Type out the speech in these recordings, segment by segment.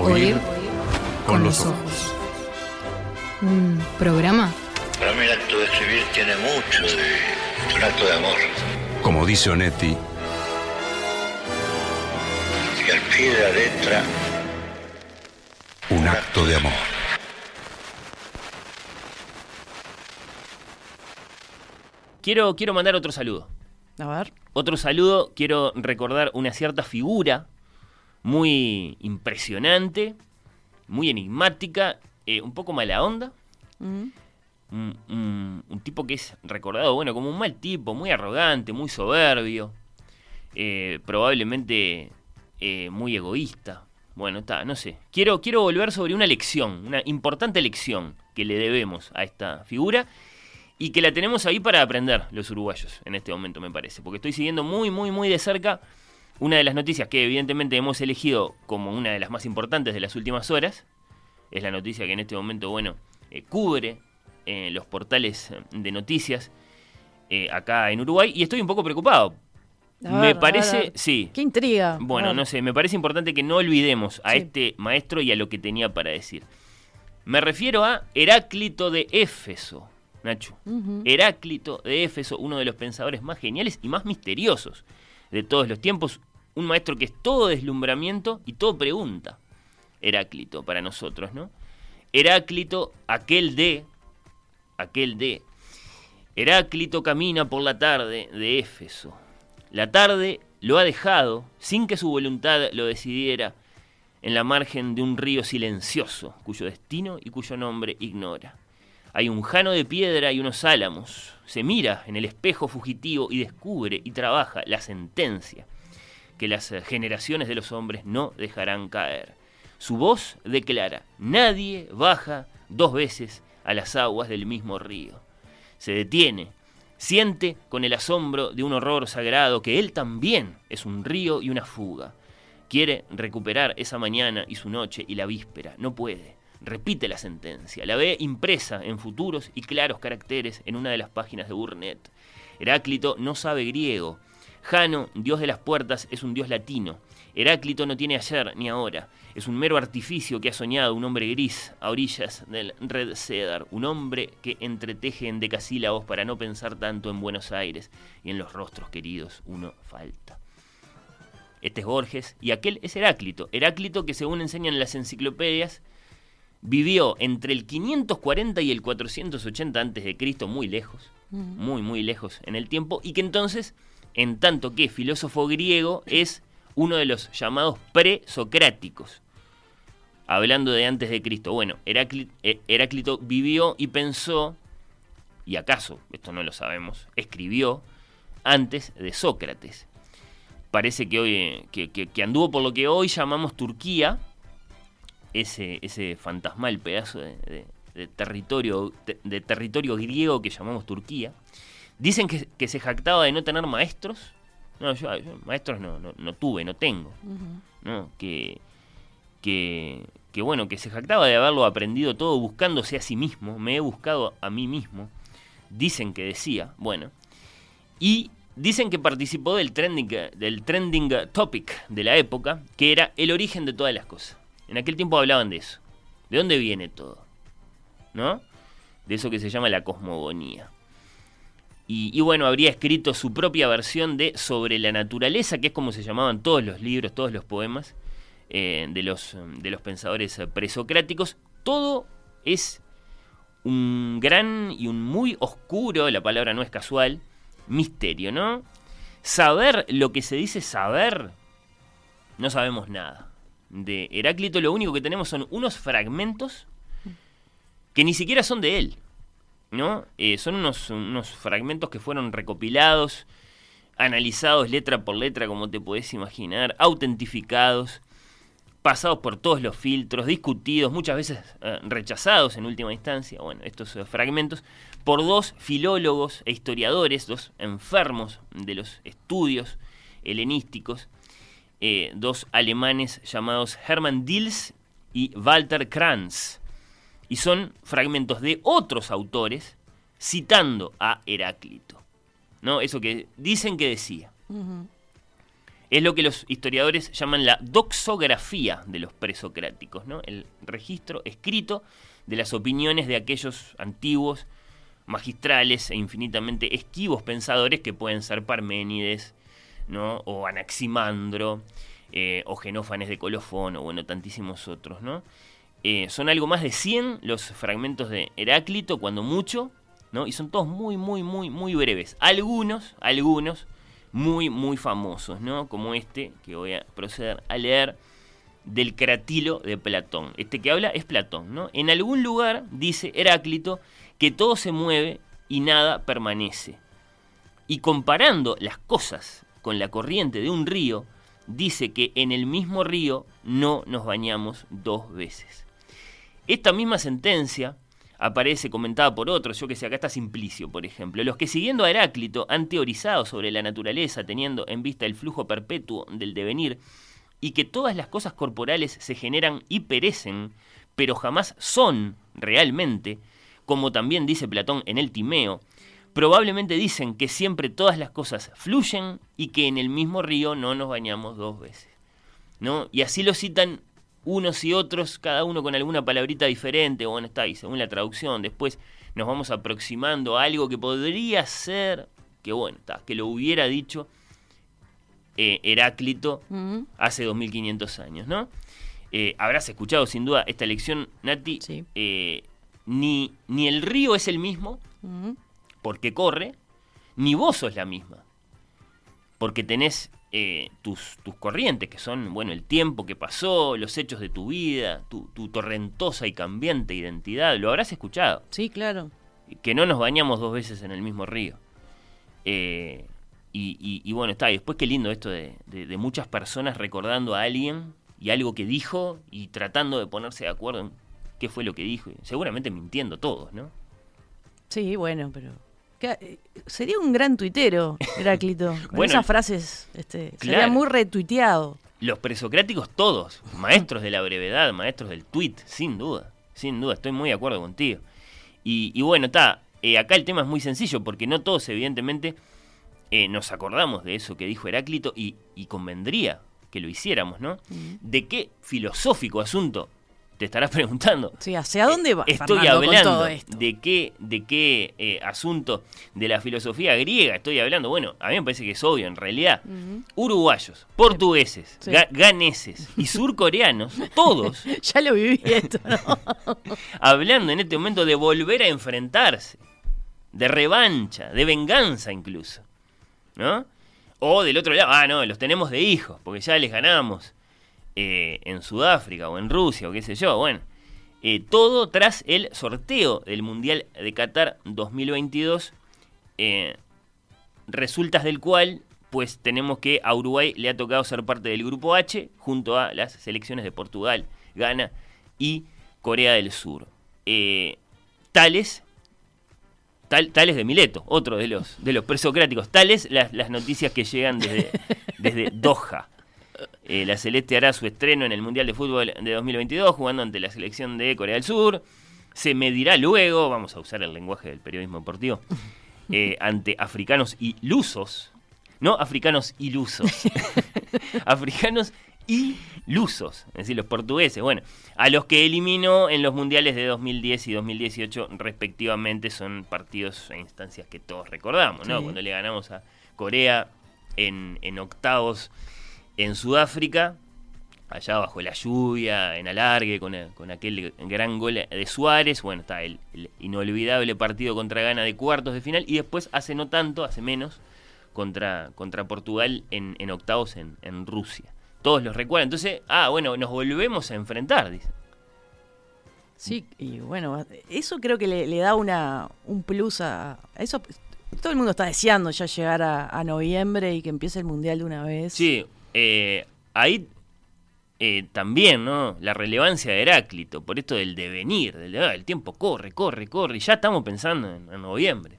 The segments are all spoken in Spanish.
Oír con los ojos. Un programa Para mí el acto de escribir tiene mucho de un acto de amor. Como dice Onetti, Y al pie de la letra, un acto de amor. Quiero, quiero mandar otro saludo. A ver. Otro saludo, quiero recordar una cierta figura muy impresionante, muy enigmática, eh, un poco mala onda. Un, un- un tipo que es recordado, bueno, como un mal tipo, muy arrogante, muy soberbio, eh, probablemente eh, muy egoísta. Bueno, está, no sé. Quiero, quiero volver sobre una lección, una importante lección que le debemos a esta figura y que la tenemos ahí para aprender los uruguayos en este momento, me parece. Porque estoy siguiendo muy, muy, muy de cerca una de las noticias que evidentemente hemos elegido como una de las más importantes de las últimas horas. Es la noticia que en este momento, bueno, eh, cubre eh, los portales eh, de noticias eh, acá en Uruguay. Y estoy un poco preocupado. Me parece, sí. Qué intriga. Bueno, no sé, me parece importante que no olvidemos a Sí. este maestro y a lo que tenía para decir. Me refiero a Heráclito de Éfeso, Nacho. Heráclito de Éfeso, uno de los pensadores más geniales y más misteriosos de todos los tiempos. Un maestro que es todo deslumbramiento y todo pregunta. Heráclito para nosotros, ¿no? Heráclito, aquel de, aquel de. Heráclito camina por la tarde de Éfeso. La tarde lo ha dejado, sin que su voluntad lo decidiera, en la margen de un río silencioso, cuyo destino y cuyo nombre ignora. Hay un jano de piedra y unos álamos. Se mira en el espejo fugitivo y descubre y trabaja la sentencia que las generaciones de los hombres no dejarán caer. Su voz declara, nadie baja dos veces a las aguas del mismo río. Se detiene, siente con el asombro de un horror sagrado que él también es un río y una fuga. Quiere recuperar esa mañana y su noche y la víspera. No puede. Repite la sentencia. La ve impresa en futuros y claros caracteres en una de las páginas de Burnett. Heráclito no sabe griego. Jano, dios de las puertas, es un dios latino. Heráclito no tiene ayer ni ahora. Es un mero artificio que ha soñado un hombre gris a orillas del Red Cedar. Un hombre que entreteje en decasílabos para no pensar tanto en Buenos Aires y en los rostros queridos uno falta. Este es Borges y aquel es Heráclito. Heráclito que según enseñan las enciclopedias vivió entre el 540 y el 480 antes de Cristo, muy lejos, muy muy lejos en el tiempo y que entonces, en tanto que filósofo griego, es uno de los llamados presocráticos. Hablando de antes de Cristo. Bueno, eh, Heráclito vivió y pensó, y acaso, esto no lo sabemos, escribió antes de Sócrates parece que hoy que, anduvo por lo que hoy llamamos Turquía, ese, ese fantasmal pedazo de, de- territorio, de territorio griego que llamamos Turquía. Dicen que, que se jactaba de no tener maestros. No, yo, yo maestros no, no, no tuve, no tengo. ¿no? Que, que, que bueno, que se jactaba de haberlo aprendido todo buscándose a sí mismo. Me he buscado a mí mismo. Dicen que decía, bueno. Y dicen que participó del trending, del trending topic de la época, que era el origen de todas las cosas. En aquel tiempo hablaban de eso. ¿De dónde viene todo? ¿No? De eso que se llama la cosmogonía. Y, y bueno, habría escrito su propia versión de Sobre la naturaleza, que es como se llamaban todos los libros, todos los poemas eh, de, los, de los pensadores presocráticos. Todo es un gran y un muy oscuro, la palabra no es casual, misterio, ¿no? Saber lo que se dice saber, no sabemos nada. De Heráclito lo único que tenemos son unos fragmentos que ni siquiera son de él, ¿no? Eh, son unos, unos fragmentos que fueron recopilados, analizados letra por letra, como te podés imaginar, autentificados, pasados por todos los filtros, discutidos, muchas veces eh, rechazados en última instancia, bueno, estos eh, fragmentos, por dos filólogos e historiadores, dos enfermos de los estudios helenísticos, dos alemanes llamados Hermann Diels y Walter Kranz. Y son fragmentos de otros autores citando a Heráclito. ¿No? Eso que dicen que decía. es lo que los historiadores llaman la doxografía de los presocráticos, ¿no? el registro escrito de las opiniones de aquellos antiguos, magistrales e infinitamente esquivos pensadores que pueden ser Parménides, ¿no? o Anaximandro, eh, o Genófanes de Colofón, o bueno, tantísimos otros. ¿no? Eh, son algo más de 100 los fragmentos de Heráclito, cuando mucho, ¿no? y son todos muy, muy, muy, muy breves. Algunos, algunos, muy, muy famosos, ¿no? Como este, que voy a proceder a leer, del cratilo de Platón. Este que habla es Platón, ¿no? En algún lugar, dice Heráclito, que todo se mueve y nada permanece. Y comparando las cosas con la corriente de un río, dice que en el mismo río no nos bañamos dos veces. Esta misma sentencia aparece comentada por otros, yo que sé, acá está Simplicio, por ejemplo. Los que siguiendo a Heráclito han teorizado sobre la naturaleza, teniendo en vista el flujo perpetuo del devenir, y que todas las cosas corporales se generan y perecen, pero jamás son realmente, como también dice Platón en el Timeo, probablemente dicen que siempre todas las cosas fluyen y que en el mismo río no nos bañamos dos veces. ¿no? Y así lo citan unos y otros, cada uno con alguna palabrita diferente, bueno, está ahí, según la traducción, después nos vamos aproximando a algo que podría ser, que bueno, está, que lo hubiera dicho eh, Heráclito Mm, hace 2500 años, ¿no? Eh, habrás escuchado sin duda esta lección, Nati, Sí. eh, ni, ni el río es el mismo, mm. porque corre, ni vos sos la misma. Porque tenés eh, tus, tus corrientes, que son, bueno, el tiempo que pasó, los hechos de tu vida, tu, tu torrentosa y cambiante identidad. Lo habrás escuchado. Sí, claro. Que no nos bañamos dos veces en el mismo río. Eh, y, y- y bueno, está. Y después qué lindo esto de, de- de muchas personas recordando a alguien y algo que dijo y tratando de ponerse de acuerdo en qué fue lo que dijo. seguramente mintiendo todos, ¿no? Sí, bueno, pero. Que- eh, Sería un gran tuitero, Heráclito. Con Bueno, esas frases este, sería muy retuiteado. Los presocráticos todos, maestros de la brevedad, maestros del tweet, sin duda, sin duda, estoy muy de acuerdo contigo. Y, y bueno, está, eh, acá el tema es muy sencillo, porque no todos evidentemente eh, nos acordamos de eso que dijo Heráclito y, y convendría que lo hiciéramos, ¿no? ¿De qué filosófico asunto te estarás preguntando? Sí, ¿hacia dónde va Eh, Estoy Fernando, con hablando todo esto? de qué, de qué eh, asunto de la filosofía griega estoy hablando. Bueno, a mí me parece que es obvio en realidad. Uruguayos, portugueses, Sí. ga- ganeses y surcoreanos, todos Ya lo viví esto, ¿no? hablando en este momento de volver a enfrentarse, de revancha, de venganza incluso. ¿No? O del otro lado, ah, no, los tenemos de hijos, porque ya les ganamos eh, en Sudáfrica o en Rusia o qué sé yo. Bueno, eh, todo tras el sorteo del Mundial de Qatar 2022, eh, resultas del cual, pues tenemos que a Uruguay le ha tocado ser parte del grupo H junto a las selecciones de Portugal, Ghana y Corea del Sur. Eh, tales, tal, tales de Mileto, otro de los, de los presocráticos, tales las, las noticias que llegan desde, desde Doha. Eh, la Celeste hará su estreno en el Mundial de Fútbol de 2022 jugando ante la selección de Corea del Sur. Se medirá luego, vamos a usar el lenguaje del periodismo deportivo, eh, ante africanos y lusos. No africanos ilusos. africanos y lusos, es decir, los portugueses. Bueno, a los que eliminó en los mundiales de 2010 y 2018 respectivamente son partidos e instancias que todos recordamos, ¿no? Sí. Cuando le ganamos a Corea en, en octavos en Sudáfrica, allá bajo la lluvia, en alargue, con, con aquel gran gol de Suárez. Bueno, está el, el inolvidable partido contra Ghana de cuartos de final. Y después, hace no tanto, hace menos, contra, contra Portugal en, en octavos en, en Rusia. Todos los recuerdan. Entonces, ah, bueno, nos volvemos a enfrentar, dice. Sí, y bueno, eso creo que le, le da una, un plus a, a eso. Todo el mundo está deseando ya llegar a, a noviembre y que empiece el mundial de una vez. Sí, eh, ahí eh, también, ¿no? La relevancia de Heráclito, por esto del devenir, del, ah, el tiempo corre, corre, corre, y ya estamos pensando en, en noviembre.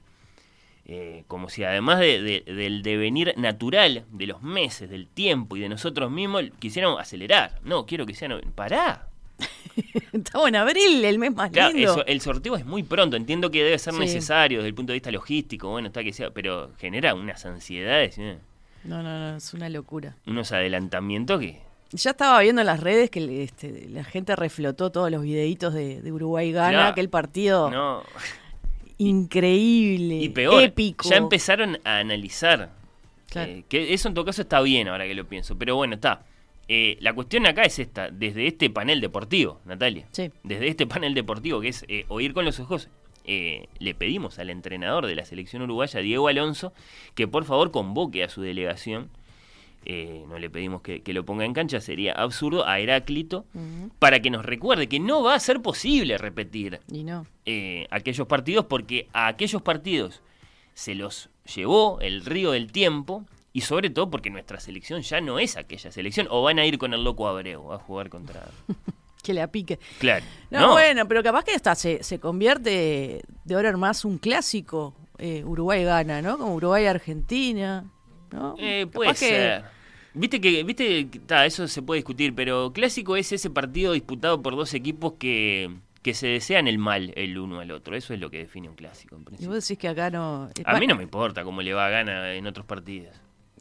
Eh, como si además de- de- del devenir natural de los meses, del tiempo y de nosotros mismos, quisiéramos acelerar. No, quiero que sea noviembre. Pará. Estamos en abril, el mes más Claro, lindo. eso- el sorteo es muy pronto, entiendo que debe ser Sí. necesario desde el punto de vista logístico, bueno, está que sea, pero genera unas ansiedades. ¿eh? No, no, no, es una locura. Unos adelantamientos que... Ya estaba viendo en las redes que este, la gente reflotó todos los videitos de, de Uruguay gana, Claro. aquel partido No, increíble, y peor, épico. ya empezaron a analizar. Claro. eh, que eso en todo caso está bien ahora que lo pienso. Pero bueno, está. Eh, la cuestión acá es esta, desde este panel deportivo, Natalia. Sí. Desde este panel deportivo, que es eh, oír con los ojos, eh, le pedimos al entrenador de la selección uruguaya, Diego Alonso, que por favor convoque a su delegación. Eh, no le pedimos que, que lo ponga en cancha, sería absurdo, a Heráclito, para que nos recuerde que no va a ser posible repetir Y no. eh, aquellos partidos porque a aquellos partidos se los llevó el río del tiempo y sobre todo porque nuestra selección ya no es aquella selección o van a ir con el loco Abreu a jugar contra... Que la pique. Claro. No, No, bueno, pero capaz que hasta se, se convierte de ahora en más un clásico. eh, Uruguay gana, ¿no? Como Uruguay-Argentina. ¿no? Eh, puede que- ser. Viste que, viste, ta, eso se puede discutir, pero clásico es ese partido disputado por dos equipos que, que se desean el mal el uno al otro. Eso es lo que define un clásico, en Y principio. vos decís que acá no. eh, A mí no me importa cómo le va a gana en otros partidos.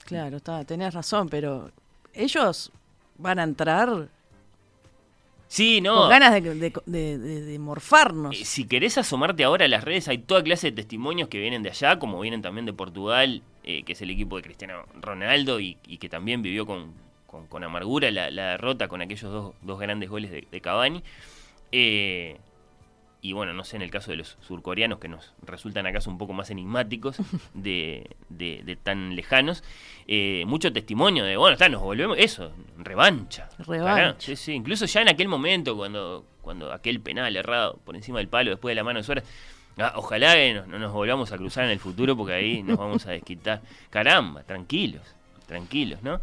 Claro, está, tenés razón, pero ellos van a entrar Sí, no. con ganas de, de- de- morfarnos. Eh, Si querés asomarte ahora a las redes, hay toda clase de testimonios que vienen de allá, como vienen también de Portugal, eh, que es el equipo de Cristiano Ronaldo y, y que también vivió con, con- con amargura la, la derrota con aquellos dos, dos grandes goles de, de Cavani. Eh, y bueno, no sé, en el caso de los surcoreanos, que nos resultan acaso un poco más enigmáticos, de, de- de tan lejanos, eh, mucho testimonio de, bueno, está, nos volvemos, eso, revancha. Revancha. Sí, sí, incluso ya en aquel momento, cuando, cuando aquel penal errado por encima del palo después de la mano de Suárez, ah, ojalá que no, no nos volvamos a cruzar en el futuro porque ahí nos vamos a desquitar. Caramba, tranquilos, tranquilos, ¿no?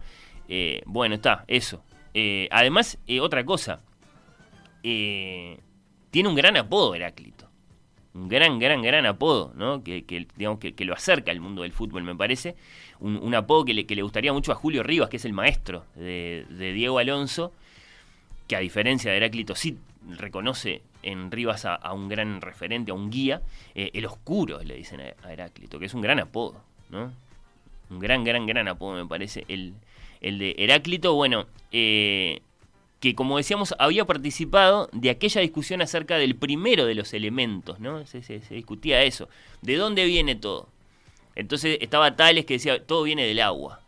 Eh, bueno, está, eso. Eh, además, eh, otra cosa, eh, tiene un gran apodo Heráclito. Un gran, gran, gran apodo, ¿no? Que, que, digamos, que, que lo acerca al mundo del fútbol, me parece. Un, un apodo que le, que le gustaría mucho a Julio Rivas, que es el maestro de, de Diego Alonso, que a diferencia de Heráclito sí reconoce en Rivas a, un gran referente, a un guía. Eh, el oscuro, le dicen a, a Heráclito, que es un gran apodo, ¿no? Un gran, gran, gran apodo, me parece. El, el de Heráclito, bueno, eh, que como decíamos, había participado de aquella discusión acerca del primero de los elementos, ¿no? Se, se- se discutía eso. ¿De dónde viene todo? Entonces estaba Tales que decía, todo viene del agua.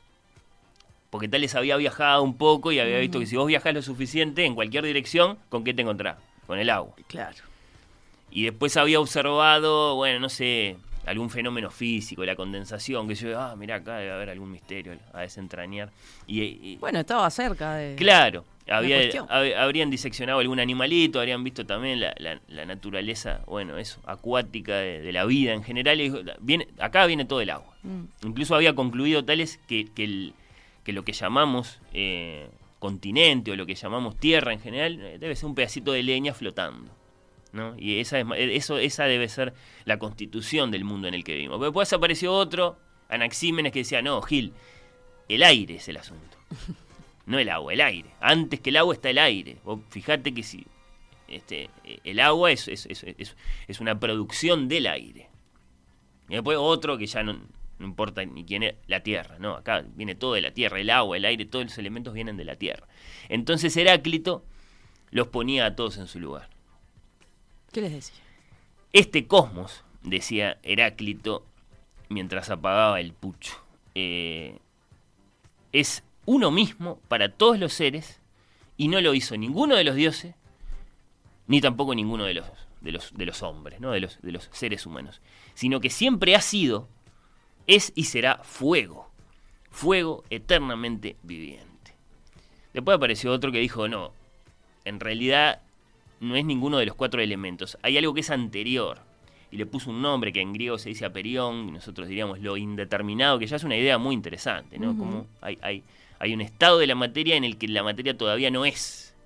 Porque Tales había viajado un poco y había visto que si vos viajás lo suficiente en cualquier dirección, ¿con qué te encontrás? Con el agua. Claro. Y después había observado, bueno, no sé, algún fenómeno físico, la condensación, que yo, ah, mirá, acá debe haber algún misterio a desentrañar. Y, y- Bueno, estaba cerca de. Claro, había, habrían diseccionado algún animalito, habrían visto también la, la- la naturaleza, bueno, eso, acuática de, de la vida en general. y viene, acá viene todo el agua. Mm. Incluso había concluido tales que, que, el- que lo que llamamos eh, continente o lo que llamamos tierra en general eh, debe ser un pedacito de leña flotando. ¿no? Y esa, es, ma- eso, esa debe ser la constitución del mundo en el que vivimos. Pero después apareció otro, Anaxímenes, que decía, no, Gil, el aire es el asunto. No el agua, el aire. Antes que el agua está el aire. Vos fijate que si este, el agua es, es, es- es- es una producción del aire. Y después otro que ya no, no importa ni quién es, la tierra, ¿no? Acá viene todo de la tierra, el agua, el aire, todos los elementos vienen de la tierra. Entonces Heráclito los ponía a todos en su lugar. ¿Qué les decía? Este cosmos, decía Heráclito mientras apagaba el pucho, eh, es uno mismo para todos los seres y no lo hizo ninguno de los dioses ni tampoco ninguno de los, de los, de los hombres, ¿no? de, los, de los seres humanos, sino que siempre ha sido, es y será fuego, fuego eternamente viviente. Después apareció otro que dijo, no, en realidad no es ninguno de los cuatro elementos. Hay algo que es anterior. Y le puso un nombre que en griego se dice aperión, y nosotros diríamos lo indeterminado, que ya es una idea muy interesante, ¿no? Como hay, hay, hay un estado de la materia en el que la materia todavía no es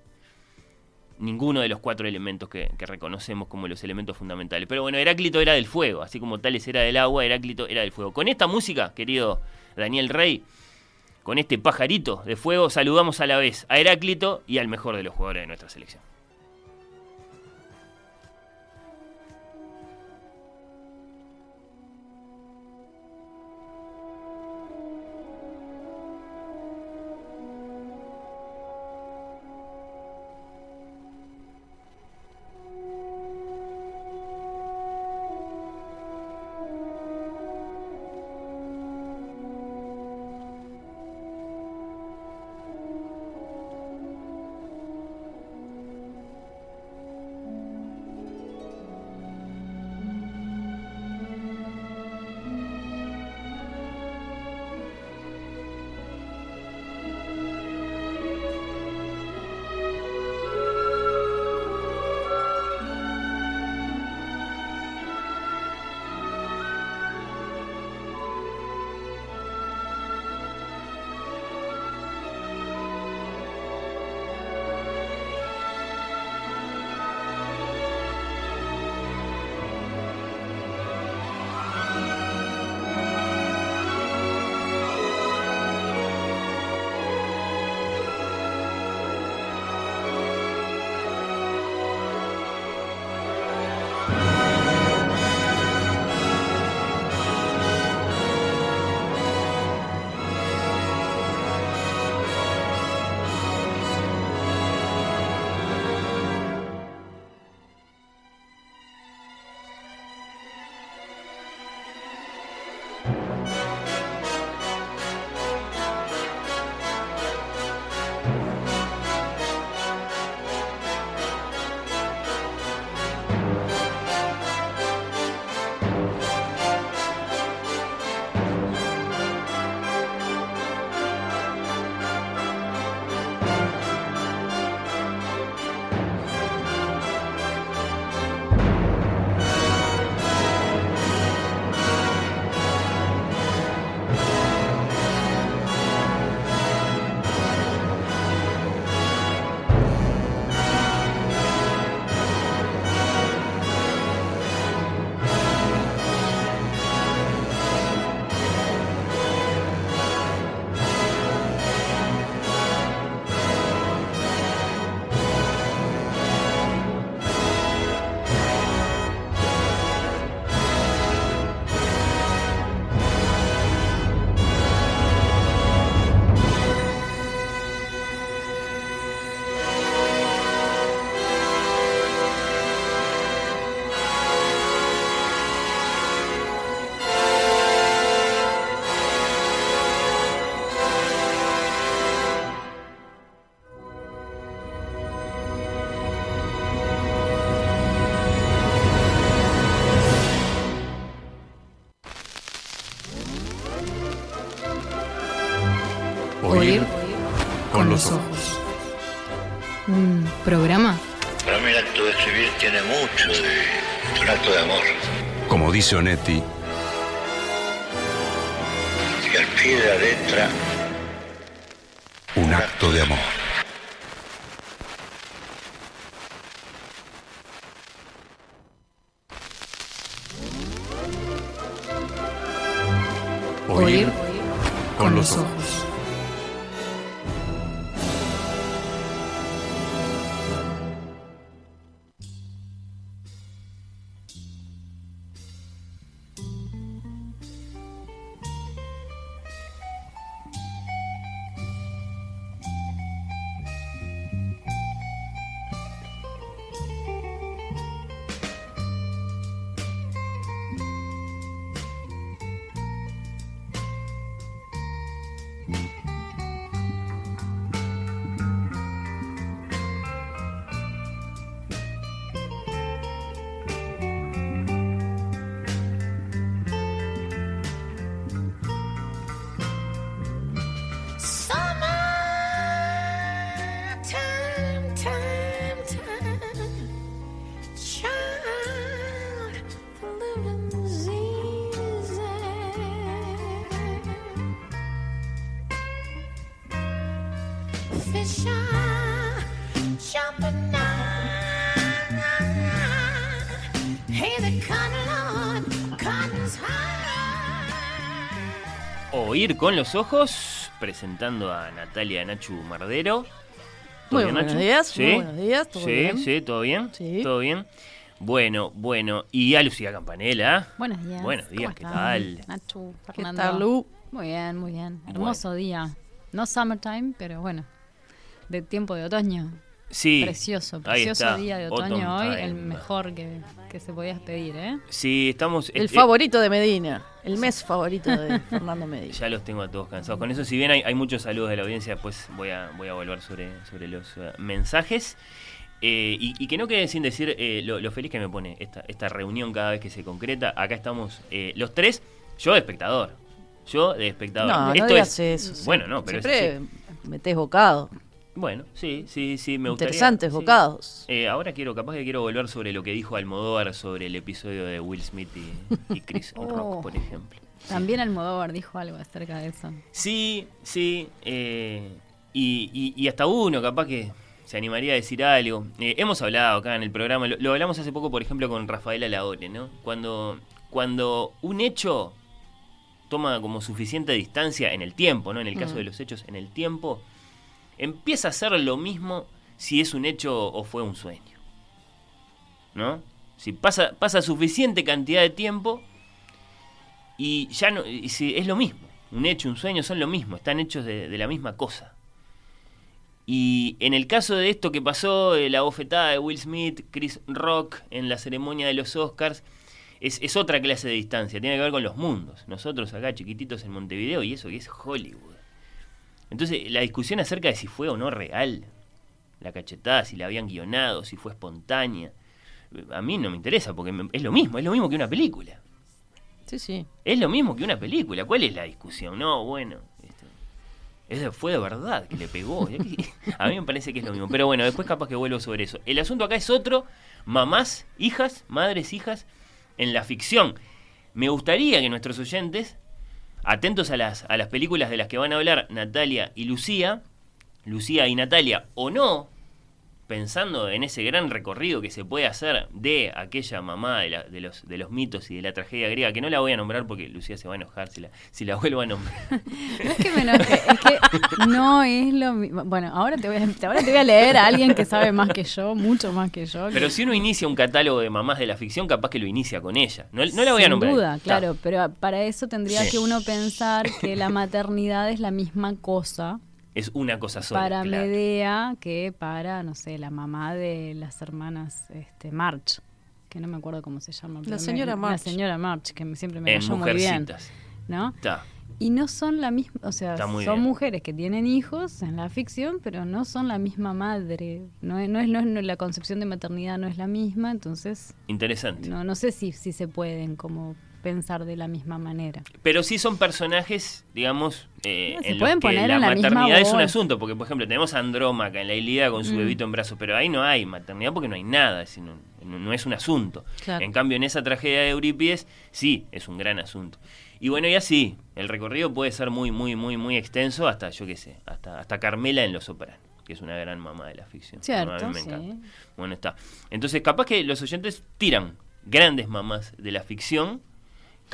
ninguno de los cuatro elementos que, reconocemos como los elementos fundamentales. Pero bueno, Heráclito era del fuego, así como Tales era del agua, Heráclito era del fuego. Con esta música, querido Daniel Rey, con este pajarito de fuego, saludamos a la vez a Heráclito y al mejor de los jugadores de nuestra selección. Programa Para mí el acto de escribir tiene mucho de un acto de amor. Como dice Onetti, Y al pie de la letra, un acto de amor. Oír con los ojos, presentando a Natalia Nachu Mardero. ¿Todo Muy bien, buenos días, ¿Sí? muy buenos días, ¿todo sí, bien? sí, todo bien. Sí. Todo bien. Bueno, bueno. Y a Lucía Campanella. Buenos días. Buenos días, ¿Cómo ¿qué están? tal? Nachu, ¿Qué Fernando. tal, Lu? Muy bien, muy bien. Hermoso día. No summertime, pero bueno. De tiempo de otoño. Sí. Precioso, precioso día de autumn otoño hoy. time. El mejor que, que se podía pedir, ¿eh? Sí, estamos. El eh, favorito de Medina. El mes favorito de Fernando Medina. Ya los tengo a todos cansados. Con eso, si bien hay, hay muchos saludos de la audiencia, después voy a, voy a volver sobre, sobre los eh, mensajes. Eh, y, y que no quede sin decir eh, lo, lo feliz que me pone esta, esta reunión cada vez que se concreta. Acá estamos eh, los tres, yo de espectador. Yo de espectador. No, no digas es, eso. Bueno, no, pero es Siempre así. metés bocado. Bueno, sí, sí, sí, me gustaría. Interesantes sí. bocados. Eh, ahora quiero, capaz que quiero volver sobre lo que dijo Almodóvar sobre el episodio de Will Smith y, y Chris Rock, Oh. por ejemplo. También Almodóvar dijo algo acerca de eso. Sí, sí. eh, y, y- y hasta uno capaz que se animaría a decir algo. Eh, hemos hablado acá en el programa, lo, lo hablamos hace poco, por ejemplo, con Rafaela Laore, ¿no? Cuando, cuando un hecho toma como suficiente distancia en el tiempo, ¿no? En el caso Mm. de los hechos, en el tiempo, empieza a ser lo mismo si es un hecho o fue un sueño. ¿No? Si pasa, pasa suficiente cantidad de tiempo y ya no, si es lo mismo. Un hecho, un sueño son lo mismo, están hechos de, la misma cosa. Y en el caso de esto que pasó, de la bofetada de Will Smith, Chris Rock en la ceremonia de los Oscars, es, es otra clase de distancia, tiene que ver con los mundos. Nosotros acá chiquititos en Montevideo y eso que es Hollywood. Entonces, la discusión acerca de si fue o no real, la cachetada, si la habían guionado, si fue espontánea, a mí no me interesa porque es lo mismo, es lo mismo que una película. Sí, sí. Es lo mismo que una película. ¿Cuál es la discusión? No, bueno. Eso fue de verdad que le pegó. A mí me parece que es lo mismo. Pero bueno, después capaz que vuelvo sobre eso. El asunto acá es otro. Mamás, hijas, madres, hijas, en la ficción. Me gustaría que nuestros oyentes, atentos a las, a las películas de las que van a hablar Natalia y Lucía, Lucía y Natalia, o no, pensando en ese gran recorrido que se puede hacer de aquella mamá de, la- de los, de los mitos y de la tragedia griega, que no la voy a nombrar porque Lucía se va a enojar si la, si la vuelvo a nombrar. No es que me enoje, es que no es lo mismo. Bueno, ahora te, voy a, ahora te voy a leer a alguien que sabe más que yo, mucho más que yo. Pero que- si uno inicia un catálogo de mamás de la ficción, capaz que lo inicia con ella. No, no la voy a Sin nombrar. duda, Está. claro, pero para eso tendría Sí. que uno pensar que la maternidad es la misma cosa Es una cosa sola. para claro. Medea que para, no sé, la mamá de las hermanas este, March, que no me acuerdo cómo se llama. me- señora La March. señora March, que siempre me En cayó muy bien. ¿no? Está. Y no son la misma, o sea, son bien. mujeres que tienen hijos en la ficción, pero no son la misma madre. No, es- no es, no es- no- la concepción de maternidad no es la misma, entonces Interesante. no, no sé si, si se pueden como pensar de la misma manera. Pero sí son personajes, digamos, eh, No, se en los pueden que poner la en la misma maternidad es un asunto, porque por ejemplo tenemos a Andrómaca en la Ilíada con su Mm. bebito en brazos, pero ahí no hay maternidad porque no hay nada, decir, no, es un asunto. Claro. En cambio en esa tragedia de Eurípides sí es un gran asunto. Y bueno, y así, el recorrido puede ser muy, muy, muy, muy extenso hasta, yo qué sé, hasta, hasta Carmela en Los Sopranos, que es una gran mamá de la ficción. Cierto, a mí me sí. encanta. Bueno, está. Entonces, capaz que los oyentes tiran grandes mamás de la ficción,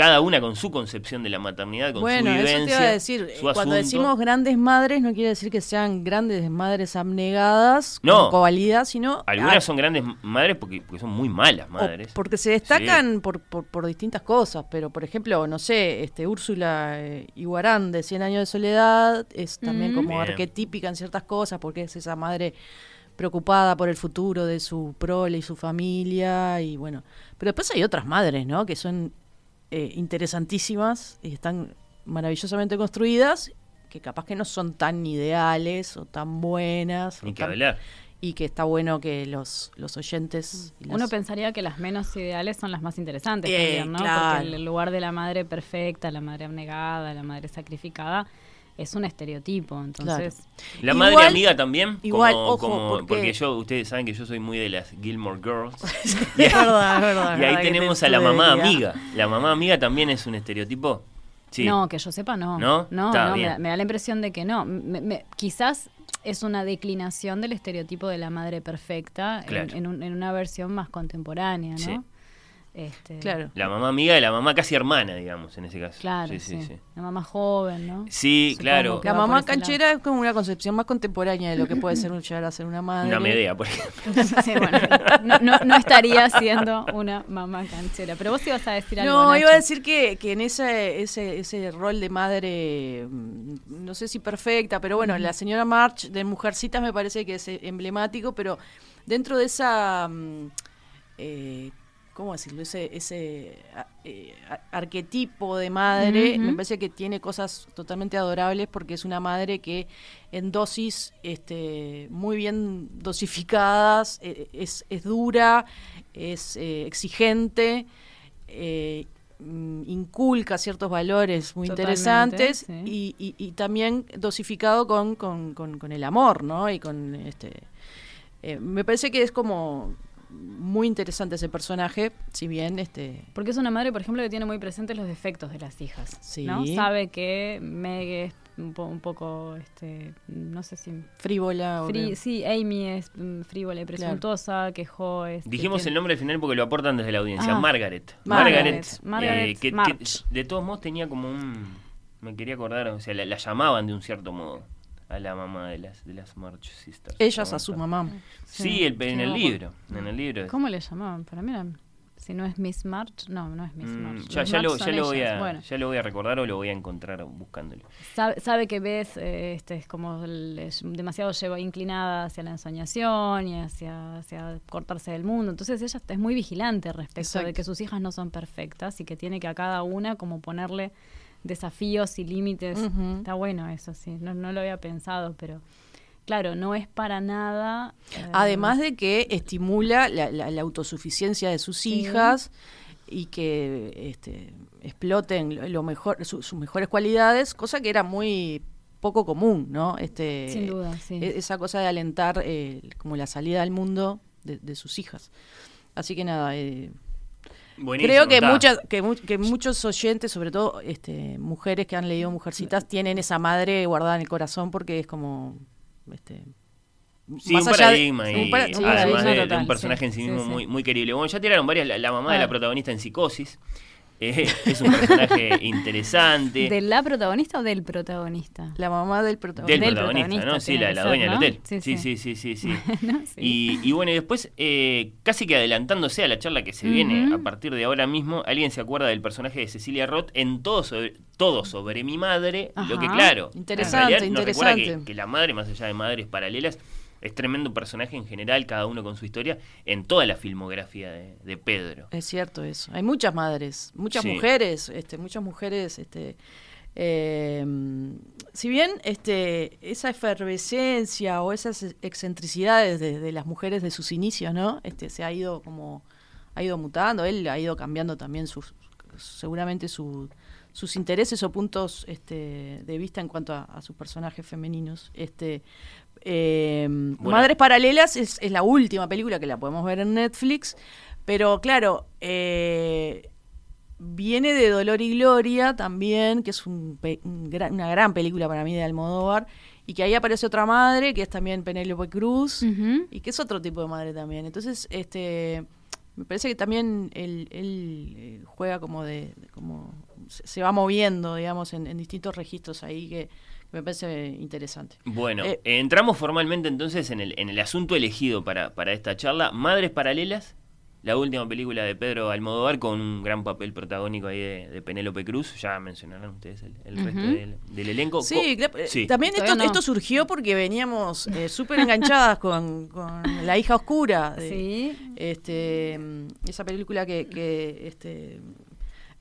cada una con su concepción de la maternidad, con Bueno, su eso vivencia. te iba a decir. eh, su Cuando asunto. decimos grandes madres, no quiere decir que sean grandes madres abnegadas, No. con covalidad, sino. Algunas ah, son grandes madres porque, porque son muy malas madres. porque se destacan por, por, por distintas cosas, pero por ejemplo, no sé, este Úrsula eh, Iguarán de 100 años de soledad es también Mm. como Bien. arquetípica en ciertas cosas porque es esa madre preocupada por el futuro de su prole y su familia y bueno, pero después hay otras madres, ¿no? Que son eh, interesantísimas y están maravillosamente construidas que capaz que no son tan ideales o tan buenas Ni que tan- hablar. y que está bueno que los, los oyentes Uno pensaría que las menos ideales son las más interesantes Eh, también, ¿no? claro. Porque el lugar de la madre perfecta, la madre abnegada, la madre sacrificada, es un estereotipo. Entonces, La Igual- madre amiga también. igual, como, ojo, como- porque- porque... yo, ustedes saben que yo soy muy de las Gilmore Girls. Es verdad, es verdad. y ahí verdad tenemos te- a la mamá amiga. La mamá amiga también es un estereotipo. Sí. no, que yo sepa, no. ¿No? No, no, me, da, me da la impresión de que no. Me- me- quizás es una declinación del estereotipo de la madre perfecta en, un- en una versión más contemporánea, ¿no? Sí. Este, Claro. La mamá amiga de la mamá casi hermana, digamos, en ese caso. Claro, sí, sí, sí. sí. La mamá joven, ¿no? Sí, Supongo claro. La mamá lado. canchera es como una concepción más contemporánea de lo que puede ser un- llegar a ser una madre. Una Medea, por ejemplo. Sí, bueno, no, no, no estaría siendo una mamá canchera. Pero vos ibas a decir algo. No, iba a decir que, que en ese, ese, ese rol de madre, mm, no sé si perfecta, pero bueno, la señora March de Mujercitas me parece que es eh, emblemático, pero dentro de esa, mm, eh, ¿cómo decirlo? Ese, eh, arquetipo de madre, me parece que tiene cosas totalmente adorables porque es una madre que en dosis este, muy bien dosificadas, eh, es, es dura, es eh, exigente, eh, mm, inculca ciertos valores muy Totalmente, interesantes sí. y, y- y también dosificado con, con- con- con el amor, ¿no? Y con este me parece que es como muy interesante ese personaje, si bien este Porque es una madre, por ejemplo, que tiene muy presentes los defectos de las hijas. Sí. ¿no? Sabe que Meg es un, po- un poco, este, no sé si... frívola. o frí- sí, Amy es mm, frívola y presuntuosa, que Jo es... Dijimos que el nombre al final porque lo aportan desde la audiencia. Ah. Margaret. Margaret. Margaret eh, que, que March. de todos modos tenía como un... Me quería acordar, o sea, la, la llamaban de un cierto modo a la mamá de las, de las March Sisters. Ellas a su mamá. Sí, el- en el libro. En el libro. ¿Cómo le llamaban? Para mí era... Si no es Miss March, no, no es Miss Mm, March. ya, lo, ya, voy a, Bueno, ya lo voy a recordar o lo voy a encontrar buscándolo. sabe, sabe que ves eh, este es como el- es demasiado lleva inclinada hacia la ensoñación y hacia, hacia cortarse del mundo. Entonces ella es muy vigilante respecto Exacto. de que sus hijas no son perfectas y que tiene que a cada una como ponerle desafíos y límites. Está bueno eso, sí. No, no lo había pensado, pero claro, no es para nada. eh, Además de que estimula la, la- la autosuficiencia de sus Sí. hijas y que este, exploten lo, lo mejor, su- sus mejores cualidades, cosa que era muy poco común, ¿no? Este, Sin duda, sí. e- Esa cosa de alentar eh, como la salida al mundo de, de sus hijas. Así que nada, eh, Buenísimo, creo que está. muchas que, mu- que muchos oyentes, sobre todo este, mujeres que han leído Mujercitas, tienen esa madre guardada en el corazón porque es como este, Sí, más un allá de- paradigma. y un para- sí, además de, de un personaje sí, en sí mismo sí. Muy, muy querible. Bueno, ya tiraron varias. La, la mamá de Ah. la protagonista en Psicosis. Eh, es un personaje interesante. ¿De la protagonista o del protagonista? La mamá del protagonista. del protagonista, protagonista ¿no? Sí, la, la dueña ¿no? del hotel. Sí, Sí, sí. sí, sí, sí, sí. Bueno, sí. Y, y bueno, y después, eh, casi que adelantándose a la charla que se viene a partir de ahora mismo, alguien se acuerda del personaje de Cecilia Roth en todo sobre, todo sobre mi madre, lo que claro, Interesante, en realidad nos recuerda interesante. Que, que la madre, más allá de madres paralelas, es tremendo personaje en general, cada uno con su historia, en toda la filmografía de, de Pedro. Es cierto eso. Hay muchas madres, muchas Sí. mujeres, este, muchas mujeres, este, eh, si bien este, esa efervescencia o esas excentricidades de, de las mujeres de sus inicios, ¿no? Este, se ha ido como, ha ido mutando, él ha ido cambiando también sus, seguramente su- sus intereses o puntos este, de vista en cuanto a, a sus personajes femeninos. Este, eh, Madres Paralelas es, es la última película que la podemos ver en Netflix, pero claro, eh, viene de Dolor y Gloria también, que es un pe- un gran- una gran película para mí de Almodóvar, y que ahí aparece otra madre, que es también Penélope Cruz, y que es otro tipo de madre también. Entonces, este me parece que también él, él, eh, juega como de, de- como se, va moviendo, digamos, en, en distintos registros ahí que me parece interesante. Bueno, Eh, entramos formalmente entonces en el, en el asunto elegido para, para esta charla. Madres Paralelas, la última película de Pedro Almodóvar con un gran papel protagónico ahí de, de Penélope Cruz. Ya mencionaron ustedes el, el resto del, del elenco. Sí, claro, eh, sí. también esto, no. esto surgió porque veníamos eh, súper enganchadas con, con La hija oscura. de- Sí. este, mm, esa película que, que, este,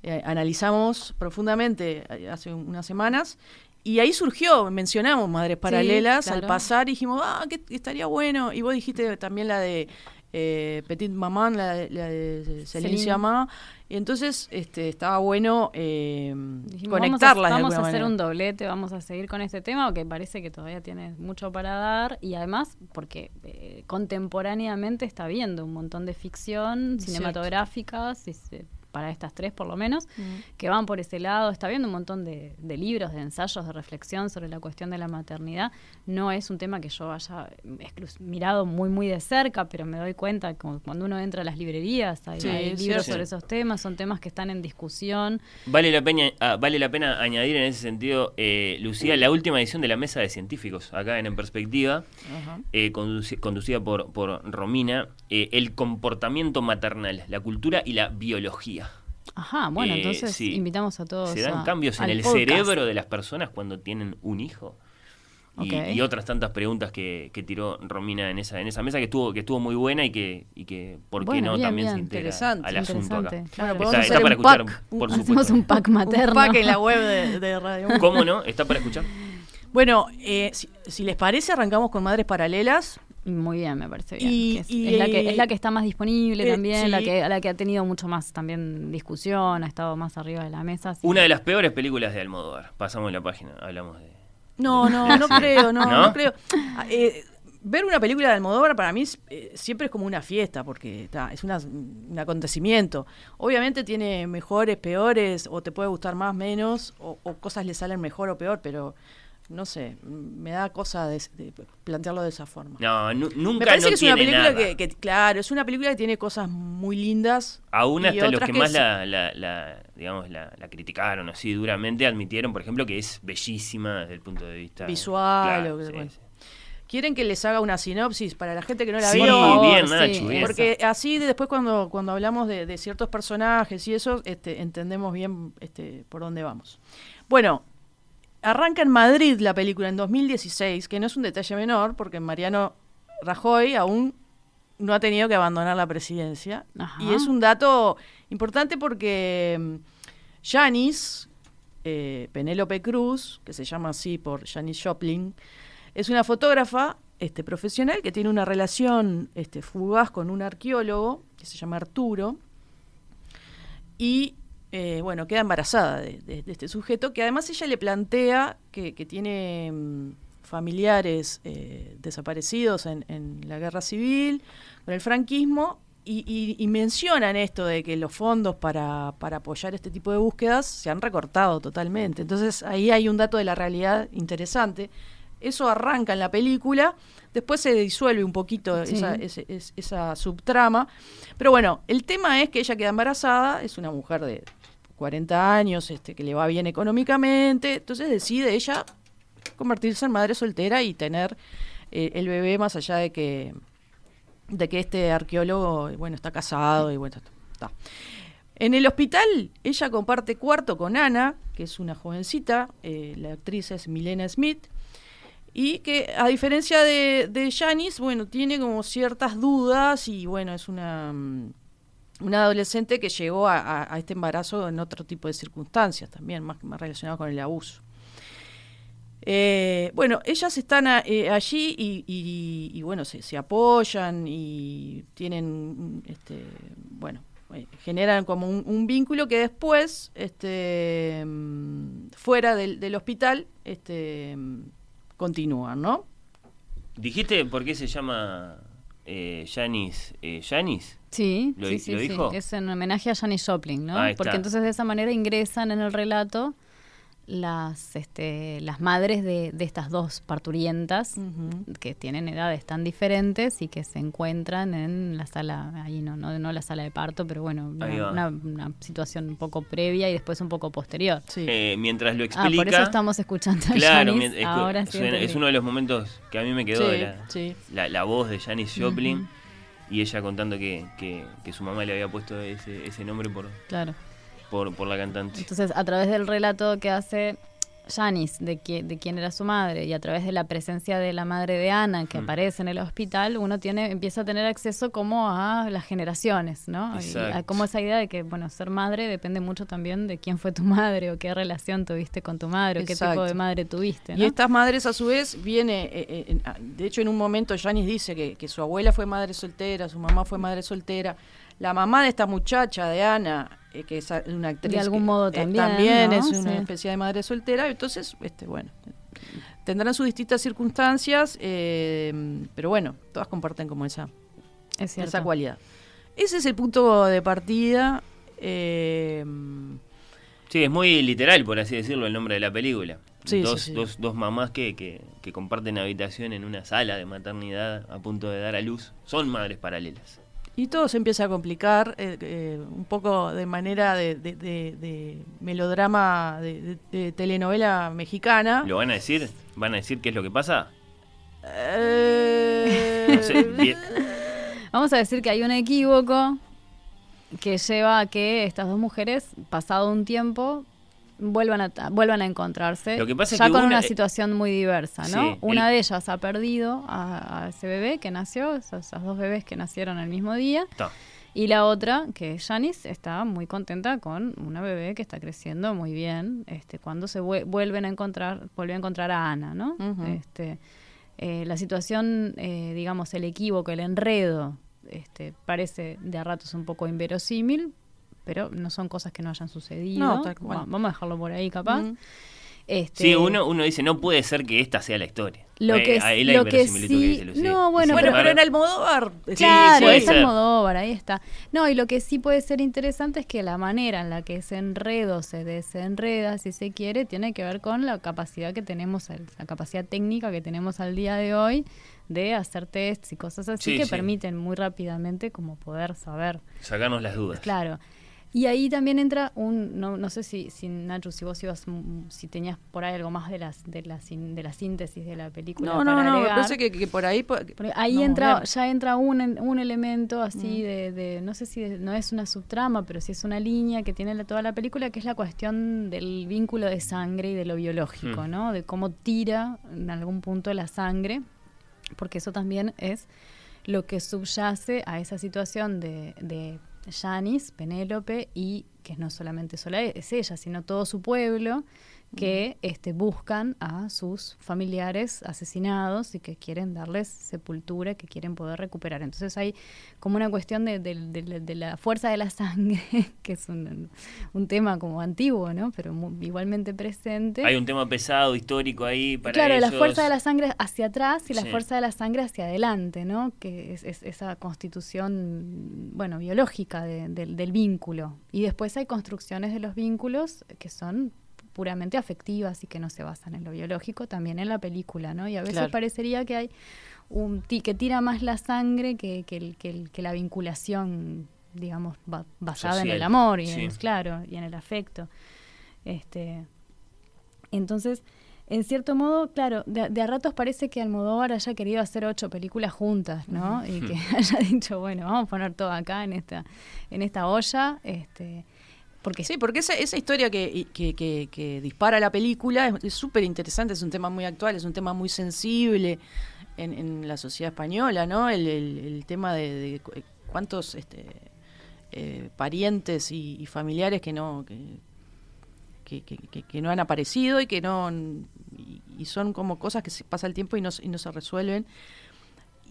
eh, analizamos profundamente hace un- unas semanas. Y ahí surgió, mencionamos Madres Paralelas al claro. pasar y dijimos, ah, que estaría bueno. Y vos dijiste también la de eh, Petit Maman, la, de- la de Celine. Sciamma. Y entonces este, estaba bueno eh, Dijimos, conectarlas Vamos a, vamos a hacer manera. un doblete, vamos a seguir con este tema, que parece que todavía tiene mucho para dar. Y además, porque eh, contemporáneamente está viendo un montón de ficción Cierto. cinematográfica, si se- para estas tres por lo menos, Mm. que van por ese lado. Está viendo un montón de, de libros, de ensayos, de reflexión sobre la cuestión de la maternidad. No es un tema que yo haya mirado muy, muy de cerca, pero me doy cuenta que cuando uno entra a las librerías, hay, Sí, hay es libros sobre esos temas, son temas que están en discusión. Vale la, pena, ah, vale la pena añadir en ese sentido, eh, Lucía, la última edición de la Mesa de Científicos, acá en En Perspectiva, eh, conduci- conducida por, por Romina, eh, el comportamiento maternal, la cultura y la biología. Ajá, bueno, Eh, entonces sí. invitamos a todos. Se dan a- cambios en el podcast. cerebro de las personas cuando tienen un hijo. Y, otras tantas preguntas que, que tiró Romina en esa, en esa mesa que estuvo, que estuvo muy buena y que, y que ¿por qué Bueno, no bien, también se integra Interesante, al asunto acá. Claro. Está, está para un escuchar, pack, por Hacemos supuesto. un pack materno. Un pack en la web de, de Radio. ¿Cómo no? ¿Está para escuchar? Bueno, eh, si, si les parece, arrancamos con Madres Paralelas. Muy bien, me parece bien. Y- que es, y- es la que, es la que está más disponible Eh, también, la que, la que ha tenido mucho más también discusión, ha estado más arriba de la mesa. así Una de las peores películas de Almodóvar. Pasamos la página, hablamos de... No, no, no creo, no, ¿No? no, creo. Eh, ver una película de Almodóvar para mí es, eh, siempre es como una fiesta, porque ta, es una- un acontecimiento. Obviamente tiene mejores, peores, o te puede gustar más, menos, o, o cosas le salen mejor o peor, pero no sé, me da cosa de, de plantearlo de esa forma. No, nu- nunca Me parece no que es una película que, que, claro, es una película que tiene cosas muy lindas. Aún hasta los que más es- la, la- la, digamos, la, la criticaron así duramente admitieron, por ejemplo, que es bellísima desde el punto de vista Visual, Claro, o que- sí, bueno. sí. ¿Quieren que les haga una sinopsis para la gente que no la Sí, vio? Favor, bien, sí, Nacho, bien. Porque así de- después cuando, cuando hablamos de, de ciertos personajes y eso, este, entendemos bien este, por dónde vamos. Bueno, arranca en Madrid la película en 2016, que no es un detalle menor, porque Mariano Rajoy aún no ha tenido que abandonar la presidencia. Ajá. Y es un dato importante porque mm, Janis, eh, Penélope Cruz, que se llama así por Janis Joplin, es una fotógrafa este, profesional que tiene una relación este, fugaz con un arqueólogo que se llama Arturo y eh, bueno, queda embarazada de, de- de este sujeto que además ella le plantea que, que tiene mm, familiares eh, desaparecidos en, en la guerra civil, con el franquismo, y, y- y mencionan esto de que los fondos para, para apoyar este tipo de búsquedas se han recortado totalmente. Entonces ahí hay un dato de la realidad interesante. Eso arranca en la película, después se disuelve un poquito Sí. esa subtrama. Pero bueno, el tema es que ella queda embarazada, es una mujer de 40 años, este, que le va bien económicamente, entonces decide ella convertirse en madre soltera y tener eh, el bebé más allá de que de que este arqueólogo bueno está casado y bueno está. En el hospital ella comparte cuarto con Ana, que es una jovencita, eh, la actriz es Milena Smith, y que a diferencia de, de Janice, bueno, tiene como ciertas dudas y bueno, es una, mm, una adolescente que llegó a, este embarazo en otro tipo de circunstancias también, más, más relacionado con el abuso. Eh, bueno, ellas están eh, allí y, bueno, se, apoyan y tienen, este, bueno, eh, generan como un, vínculo que después, este, fuera del, del hospital, este, continúan, ¿no? ¿Dijiste por qué se llama eh, Janis? Eh, ¿Janis? Sí, ¿Lo- sí, sí, lo sí. dijo? Es en homenaje a Janis Joplin, ¿no? Porque entonces de esa manera ingresan en el relato las, este, las madres de, de estas dos parturientas que tienen edades tan diferentes y que se encuentran en la sala, ahí no, no, no la sala de parto, pero bueno, una, una- una situación un poco previa y después un poco posterior. Sí. Eh, mientras lo Ah, explica. por eso estamos escuchando a Claro, Janis. es, Ahora sí suena- es uno de los momentos que a mí me quedó de Sí, la, sí. la, la voz de Janis Joplin y ella contando que, que- que su mamá le había puesto ese, ese nombre por, Claro. Por, por la cantante. Entonces, a través del relato que hace Janis de, qui- de quién era su madre y a través de la presencia de la madre de Ana que Mm. aparece en el hospital, uno tiene empieza a tener acceso como a las generaciones, ¿no? Y a como esa idea de que, bueno, ser madre depende mucho también de quién fue tu madre o qué relación tuviste con tu madre o qué tipo de madre tuviste, Y ¿no? estas madres, a su vez, viene. eh, eh, en- ah, de hecho, en un momento, Janis dice que, que su abuela fue madre soltera, su mamá fue madre soltera. La mamá de esta muchacha, de Ana, eh, que es una actriz. De algún que, modo eh, también, también ¿no? es una Sí. especie de madre soltera. Entonces, este bueno. Tendrán sus distintas circunstancias, eh, pero bueno, todas comparten como esa, es esa cualidad. Ese es el punto de partida. eh, Sí, es muy literal, por así decirlo, el nombre de la película. Sí, dos, sí, sí. Dos, dos mamás que, que, que comparten habitación en una sala de maternidad a punto de dar a luz. Son madres paralelas. Y todo se empieza a complicar eh, eh, un poco de manera de, de- de- de melodrama, de, de- de telenovela mexicana. ¿Lo van a decir? ¿Van a decir qué es lo que pasa? Eh, No sé, bien. Vamos a decir que hay un equívoco que lleva a que estas dos mujeres, pasado un tiempo, vuelvan a, vuelvan a encontrarse. Lo que pasa es ya que con una- una situación muy diversa, ¿no? Sí, una el- de ellas ha perdido a, a ese bebé que nació, esas, dos bebés que nacieron el mismo día. Está. Y la otra, que es Janice, está muy contenta con una bebé que está creciendo muy bien. Este, cuando se vue- vuelven a encontrar, vuelve a encontrar a Ana, ¿no? Este, eh, la situación, eh, digamos, el equívoco, el enredo, este, parece de a ratos un poco inverosímil, pero no son cosas que no hayan sucedido. No, tal cual. Va- Vamos a dejarlo por ahí, capaz. Este, Sí, uno, uno dice, no puede ser que esta sea la historia. Lo Eh, que- ahí la lo que sí- dice Lucía. no, bueno, Bueno, pero en Almodóvar. Claro, puede es ser. Almodóvar, ahí está. No, y lo que sí puede ser interesante es que la manera en la que ese enredo se desenreda, si se quiere, tiene que ver con la capacidad que tenemos, la capacidad técnica que tenemos al día de hoy de hacer tests y cosas así Sí, que sí. permiten muy rápidamente como poder saber. Sacarnos las dudas. Claro. Y ahí también entra un, no, no sé si, si Nacho, si vos ibas, mm, si tenías por ahí algo más de las de la, de la síntesis de la película. No, no, para no, me agregar. parece que, que por ahí. ahí entra, ya entra un, un elemento Mm. así de, de- no sé si de- no es una subtrama, pero sí es una línea que tiene la- toda la película, que es la cuestión del vínculo de sangre y de lo biológico, Mm. ¿no? De cómo tira en algún punto la sangre, porque eso también es lo que subyace a esa situación de, de Janice, Penélope, y que no solamente sola es ella, sino todo su pueblo, que este, buscan a sus familiares asesinados y que quieren darles sepultura, que quieren poder recuperar. Entonces hay como una cuestión de, de- de- de la fuerza de la sangre, que es un, un tema como antiguo, ¿no? pero mu- igualmente presente. Hay un tema pesado, histórico ahí para Claro, la fuerza de la sangre hacia atrás y la Sí. fuerza de la sangre hacia adelante, ¿no? Que es, es esa constitución, bueno, biológica de- del- del vínculo. Y después hay construcciones de los vínculos que son puramente afectivas y que no se basan en lo biológico, también en la película, ¿no? Y a veces Claro. parecería que hay un que tira más la sangre que, que, el- que, el- que la vinculación, digamos, ba- basada en el amor y sí. en, claro, y en el afecto. Este, entonces, en cierto modo, claro, de, de a ratos parece que Almodóvar haya querido hacer ocho películas juntas, ¿no? Y que haya dicho, bueno, vamos a poner todo acá en esta, en esta olla, este, porque Sí, porque esa, esa historia que, que, que- dispara la película es- súper interesante, es un tema muy actual, es un tema muy sensible en, la sociedad española, ¿no? El, tema de, cu- cuántos este, eh, parientes y, familiares que no que, no han aparecido y que no y, son como cosas que se pasa el tiempo y no se resuelven.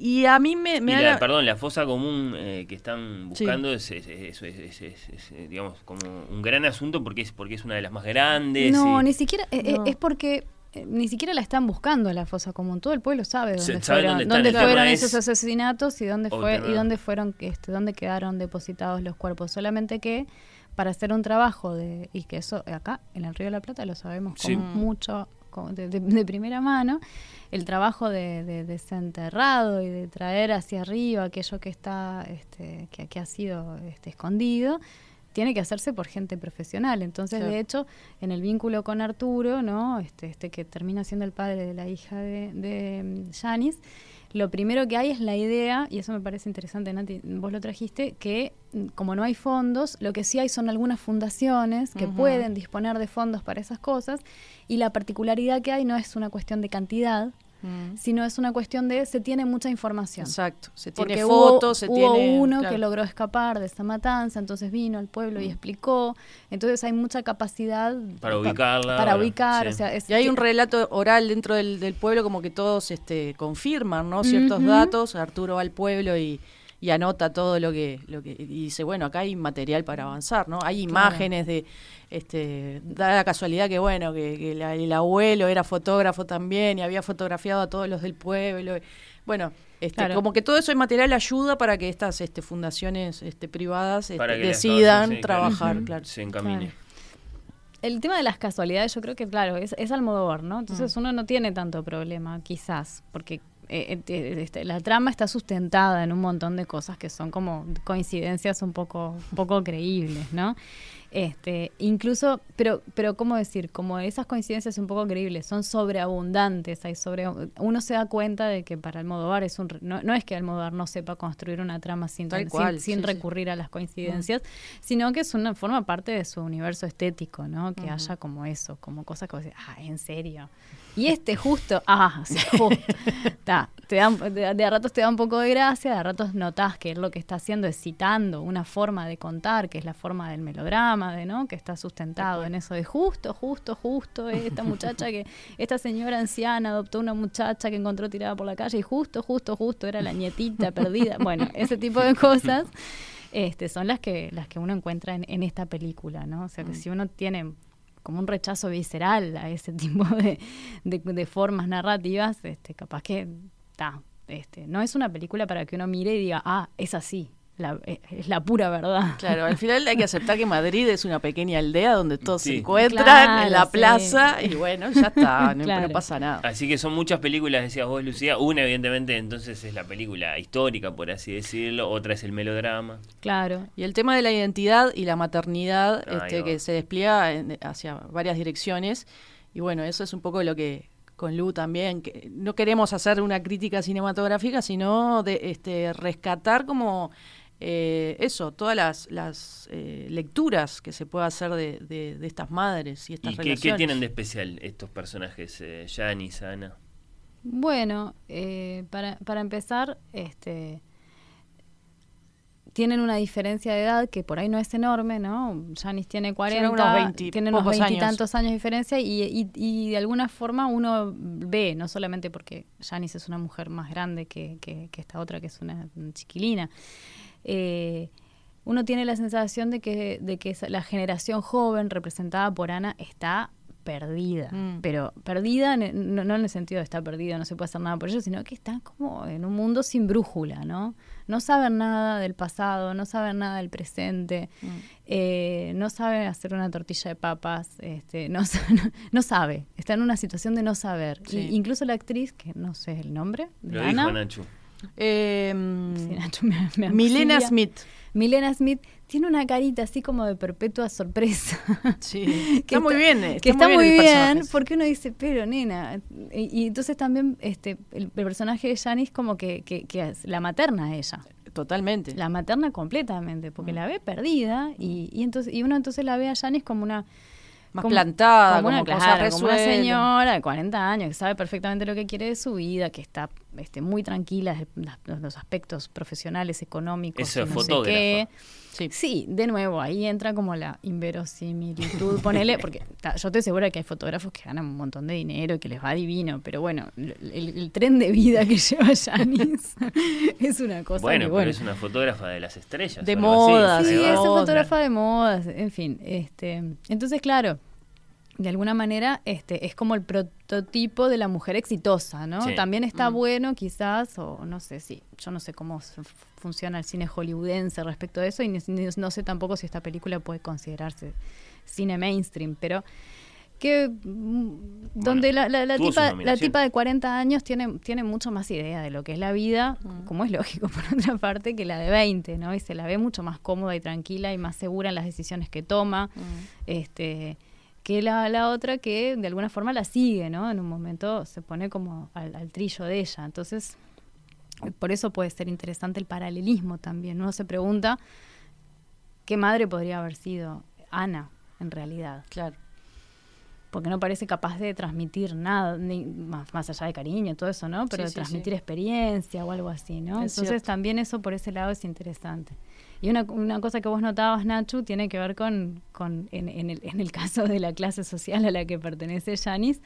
Y a mí me, me Y da la- perdón, la fosa común eh, que están Sí. buscando es, es- es- es- es- es- es, eh, digamos, como un gran asunto porque es, porque es una de las más grandes. No, y- ni siquiera, eh, eh, No. es porque ni siquiera la están buscando la fosa común. Todo el pueblo sabe dónde sabe fueron, dónde fueron es- esos asesinatos y dónde fue y dónde fueron, este, dónde quedaron depositados los cuerpos. Solamente que para hacer un trabajo de y que eso acá en el Río de la Plata lo sabemos Sí. con mucho de, de- de primera mano el trabajo de, de desenterrado y de traer hacia arriba aquello que está este, que, que ha sido este, escondido tiene que hacerse por gente profesional. Entonces de hecho en el vínculo con Arturo no este este que termina siendo el padre de la hija de, de mm, Janis lo primero que hay es la idea, y eso me parece interesante, Nati, vos lo trajiste, que mm, como no hay fondos, lo que sí hay son algunas fundaciones que pueden disponer de fondos para esas cosas, y la particularidad que hay no es una cuestión de cantidad, Mm, sino es una cuestión de se tiene mucha información. Exacto, se Porque tiene hubo- fotos, se hubo tiene... uno claro. que logró escapar de esa matanza, entonces vino al pueblo y explicó. Entonces hay mucha capacidad Para pa- ubicarla, Para para- ubicar, sí. o sea, es Y hay un relato oral dentro del, del pueblo como que todos este, confirman ¿no? ciertos Ujú. datos. Arturo va al pueblo y, y anota todo lo que, lo que... Y dice, bueno, acá hay material para avanzar, ¿no? Hay imágenes de... Este, da la casualidad que, bueno, que, que la- el abuelo era fotógrafo también y había fotografiado a todos los del pueblo. Bueno, este, Claro. como que todo eso de material ayuda para que estas este, fundaciones este, privadas este, Para que las decidan cosas, sí, claro. trabajar, claro. se encamine. Claro. El tema de las casualidades, yo creo que, claro, es, es Almodóvar, ¿no? Entonces Mm. uno no tiene tanto problema, quizás, porque eh, eh, este, la trama está sustentada en un montón de cosas que son como coincidencias un poco, poco creíbles, ¿no? Este, incluso, pero, pero cómo decir, como esas coincidencias un poco creíbles, son sobreabundantes, hay sobre, uno se da cuenta de que para Almodóvar es un, no, no es que Almodóvar no sepa construir una trama sin, Tal sin- cual, sin sí, sí. recurrir a las coincidencias, sino que es una forma parte de su universo estético, ¿no? Que haya como eso, como cosas que vos decís, ah, en serio. Y este justo, ah, sí, justo. Ta, te dan, de, de a ratos te da un poco de gracia, de a ratos notás que él lo que está haciendo es citando una forma de contar, que es la forma del melodrama, de no, que está sustentado en eso de justo, justo, justo, esta muchacha que, esta señora anciana adoptó una muchacha que encontró tirada por la calle y justo, justo, justo era la nietita perdida. Bueno, ese tipo de cosas este, son las que, las que uno encuentra en, en esta película, ¿no? O sea que si uno tiene como un rechazo visceral a ese tipo de, de- de formas narrativas, este, capaz que este, no es una película para que uno mire y diga, ah, es así, la- eh, es la pura verdad. Claro, al final hay que aceptar que Madrid es una pequeña aldea donde todos se encuentran Claro, en la sí. plaza y bueno, ya está, no, Claro. no pasa nada. Así que son muchas películas, decías vos, Lucía. Una, evidentemente, entonces es la película histórica, por así decirlo. Otra es el melodrama. Claro. Y el tema de la identidad y la maternidad este, que se despliega en- hacia varias direcciones. Y bueno, eso es un poco lo que con Lu también, que no queremos hacer una crítica cinematográfica, sino de este, rescatar como eh, eso, todas las, las eh, lecturas que se puede hacer de, de- de estas madres y estas ¿Y qué, relaciones. qué tienen de especial estos personajes, eh, Janice, Ana? Bueno, eh, para, para empezar, este tienen una diferencia de edad que por ahí no es enorme, ¿no? Janice tiene 40, unos 20 tiene unos pocos años. veintitantos años de diferencia y, y- y de alguna forma uno ve, no solamente porque Janice es una mujer más grande que, que- que esta otra que es una, chiquilina, eh, uno tiene la sensación de que, de que la generación joven representada por Ana está perdida, Mm. pero perdida no, no en el sentido de estar perdida, no se puede hacer nada por ellos, sino que están como en un mundo sin brújula, ¿no? No saben nada del pasado, no saben nada del presente, Mm. eh, no saben hacer una tortilla de papas, este, no, no, no sabe, está en una situación de no saber. Sí. Y incluso la actriz, que no sé el nombre, Lo Ana, dijo Nacho. Eh, Sí, Nacho me- me Milena. Smith. Milena Smith tiene una carita así como de perpetua sorpresa. Sí. Que está muy bien. Está que está muy bien, personaje. porque uno dice, pero nena. Y, y entonces también este el, el personaje de Janice como que, que, que es la materna a ella. Totalmente. La materna completamente, Mm. porque la ve perdida y, y entonces y uno entonces la ve a Janice como una Más plantada, como una, como cosas claro, como una señora de 40 años que sabe perfectamente lo que quiere de su vida, que está este, muy tranquila en las- los aspectos profesionales, económicos, Eso y es no sé qué. Sí. Sí, de nuevo, ahí entra como la inverosimilitud, ponele, porque ta, yo estoy segura que hay fotógrafos que ganan un montón de dinero y que les va divino, pero bueno, el, tren de vida que lleva Janis es una cosa Bueno, que, pero bueno, es una fotógrafa de las estrellas. De moda, Sí, es fotógrafa de modas, en fin. Este, entonces, claro, de alguna manera este, es como el prototipo de la mujer exitosa, ¿no? Sí. También está bueno quizás, o no sé si, yo no sé cómo funciona el cine hollywoodense respecto a eso, y ni- ni- no sé tampoco si esta película puede considerarse cine mainstream, pero que mm, donde la, la- tipa, la tipa de 40 años tiene, tiene mucho más idea de lo que es la vida, como es lógico por otra parte, que la de 20, ¿no? Y se la ve mucho más cómoda y tranquila y más segura en las decisiones que toma, este que la, la otra que de alguna forma la sigue, ¿no? En un momento se pone como al, al trillo de ella. Entonces, por eso puede ser interesante el paralelismo también. Uno se pregunta qué madre podría haber sido Ana en realidad Claro. porque no parece capaz de transmitir nada, ni más, más allá de cariño todo eso, ¿no? Pero Sí, de sí, transmitir sí. experiencia o algo así, ¿no? Es Entonces cierto. también eso por ese lado es interesante. Y una, una cosa que vos notabas, Nachu, tiene que ver con, con en, en el, en el caso de la clase social a la que pertenece Janis,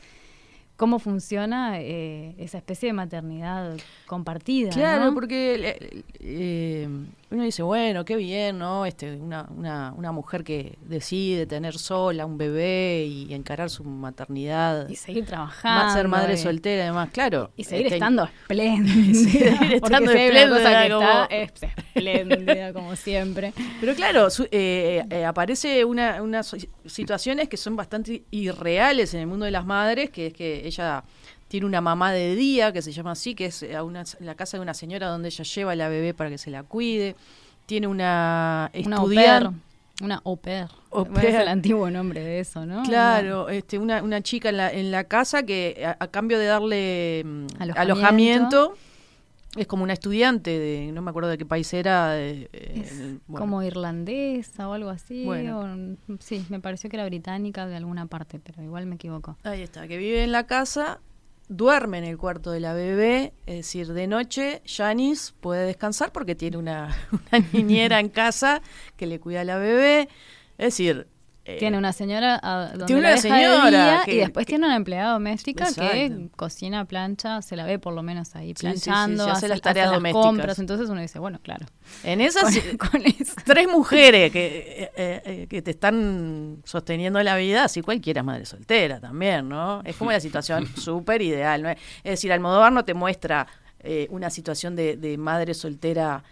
cómo funciona eh, esa especie de maternidad compartida. Claro, ¿no? porque eh, eh, uno dice, bueno, qué bien, ¿no? Este, una, una, una mujer que decide tener sola un bebé y encarar su maternidad, Y seguir trabajando. ser madre y- soltera, además, claro. Y seguir este, estando espléndida. seguir estando espléndida que como- está es espléndida, como siempre. Pero claro, su- eh, eh, aparece una, unas si- situaciones que son bastante irreales en el mundo de las madres, que es que ella tiene una mamá de día, que se llama así, que es a una, la casa de una señora donde ella lleva a la bebé para que se la cuide. Tiene una Una pair. estudiante. Una au pair. Au Bueno, Es pair. el antiguo nombre de eso, ¿no? Claro, este, una, una chica en la, en la casa que a, a cambio de darle mm, Alojamiento. alojamiento, es como una estudiante de, no me acuerdo de qué país era. eh, eh, bueno. como irlandesa o algo así. Bueno. o- sí, me pareció que era británica de alguna parte, pero igual me equivoco. Ahí está, que vive en la casa, duerme en el cuarto de la bebé, es decir, de noche Janice puede descansar porque tiene una, una niñera en casa que le cuida a la bebé, es decir... eh, Tiene una señora a- donde tiene la una deja de señora día que- y después que- tiene una empleada doméstica que cocina, plancha, se la ve por lo menos ahí Sí, sí, sí, planchando, sí, hace hace, las tareas hace domésticas. compras, entonces uno dice, bueno, claro. En esas Con, con eso. tres mujeres que, eh, eh, que te están sosteniendo la vida, así cualquiera es madre soltera también, ¿no? Es como la situación súper ideal, ¿no? Es decir, Almodóvar no te muestra una situación de, de madre soltera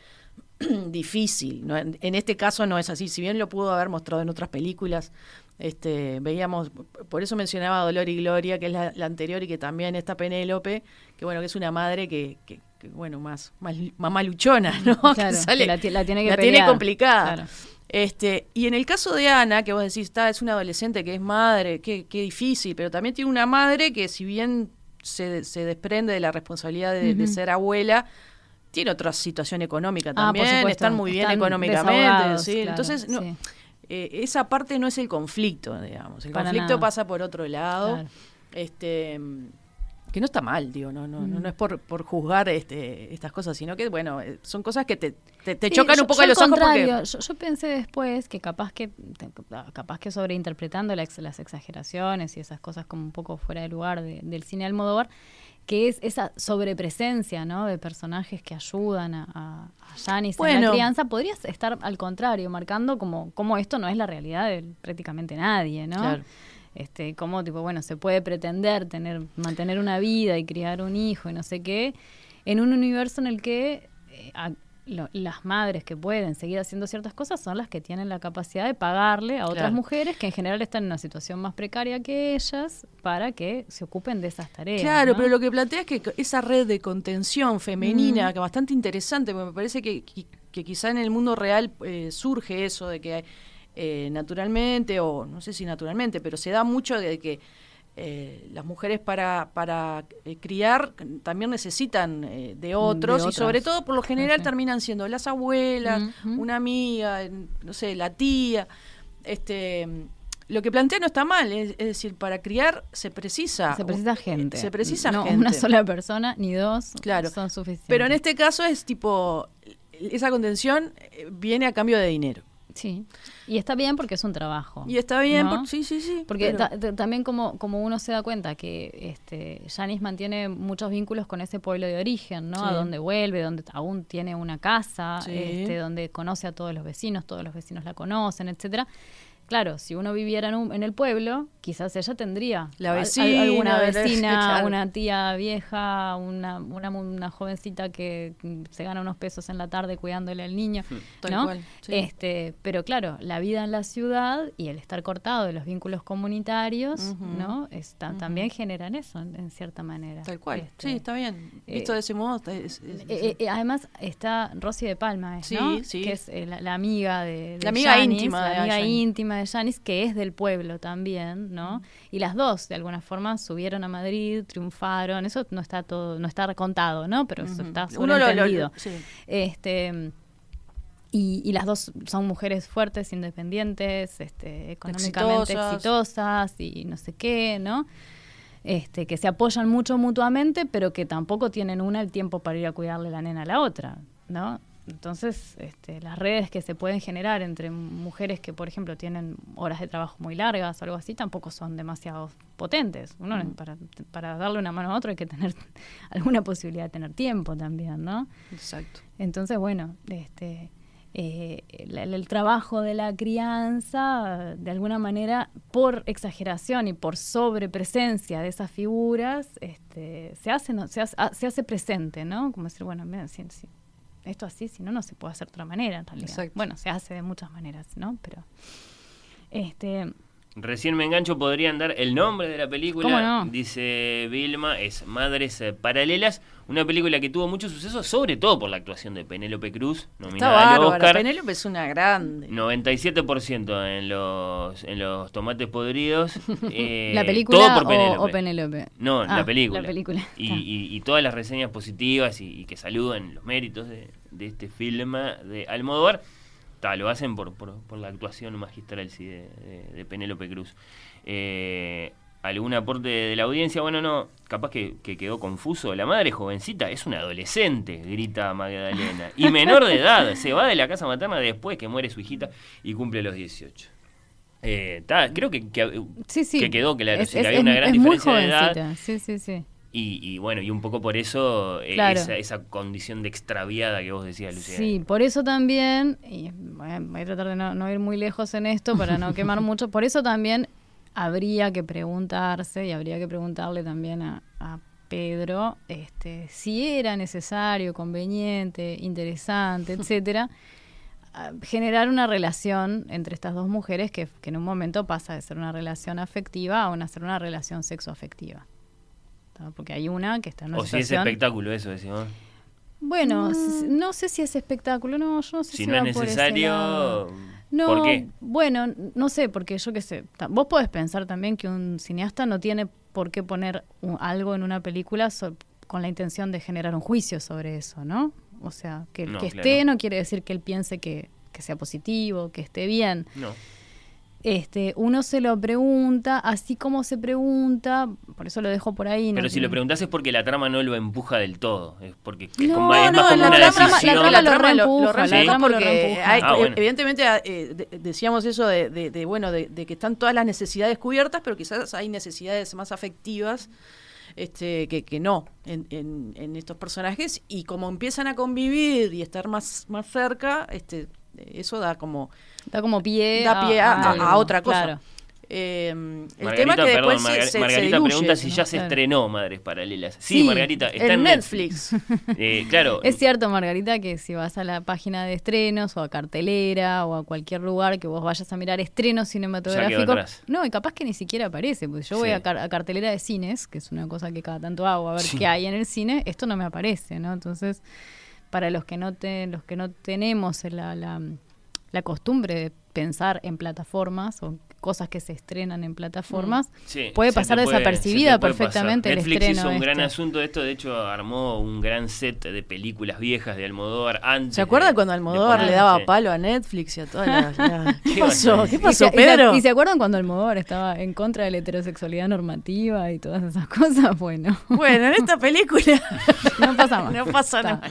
difícil, ¿no? En, en este caso no es así, si bien lo pudo haber mostrado en otras películas, este, veíamos, por eso mencionaba Dolor y Gloria, que es la, la anterior y que también está Penélope, que bueno, que es una madre que, que- que, bueno, más, más mamá luchona, ¿no? Claro, que la ti- la tiene que la tiene complicada. Claro. Este, y en el caso de Ana, que vos decís, está, es una adolescente que es madre, qué, qué difícil, pero también tiene una madre que si bien se, se desprende de la responsabilidad de, ser abuela, tiene otra situación económica Ah, también, supuesto, están muy bien están económicamente. desahogados, ¿sí? claro, Entonces, no, sí. eh, esa parte no es el conflicto, digamos. El Para conflicto nada. pasa por otro lado. Claro. Este que no está mal, digo, no, no, no, Mm. no es por, por juzgar este, estas cosas, sino que, bueno, eh, son cosas que te, te, te Sí, chocan yo- un poco en los al ojos porque... contrario, yo, yo pensé después que capaz que capaz que sobreinterpretando la ex- las exageraciones y esas cosas como un poco fuera de lugar de- del cine Almodóvar, que es esa sobrepresencia ¿no? de personajes que ayudan a, a, Janice en la Bueno. crianza, podría estar al contrario, marcando como, como esto no es la realidad de prácticamente nadie, ¿no? Claro. Este, como tipo, bueno, se puede pretender tener, mantener una vida y criar un hijo y no sé qué, en un universo en el que eh, a- lo- las madres que pueden seguir haciendo ciertas cosas son las que tienen la capacidad de pagarle a otras Claro. mujeres que en general están en una situación más precaria que ellas para que se ocupen de esas tareas. Claro, ¿no? pero lo que plantea es que esa red de contención femenina, Mm. que bastante interesante, porque me parece que, que- que quizá en el mundo real eh, surge eso de que eh, naturalmente, o no sé si naturalmente, pero se da mucho de que eh, las mujeres para, para eh, criar también necesitan eh, de otros y sobre todo por lo general sí. terminan siendo las abuelas, una amiga, no sé, la tía. Este, lo que plantea no está mal, es, es decir, para criar se precisa. Se precisa gente. Se precisa no gente. una sola persona ni dos Claro. son suficientes. Pero en este caso es tipo, esa contención eh, viene a cambio de dinero. Sí. Y está bien porque es un trabajo. Y está bien, ¿no? por- sí, sí, sí. Porque pero- ta- ta- también como, como uno se da cuenta que este Janis mantiene muchos vínculos con ese pueblo de origen, ¿no? Sí. A donde vuelve, donde aún tiene una casa, Sí. este, donde conoce a todos los vecinos, todos los vecinos la conocen, etcétera. Claro, si uno viviera en, un- en el pueblo, quizás ella tendría La al- vecina, alguna la- vecina, claro. una tía vieja, una, una, una jovencita que se gana unos pesos en la tarde cuidándole al niño, Tal ¿no? cual, sí. Este, pero claro, la vida en la ciudad y el estar cortado de los vínculos comunitarios. ¿no? Está, También generan eso, en, en cierta manera. Tal cual. Este, sí, está bien. eh, Visto de ese modo, está- es- es- eh, eh, además está Rosy de Palma, ¿es, Sí, ¿no? sí. que es la, la amiga de, de La amiga íntima la amiga íntima de Janis, que es del pueblo también, ¿no? Y las dos, de alguna forma, subieron a Madrid, triunfaron, eso no está todo, no está contado, ¿no? Pero eso está sobreentendido. sí. Este y, y las dos son mujeres fuertes, independientes, este, económicamente Exitosas. exitosas. y no sé qué, ¿no? Este, que se apoyan mucho mutuamente, pero que tampoco tienen una el tiempo para ir a cuidarle la nena a la otra, ¿no? Entonces, este, las redes que se pueden generar entre mujeres que, por ejemplo, tienen horas de trabajo muy largas o algo así, tampoco son demasiado potentes. Uno, para, para darle una mano a otro hay que tener alguna posibilidad de tener tiempo también, ¿no? Exacto. Entonces, bueno, este, eh, el, el trabajo de la crianza, de alguna manera, por exageración y por sobrepresencia de esas figuras, este, se, hace, no, se, hace, ah, se hace presente, ¿no? Como decir, bueno, mira, si- si- esto así, si no, no se puede hacer de otra manera, en realidad. Exacto. Bueno, se hace de muchas maneras, ¿no? Pero, este, Recién me engancho, podrían dar el nombre de la película. ¿Cómo no? Dice Vilma, es Madres Paralelas, una película que tuvo mucho suceso, sobre todo por la actuación de Penélope Cruz, Está nominada al bárbara. Oscar. Penélope es una grande. 97% en los, en los tomates podridos. eh, ¿La película todo por Penélope. o Penélope? No, Ah, la película. la película, Y, está. y- y todas las reseñas positivas y, y que saludan los méritos de, de este film de Almodóvar, ta, lo hacen por, por, por la actuación magistral sí, de, de- de Penélope Cruz. Eh, ¿Algún aporte de la audiencia? Bueno, no, capaz que, que quedó confuso. La madre jovencita es una adolescente, grita Magdalena. Y menor de edad, se va de la casa materna después que muere su hijita y cumple los 18. Eh, ta, creo que, que, sí, sí. que quedó claro, Es- que es- había una gran diferencia de edad. Sí, sí, sí. Y, y bueno, y un poco por eso eh, Claro. esa, esa condición de extraviada que vos decías, Lucía. Sí, por eso también, y bueno, voy a tratar de no, no ir muy lejos en esto para no quemar mucho, por eso también habría que preguntarse y habría que preguntarle también a, a Pedro este, si era necesario, conveniente, interesante, etcétera, generar una relación entre estas dos mujeres que, que en un momento pasa de ser una relación afectiva a una, ser una relación sexoafectiva. ¿Tá? Porque hay una que está en una O si es espectáculo eso, decimos. Bueno, Mm. no sé si es espectáculo, no, yo no sé si, Si no es va por ese lado. necesario, No, ¿por qué? bueno, no sé, porque yo qué sé. Vos podés pensar también que un cineasta no tiene por qué poner un- algo en una película so- con la intención de generar un juicio sobre eso, ¿no? O sea, que, No, que claro. esté no quiere decir que él piense que, que sea positivo, que esté bien. No. Este, uno se lo pregunta, así como se pregunta, por eso lo dejo por ahí. Pero no- si lo preguntás es porque la trama no lo empuja del todo. Es porque es No, como, es no, más como la una trama- la trama la lo trama lo, lo reempuja, reempuja la trama lo hay- Ah, bueno. evidentemente eh, de- decíamos eso de, de- de, bueno de, de que están todas las necesidades cubiertas, pero quizás hay necesidades más afectivas este, que, que no en, en- en estos personajes y como empiezan a convivir y estar más, más cerca, este, eso da como Da como pie, da pie a, a- algo, a otra cosa. claro. Eh, el Margarita, tema que perdón, después se- Margar- se, se Margarita diluye, pregunta si ¿no? ya se Claro. estrenó Madres Paralelas. Sí, Sí, Margarita, está en Netflix. Netflix. Eh, claro, Es cierto, Margarita, que si vas a la página de estrenos o a cartelera o a cualquier lugar que vos vayas a mirar estrenos cinematográficos, no, y capaz que ni siquiera aparece, porque yo voy Sí. a, car- a cartelera de cines, que es una cosa que cada tanto hago, a ver qué hay en el cine, esto no me aparece, ¿no? Entonces, para los que no te, los que no tenemos la, la, la costumbre de pensar en plataformas o, cosas que se estrenan en plataformas, Sí, puede pasar puede- desapercibida pasar. perfectamente el Netflix estreno. hizo un gran este. asunto de esto, de hecho armó un gran set de películas viejas de Almodóvar antes. ¿Se acuerdan de- cuando Almodóvar le daba palo a Netflix y a todas las... las- ¿Qué ¿Qué vas a pasó? ¿Qué pasó, y se- Pedro? ¿Y se acuerdan cuando Almodóvar estaba en contra de la heterosexualidad normativa y todas esas cosas? Bueno, Bueno, en esta película no pasa más. no pasa nada.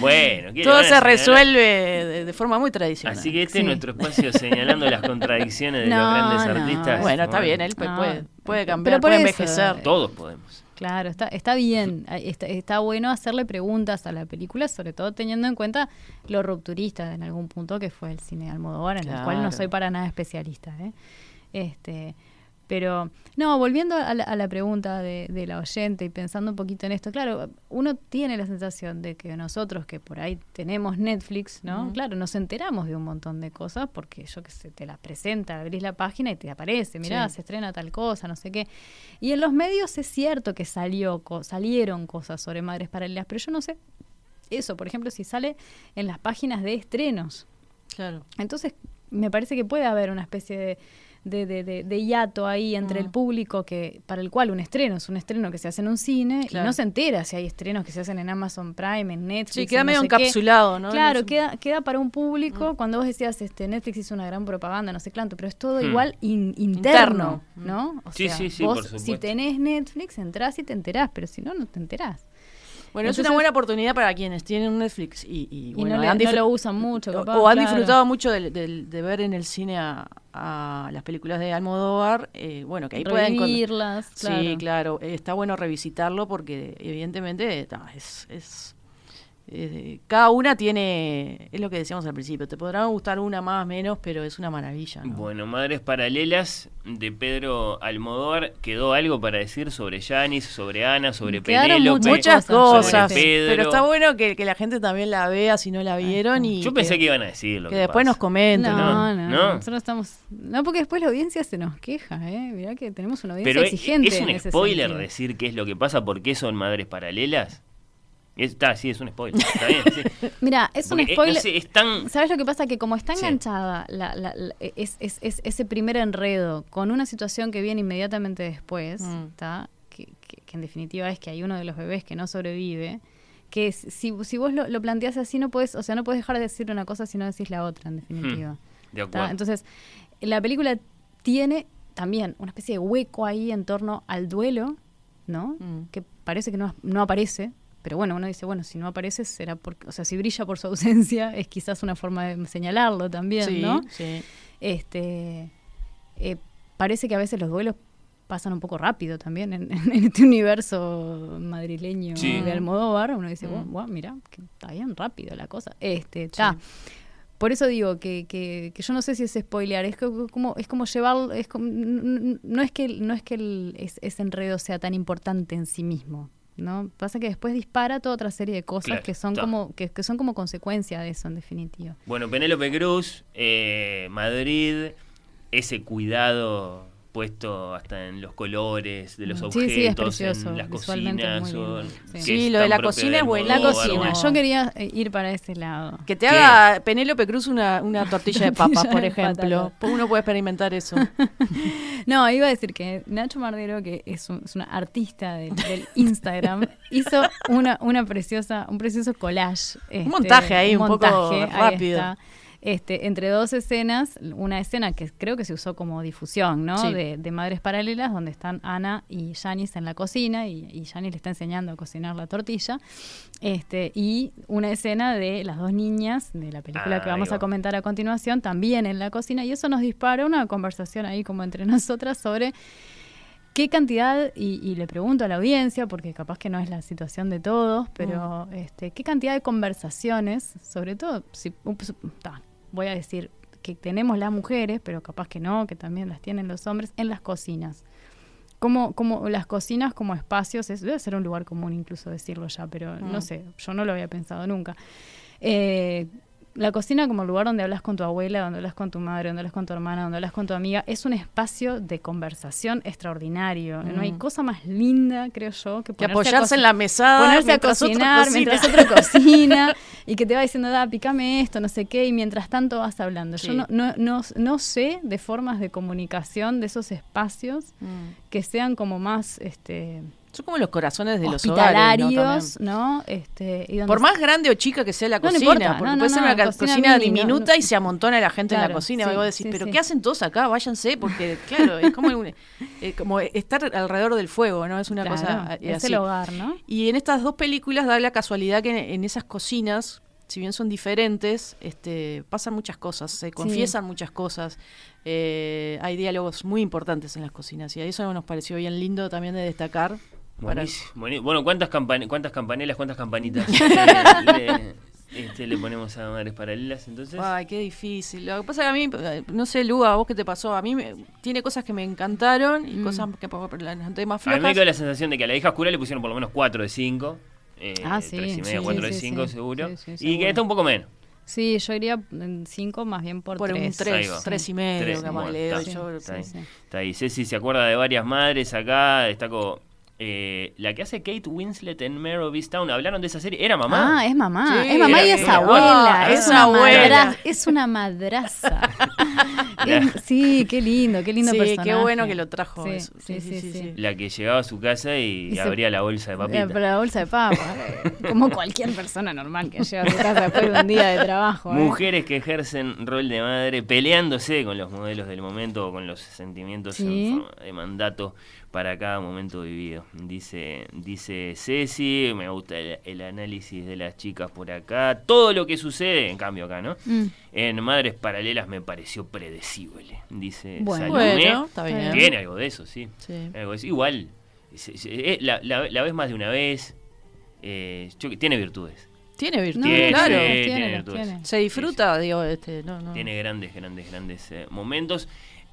Bueno, ¿qué le Todo se resuelve de, de forma muy tradicional. Así que este Sí. es nuestro espacio señalando las contradicciones de No, los grandes. Artistas. Bueno, está bien, él No, puede, puede pero cambiar, por puede eso, envejecer. Todos podemos. Claro, está, está bien, está, está bueno hacerle preguntas a la película, sobre todo teniendo en cuenta lo rupturista en algún punto que fue el cine de Almodóvar, en el cual no soy para nada especialista. ¿eh? Este, pero, no, volviendo a la, a la pregunta de, de la oyente y pensando un poquito en esto, claro, uno tiene la sensación de que nosotros que por ahí tenemos Netflix, ¿no? Claro, nos enteramos de un montón de cosas porque yo que sé, te las presenta, abrís la página y te aparece, mirá, Sí. se estrena tal cosa, no sé qué. Y en los medios es cierto que salió, co- salieron cosas sobre madres paralelas, pero yo no sé eso, por ejemplo, si sale en las páginas de estrenos. Claro. Entonces, me parece que puede haber una especie de, de, de- de- de hiato ahí entre el público que para el cual un estreno es un estreno que se hace en un cine y no se entera si hay estrenos que se hacen en Amazon Prime, en Netflix. Sí, queda en no medio qué. encapsulado, ¿no? Claro, No sé- queda, queda para un público, cuando vos decías, este Netflix hizo una gran propaganda, no sé cuánto, pero es todo Hmm. igual in- interno, Interno. ¿no? O Sí, sea, sí, sí, vos, por si tenés Netflix, entrás y te enterás, pero si no, no te enterás. Bueno, es una buena oportunidad para quienes tienen un Netflix y, y, Y bueno, no le- han no disfrut- lo usan mucho, o- capaz, o han claro. disfrutado mucho del- del- de, ver en el cine a, a las películas de Almodóvar. eh, bueno, que ahí pueden Revivirlas, Sí, claro. claro. Está bueno revisitarlo porque evidentemente ta, es, es eh, cada una tiene, es lo que decíamos al principio, te podrá gustar una más, menos, pero es una maravilla. ¿no? Bueno, Madres Paralelas de Pedro Almodóvar. ¿Quedó algo para decir sobre Yanis, sobre Ana, sobre Quedaron Penélope? Muchas sobre cosas, Pedro. pero está bueno que, que la gente también la vea si no la vieron y Yo pensé que iban a decir lo que que después pasa. nos comenten. No, ¿no? no, ¿No? nosotros estamos... No, porque después la audiencia se nos queja, ¿eh? Mirá que tenemos una audiencia Pero es, exigente es en un spoiler decir qué es lo que pasa, por qué son madres paralelas. Está, sí, es un spoiler. Está bien, sí. Mira, es un Porque, eh, spoiler... no sé, es tan. ¿Sabes lo que pasa? Que como está Sí. enganchada la- la- la- es, es- es- ese primer enredo con una situación que viene inmediatamente después, Mm. Que, que- que en definitiva es que hay uno de los bebés que no sobrevive, que es- si, si vos lo, lo planteás así, no puedes, o sea, no puedes dejar de decir una cosa si no decís la otra, en definitiva. De ¿tá? acuerdo. Entonces, la película tiene también una especie de hueco ahí en torno al duelo, ¿no? Mm. Que parece que no, no aparece. Pero bueno, uno dice, bueno, si no aparece será porque, o sea, si brilla por su ausencia es quizás una forma de señalarlo también, Sí, ¿no? sí. Este, eh, parece que a veces los duelos pasan un poco rápido también en, en este universo madrileño Sí. de Almodóvar. Uno dice, Mm. "Guau, guau, mira, que está bien rápido la cosa. Este, está. Por eso digo que, que, que yo no sé si es spoilear, es co- como, es como llevar, es como- no es que, no es que el- es- ese enredo sea tan importante en sí mismo, ¿no? Pasa que después dispara toda otra serie de cosas Claro, que son está. como, que, que son como consecuencia de eso en definitiva. Bueno, Penélope Cruz, eh, Madrid, ese cuidado puesto hasta en los colores de los Sí, objetos, sí, es precioso, en las cocinas. o- sí. que Sí, es lo de la cocina es Almodóvar, La cocina, bueno. yo quería eh, ir para ese lado. Que te ¿Qué? haga Penélope Cruz una, una tortilla de papas, por ejemplo. patatas. Uno puede experimentar eso. No, iba a decir que Nacho Mardero, que es, un- es una artista del, del Instagram, hizo una, una preciosa, un precioso collage. este, montaje ahí, un poco ahí rápido. está, este, entre dos escenas, una escena que creo que se usó como difusión, ¿no? Sí. De, de Madres Paralelas, donde están Ana y Janice en la cocina y, y Janice le está enseñando a cocinar la tortilla. Este, y una escena de las dos niñas de la película Ah, que vamos a comentar a continuación, también en la cocina, y eso nos dispara una conversación ahí como entre nosotras sobre qué cantidad, y, y le pregunto a la audiencia, porque capaz que no es la situación de todos, pero este, qué cantidad de conversaciones, sobre todo, si, ups, ta, voy a decir que tenemos las mujeres, pero capaz que no, que también las tienen los hombres, en las cocinas. Como, como las cocinas como espacios, es, debe ser un lugar común incluso decirlo ya, pero no Mm. sé, yo no lo había pensado nunca. Eh, la cocina como lugar donde hablas con tu abuela, donde hablas con tu madre, donde hablas con tu hermana, donde hablas con tu amiga, es un espacio de conversación extraordinario. No hay Mm. cosa más linda, creo yo, que, Que apoyarse en la mesada ponerse a otro cocinar cocina. mientras otro cocina y que te va diciendo, da, picame esto, no sé qué, y mientras tanto vas hablando. Sí. Yo no, no, no, no sé de formas de comunicación de esos espacios Mm. que sean como más este, Son como los corazones de los hogares, ¿no? Este, y Por más grande o chica que sea la No, cocina, importa. porque No, puede ser una cocina cocina, mini, no, diminuta y se amontona la gente en la cocina. sí, y vos decís, sí, pero sí. ¿qué hacen todos acá? Váyanse, porque claro, es como, un- eh, como estar alrededor del fuego, ¿no? Es una Claro, cosa eh, es así. el hogar, ¿no? Y en estas dos películas da la casualidad que en, en esas cocinas, si bien son diferentes, este, pasan muchas cosas, se confiesan muchas cosas. eh, hay diálogos muy importantes en las cocinas y eso nos pareció bien lindo también de destacar. Buenísimo, buenísimo. Bueno, ¿cuántas, campan ¿cuántas campanelas, cuántas campanitas le, le- este, le ponemos a Madres Paralelas entonces? Ay, qué difícil. Lo que pasa es que a mí, eh, no sé, Luga, ¿a vos qué te pasó? A mí me- tiene cosas que me encantaron y cosas que por- por las noté más A mí me flojas. quedó la sensación de que a la hija oscura le pusieron por lo menos 4 de 5. Eh, Ah, sí, 3 y medio, sí, 4 sí, de sí, 5 sí. seguro. Sí, sí, y que está un poco menos. Sí, yo iría en cinco más bien por, Por un tres. tres, Ahí va. tres y medio, Tres, capaz le doy yo. Está ahí. Ceci se acuerda de varias madres acá. Destaco eh, la que hace Kate Winslet en Mare of Easttown. Hablaron de esa serie. Era mamá. Ah, es mamá. Sí, es mamá y es era- abuela. ah, es, es una abuela. es una madraza. Es- sí, qué lindo, qué lindo Sí, personaje. qué bueno que lo trajo Sí, eso. sí, sí, sí. La que llegaba a su casa y, Y se- abría la bolsa de papita. Para la bolsa de papa. eh, Como cualquier persona normal que llega a su casa después de un día de trabajo. ¿eh? Mujeres que ejercen rol de madre peleándose con los modelos del momento o con los sentimientos Sí. en forma de mandato para cada momento vivido. Dice, dice Ceci, me gusta el, el análisis de las chicas por acá. Todo lo que sucede, en cambio acá, ¿no? Mm. En Madres Paralelas me pareció predecible, dice Bueno. Salomé. Bueno, está bien. Tiene algo de eso, sí. Sí. Algo de eso. Igual, la, la- la ves más de una vez. eh, yo- tiene virtudes. Tiene virtud, No, Tiene, claro. sí, tiene, virtudes. tiene. Se disfruta, digo, este, no, no. Tiene grandes, grandes, grandes eh, momentos.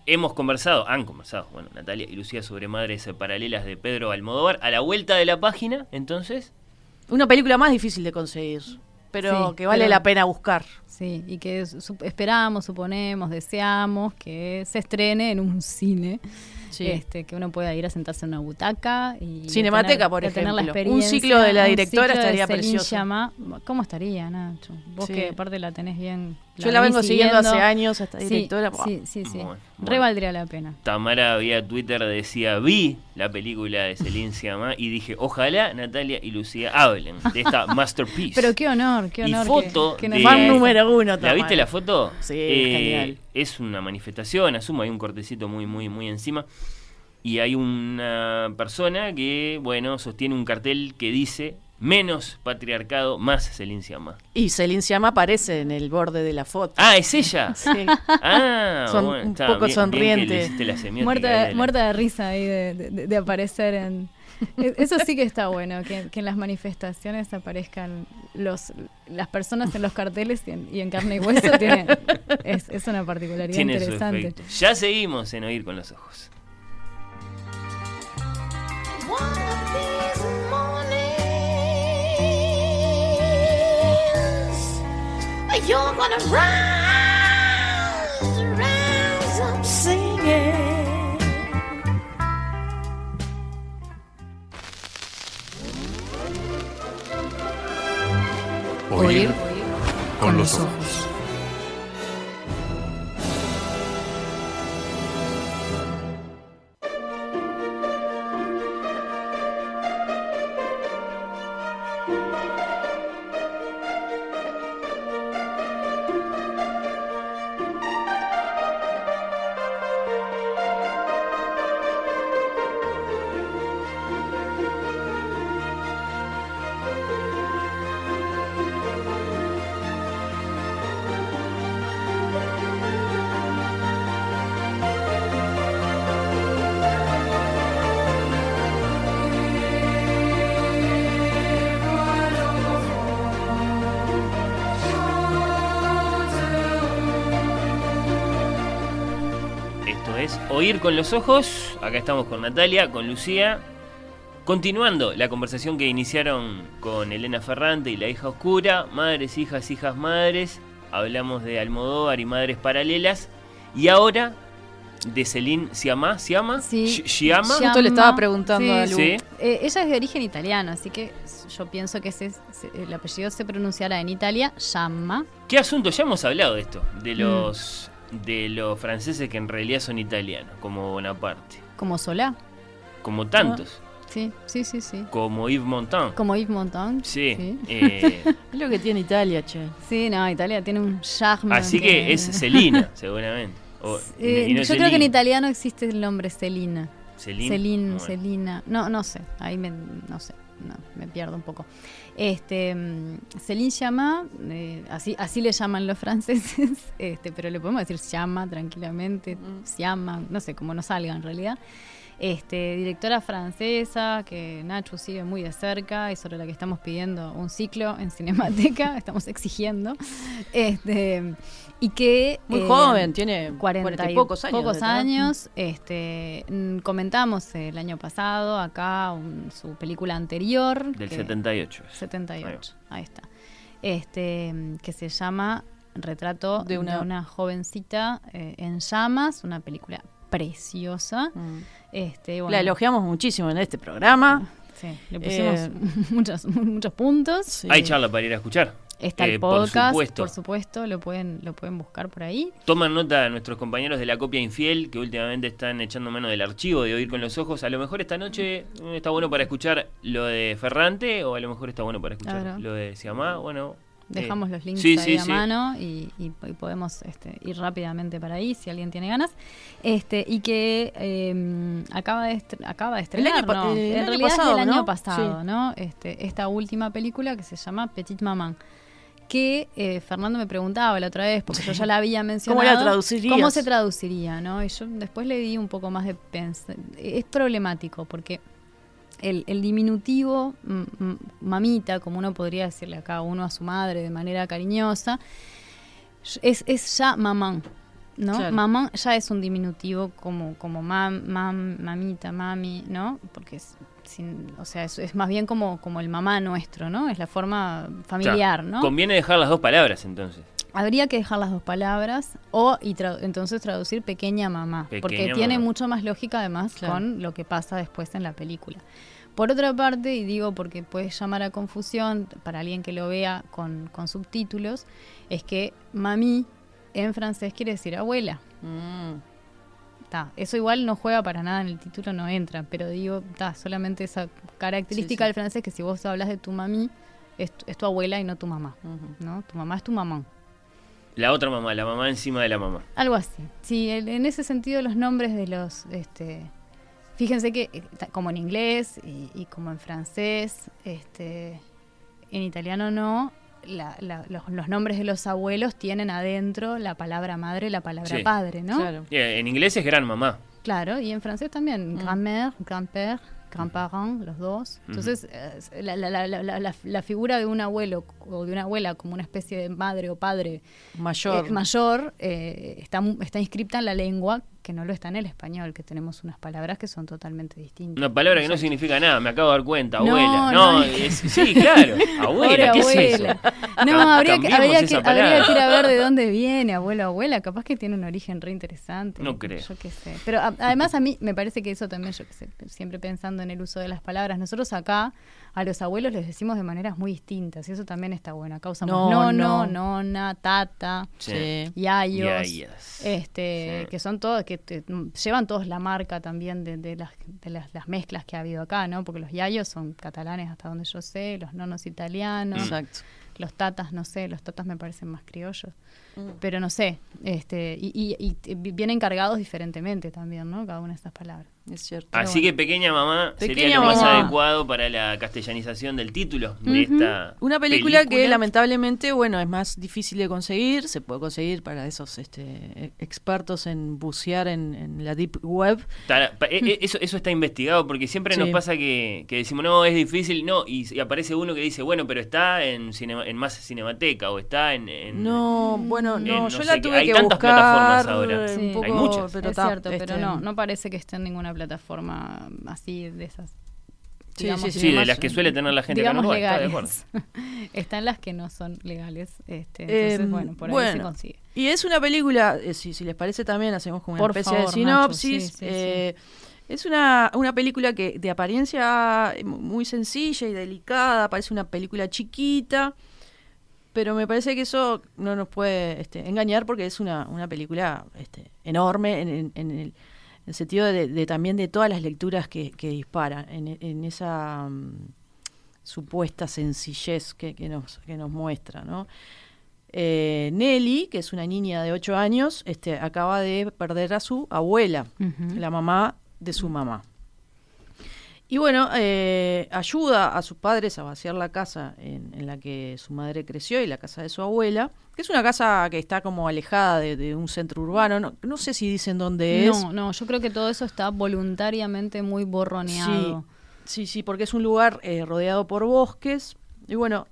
Hemos conversado, han conversado, bueno, Natalia y Lucía sobre Madres Paralelas de Pedro Almodóvar. A la vuelta de la página, entonces, Una película más difícil de conseguir, pero Sí, que vale pero- la pena buscar. Sí, y que su- esperamos, suponemos, deseamos que se estrene en un cine. Sí. Este, que uno pueda ir a sentarse en una butaca y Cinemateca, tener- por de tener la ejemplo. Un ciclo de la un directora de estaría precioso. ¿Cómo estaría, Nacho? Vos Sí. que aparte la tenés bien. Yo la vengo siguiendo hace años, esta Sí, directora. Buah. Sí, sí, sí. Bueno, Re valdría la pena. Tamara vía Twitter decía, vi la película de Celine Sciamma y dije, ojalá Natalia y Lucía hablen de esta masterpiece. Pero qué honor, qué Y honor. foto que, que nos de- Fan número uno, ¿La Tamara. viste la foto? Sí, Eh, genial. Es una manifestación, asumo, hay un cortecito muy, muy, muy encima. Y hay una persona que, bueno, sostiene un cartel que dice menos patriarcado, más Celine Sciamma. Y Celine Sciamma aparece en el borde de la foto. Ah, ¿es ella? Sí. Ah, Son bueno, un está poco bien- bien sonriente. hiciste la Muerta, de muerta de risa ahí de, de- de aparecer en... E- Eso sí que está bueno, que, que en las manifestaciones aparezcan los las personas en los carteles y en, y en carne y hueso. Tiene, es, es una particularidad Tiene interesante. Ya seguimos en Oír con los Ojos. You're gonna rise, rise up singing. Oír con los ojos. Con los Ojos. Acá estamos con Natalia, con Lucía. Continuando la conversación que iniciaron con Elena Ferrante y la hija oscura, madres, hijas, hijas, madres. Hablamos de Almodóvar y madres paralelas. Y ahora de Celine Siamá, ¿Siama? Sí. Justo le estaba preguntando a Lu. Sí. Eh, ella es de origen italiano, así que yo pienso que ese, se- el apellido se pronunciará en Italia, Sciamma. ¿Qué asunto? Ya hemos hablado de esto, de Mm. los de los franceses que en realidad son italianos, como Bonaparte, como Solá. como tantos, Sí, sí, sí, sí. como Yves Montand. Como Yves Montand. Sí. Sí, eh, Es lo que tiene Italia, che. Sí, no, Italia tiene un charme. así que es Celina, seguramente. O- Eh, no yo creo que en italiano existe el nombre Celina. Bueno. Celina. No, no sé. Ahí me, no sé. No, me pierdo un poco. Este, mm, Celine llama, así, así le llaman los franceses, este, pero le podemos decir llama tranquilamente, llama, no sé, cómo nos salga en realidad. Este, directora francesa que Nacho sigue muy de cerca y sobre la que estamos pidiendo un ciclo en Cinemateca, estamos exigiendo. Este, y que Muy eh, joven, tiene 40 cuarenta y pocos años. Pocos años. Este, mm, comentamos el año pasado acá un- su película anterior. Del que- 78. 78, ahí está. Este, mm, que se llama Retrato De de una- jovencita eh, en llamas, una película preciosa. Mm. Este, bueno, La elogiamos muchísimo en este programa. Sí, le pusimos Eh, muchos, muchos puntos. Hay charla para ir a escuchar. Está Eh, el por podcast, supuesto. por supuesto, lo pueden, lo pueden buscar por ahí. Toman nota nuestros compañeros de la copia infiel que últimamente están echando mano del archivo de Oír con los Ojos. A lo mejor esta noche eh, está bueno para escuchar lo de Ferrante o a lo mejor está bueno para escuchar Claro. lo de Siamá. Bueno, Dejamos eh, los links sí, ahí sí, a sí. mano y, y- y podemos este, ir rápidamente para ahí si alguien tiene ganas. Este y que eh, acaba de estre- acaba de estrenar, año pa- ¿no? el en año realidad pasado, es del ¿no? año pasado, Sí. ¿no? Este, esta última película que se llama Petit Maman. Que eh, Fernando me preguntaba la otra vez, porque yo ya la había mencionado. ¿Cómo la traducirías? ¿Cómo se traduciría, no? Y yo después le di un poco más de pensar. Es problemático, porque el, el diminutivo mm, mm, mamita, como uno podría decirle acá uno a su madre de manera cariñosa, es, es ya mamán. ¿no? Claro. Mamán ya es un diminutivo como, como mam, mam, mamita, mami, ¿no? Porque es, sin- o sea, es, es más bien como, como el mamá nuestro, ¿no? Es la forma familiar, ¿no? Conviene dejar las dos palabras entonces. Habría que dejar las dos palabras o y tra- entonces traducir pequeña mamá, porque tiene mucho más lógica además Claro. con lo que pasa después en la película. Por otra parte, y digo porque puede llamar a confusión para alguien que lo vea con, con subtítulos, es que mami en francés quiere decir abuela. Mm. Ta, eso igual no juega para nada en el título, no entra, pero digo, ta, solamente esa característica Sí, sí. del francés que si vos hablas de tu mami, es, tu- es tu abuela y no tu mamá. ¿no? Tu mamá es tu mamá. La otra mamá, la mamá encima de la mamá. Algo así. Sí, el- en ese sentido los nombres de los, este, fíjense que eh, como en inglés y, y como en francés, este, en italiano no, la- la- los, los nombres de los abuelos tienen adentro la palabra madre, la palabra Sí. padre, ¿no? Claro. Eh, En inglés es gran mamá. Claro, y en francés también, Mm. grand-mère, grand-père, grand-parent, los dos. Entonces, eh, la, la- la- la- la- la figura de un abuelo o de una abuela como una especie de madre o padre Mayor. eh, mayor eh, está, mu- está inscripta en la lengua, que no lo está en el español, que tenemos unas palabras que son totalmente distintas. Una palabra que no significa nada, me acabo de dar cuenta, abuela. no, No, es- es- sí, claro, abuela, ¿qué es abuela. eso? No, habría que, habría, que, habría que ir a ver de dónde viene abuelo abuela. Capaz que tiene un origen re interesante. No creo. Yo qué sé. Pero a- además a mí me parece que eso también, yo qué sé, siempre pensando en el uso de las palabras. Nosotros acá a los abuelos les decimos de maneras muy distintas y eso también está bueno. Acá usamos No, nono, no. nona, tata. Sí. Yayos, Yayas. este, Sí. que son todos, que te- mm, llevan todos la marca también de, de las, de las, las mezclas que ha habido acá, ¿no? Porque los yayos son catalanes hasta donde yo sé, los nonos italianos, Exacto. los tatas, no sé, los tatas me parecen más criollos, Mm. pero no sé, este, y, y- y t- vienen cargados diferentemente también, ¿no? Cada una de estas palabras. Es cierto. Así que Pequeña Mamá sería Pequeña lo más Mamá. adecuado para la castellanización del título de Ujú. esta Una película, que lamentablemente, bueno, es más difícil de conseguir, se puede conseguir para esos este, expertos en bucear en, en la deep web. Eh, eh, Eso, eso está investigado porque siempre Sí. nos pasa que, que decimos, no, es difícil, no, y, y aparece uno que dice, bueno, pero está en, cinema- en más cinemateca o está en... en- No, bueno, no, no yo la tuve hay que tantas buscar plataformas ahora. un Sí. poco, Hay muchas. pero es cierto, pero este, no, no parece que esté en ninguna plataforma así de esas. Sí, digamos, sí, sí, Sí, de las que suele tener la gente digamos Uruguay, está de acuerdo. Están las que no son legales. Este, entonces, Em, bueno, por ahí se consigue. Y es una película, eh, si, si les parece también, hacemos como una Por especie de favor, sinopsis. sí, sí, eh, Es una, una película que de apariencia eh, muy sencilla y delicada, parece una película chiquita, pero me parece que eso no nos puede este, engañar porque es una, una película este, enorme en, en- en el, en el sentido de, de también de todas las lecturas que, que dispara, en, esa mm, supuesta sencillez que, que nos, que nos muestra, ¿no? Eh, Nelly, que es una niña de 8 años, este, acaba de perder a su abuela, la mamá de su mamá. Y bueno, eh, ayuda a sus padres a vaciar la casa en, en la que su madre creció y la casa de su abuela, que es una casa que está como alejada de, de un centro urbano. No, no sé si dicen dónde es. No, no, yo creo que todo eso está voluntariamente muy borroneado. Sí, sí, porque es un lugar eh, rodeado por bosques. Y bueno,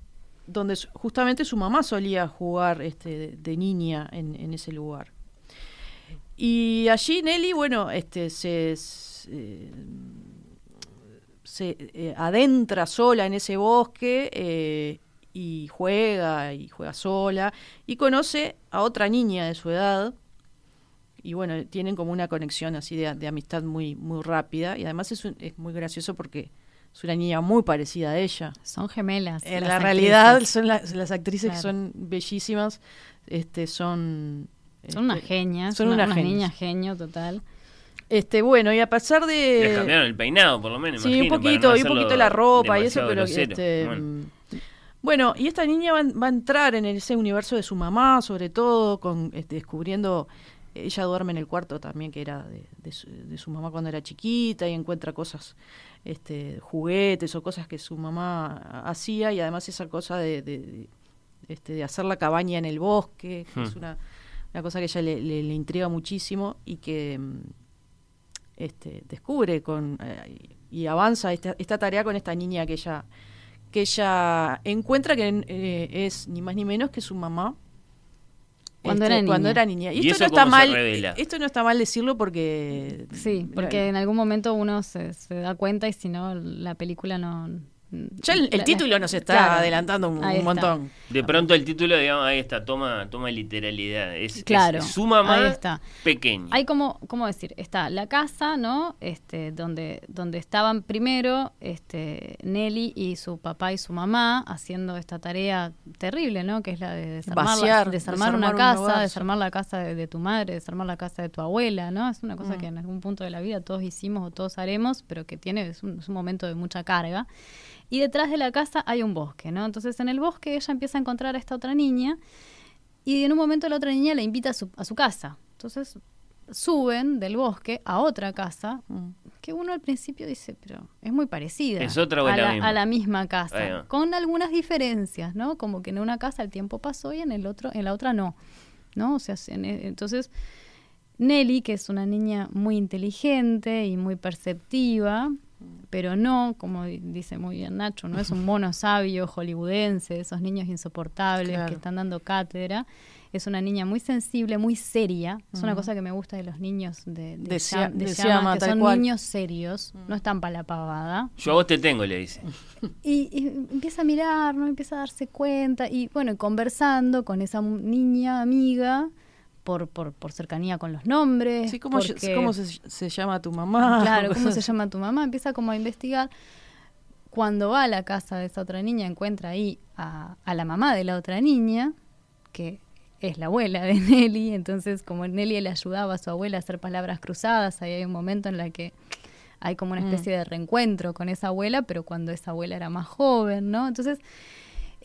donde justamente su mamá solía jugar este, de, de niña en, en ese lugar. Y allí Nelly, bueno, este, se, se, se, eh, adentra sola en ese bosque eh, y juega, y juega sola, y conoce a otra niña de su edad, y bueno, tienen como una conexión así de, de amistad muy, muy rápida, y además es, un- es muy gracioso porque es una niña muy parecida a ella. Son gemelas. En la realidad actrices. son las, las actrices que son bellísimas, este, son... Son unas este, genias. Son una- unas genias. niñas genio total. Este, bueno, y a pesar de... Les cambiaron el peinado, por lo menos. Sí, imagino, un poquito, no y un poquito la ropa y eso, pero este, Bueno. mm, bueno, y esta niña va, va a entrar en ese universo de su mamá, sobre todo, con este, descubriendo, ella duerme en el cuarto también que era de, de su, de su mamá cuando era chiquita y encuentra cosas, este, juguetes o cosas que su mamá hacía y además esa cosa de, de- de, este, de hacer la cabaña en el bosque, que es Hmm. una, una cosa que ella le, le- le intriga muchísimo y que mm, este, descubre con eh, y avanza esta, esta tarea con esta niña que ella que ella encuentra que eh, es ni más ni menos que su mamá Cuando este, era niña. cuando era niña. Y, ¿Y esto no está mal, revela? esto no está mal decirlo porque Sí, porque en algún momento uno se, se da cuenta y si no, la película no... ya el, título nos está claro, adelantando un, está. montón. De pronto el título, digamos, ahí está, toma, toma literalidad. Es, Claro, es su mamá ahí está. pequeña. Hay como, ¿cómo decir? Está la casa, ¿no? Este, donde, donde estaban primero este, Nelly y su papá y su mamá haciendo esta tarea terrible, ¿no? Que es la de desarmar, la- Vaciar, desarmar, desarmar una un casa, desarmar la casa de, de tu madre, desarmar la casa de tu abuela, ¿no? Es una cosa Mm. que en algún punto de la vida todos hicimos o todos haremos, pero que tiene, es un, es un momento de mucha carga. Y detrás de la casa hay un bosque, ¿no? Entonces en el bosque ella empieza a encontrar a esta otra niña y en un momento la otra niña la invita a su, a su casa. Entonces suben del bosque a otra casa Mm. que uno al principio dice, pero es muy parecida ¿Es otra a, la misma? a la misma casa, con algunas diferencias, ¿no? Como que en una casa el tiempo pasó y en el otro, en la otra no, ¿no? O sea, en- entonces Nelly, que es una niña muy inteligente y muy perceptiva, pero no, como di- dice muy bien Nacho, no es un mono sabio hollywoodense, esos niños insoportables Claro. que están dando cátedra. Es una niña muy sensible, muy seria. Es una cosa que me gusta de los niños de, de, De Sia- Sia- de de Siama, Siama, que son cual. niños serios, no están para la pavada. Yo a vos te tengo, le dice. Y, y empieza a mirar, ¿no? Empieza a darse cuenta y bueno, y conversando con esa mu- niña amiga por, por, por cercanía con los nombres. Sí, ¿cómo, porque- cómo se, se llama tu mamá? Claro, ¿cómo se llama tu mamá? Empieza como a investigar. Cuando va a la casa de esa otra niña, encuentra ahí a, a la mamá de la otra niña, que es la abuela de Nelly. Entonces, como Nelly le ayudaba a su abuela a hacer palabras cruzadas, ahí hay un momento en la que hay como una Mm. especie de reencuentro con esa abuela, pero cuando esa abuela era más joven, ¿no? Entonces,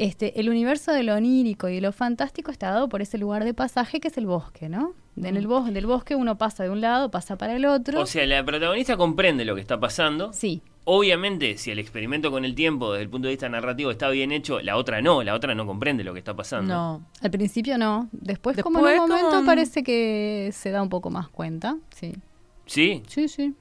este, el universo de lo onírico y de lo fantástico está dado por ese lugar de pasaje que es el bosque, ¿no? En el bosque, del bosque uno pasa de un lado, pasa para el otro. O sea, la protagonista comprende lo que está pasando. sí, Obviamente, si el experimento con el tiempo, desde el punto de vista narrativo, está bien hecho, la otra no, la otra no comprende lo que está pasando. No. Al principio no. Después, como en un momento parece que se da un poco más cuenta. Sí. ¿Sí? Sí, sí.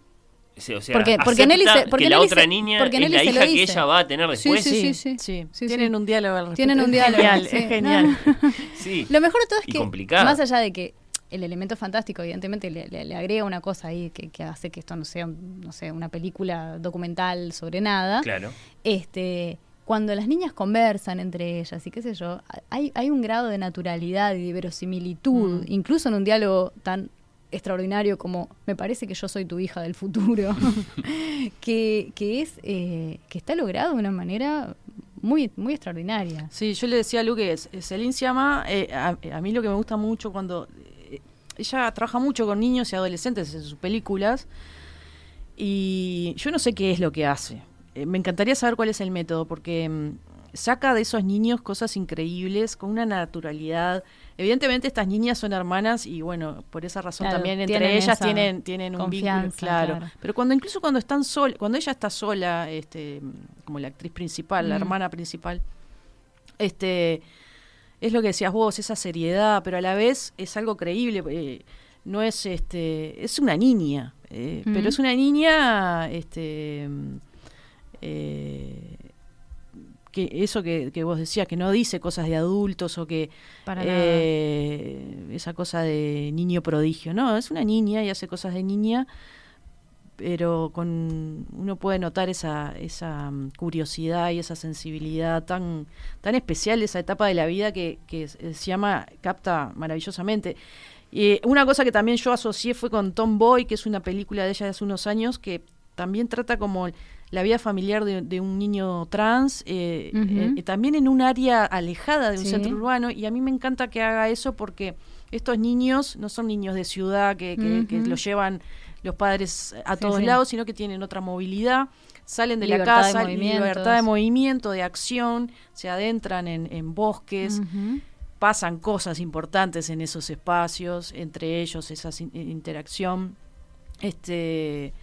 Sí, O sea, Porque- porque acepta Nelly se- porque que la otra se- niña porque es la hija que ella va a tener Sí, después. sí, Sí, sí. sí, Sí, Tienen sí. un diálogo al respecto. Tienen un Es diálogo. Genial, sí. es genial. No, Sí. Lo mejor de todo es Y que, complicado. más allá de que el elemento fantástico, evidentemente, le, le- le agrega una cosa ahí que, que hace que esto no sea, no sé, una película documental sobre nada. Claro. Este, cuando las niñas conversan entre ellas y qué sé yo, hay, hay un grado de naturalidad y de verosimilitud, Mm. incluso en un diálogo tan extraordinario como me parece que yo soy tu hija del futuro, que, que es eh, que está logrado de una manera muy, muy extraordinaria. Sí, yo le decía a Lu que Celine se llama, eh, a, a mí lo que me gusta mucho cuando eh, ella trabaja mucho con niños y adolescentes en sus películas y yo no sé qué es lo que hace. Eh, me encantaría saber cuál es el método porque mm, saca de esos niños cosas increíbles con una naturalidad. Evidentemente estas niñas son hermanas y bueno, por esa razón Claro, también entre tienen ellas tienen tienen un vínculo, claro. claro. Pero cuando incluso cuando están sol, cuando ella está sola, este, como la actriz principal, la Mm. hermana principal, este es lo que decías vos, esa seriedad, pero a la vez es algo creíble. eh, no es este, es una niña, eh, pero es una niña, este, mm, eh, que eso que, que vos decías, que no dice cosas de adultos o que Para eh, esa cosa de niño prodigio, no, es una niña y hace cosas de niña, pero con uno puede notar esa, esa mm, curiosidad y esa sensibilidad tan, tan especial de esa etapa de la vida que, que se se llama, capta maravillosamente. Y una cosa que también yo asocié fue con Tom Boy, que es una película de ella de hace unos años, que también trata como la vida familiar de, de un niño trans, eh, eh, también en un área alejada de un Sí. centro urbano, y a mí me encanta que haga eso porque estos niños no son niños de ciudad que, que, que los llevan los padres a Sí, todos sí. lados, sino que tienen otra movilidad, salen de Libertad la de casa, movimientos. libertad de movimiento, de acción, se adentran en, en bosques, pasan cosas importantes en esos espacios, entre ellos esa sin- interacción. Este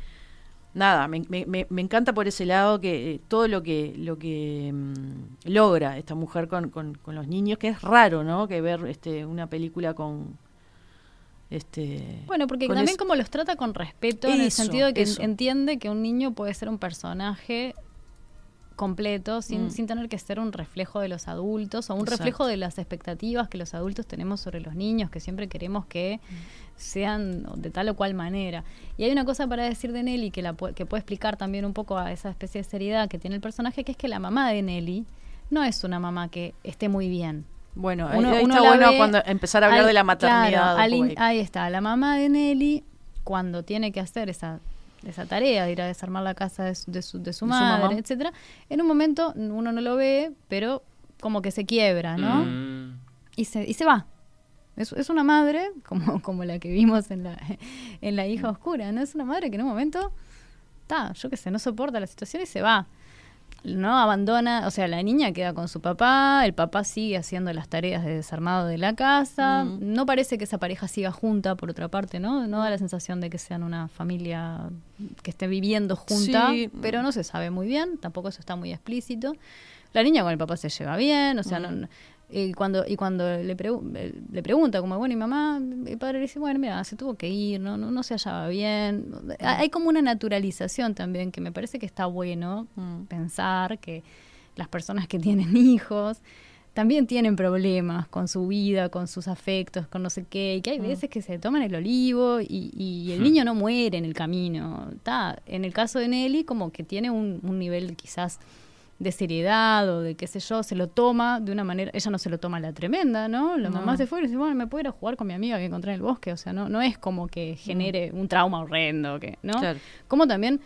nada, me, me- me- encanta por ese lado que eh, todo lo que lo que mm, logra esta mujer con, con- con los niños, que es raro, ¿no? Que ver este una película con este Bueno, porque también como los trata con respeto, en el sentido de que eso. entiende que un niño puede ser un personaje completo sin, Mm. sin tener que ser un reflejo de los adultos o un Exacto. reflejo de las expectativas que los adultos tenemos sobre los niños, que siempre queremos que Mm. Sean de tal o cual manera. Y hay una cosa para decir de Nelly que, la, que puede explicar también un poco a esa especie de seriedad que tiene el personaje, que es que la mamá de Nelly no es una mamá que esté muy bien. bueno, Uno- ahí uno está la bueno ve cuando empezar a hablar al- de la maternidad. claro, al ahí está, la mamá de Nelly, cuando tiene que hacer esa, esa tarea de ir a desarmar la casa de su, de su, de su De madre, mamá. etcétera, en un momento uno no lo ve, pero como que se quiebra, ¿no? Mm. Y, se, y se va. Es, es una madre, como, como la que vimos en la, en la hija oscura, ¿no? Es una madre que en un momento, está, yo qué sé, no soporta la situación y se va. No abandona, o sea, la niña queda con su papá, el papá sigue haciendo las tareas de desarmado de la casa. Mm. No parece que esa pareja siga junta, por otra parte, ¿no? No da la sensación de que sean una familia que esté viviendo junta, Sí. pero no se sabe muy bien, tampoco eso está muy explícito. La niña con el papá se lleva bien, o sea, no- no, y cuando y cuando le, pregu- eh, le pregunta como bueno y mamá el padre le dice bueno mira se tuvo que ir no no, no se hallaba bien hay hay como una naturalización también que me parece que está bueno Mm. pensar que las personas que tienen hijos también tienen problemas con su vida, con sus afectos, con no sé qué, y que hay veces que se toman el olivo y, y el niño no muere en el camino. Está, en el caso de Nelly, como que tiene un, un nivel quizás de seriedad o de qué sé yo, se lo toma de una manera, ella no se lo toma a la tremenda, ¿no? La No. mamá se fue y dice, bueno, me puedo ir a jugar con mi amiga que encontré en el bosque, o sea, no, no es como que genere un trauma horrendo, que, ¿no? Claro. Como también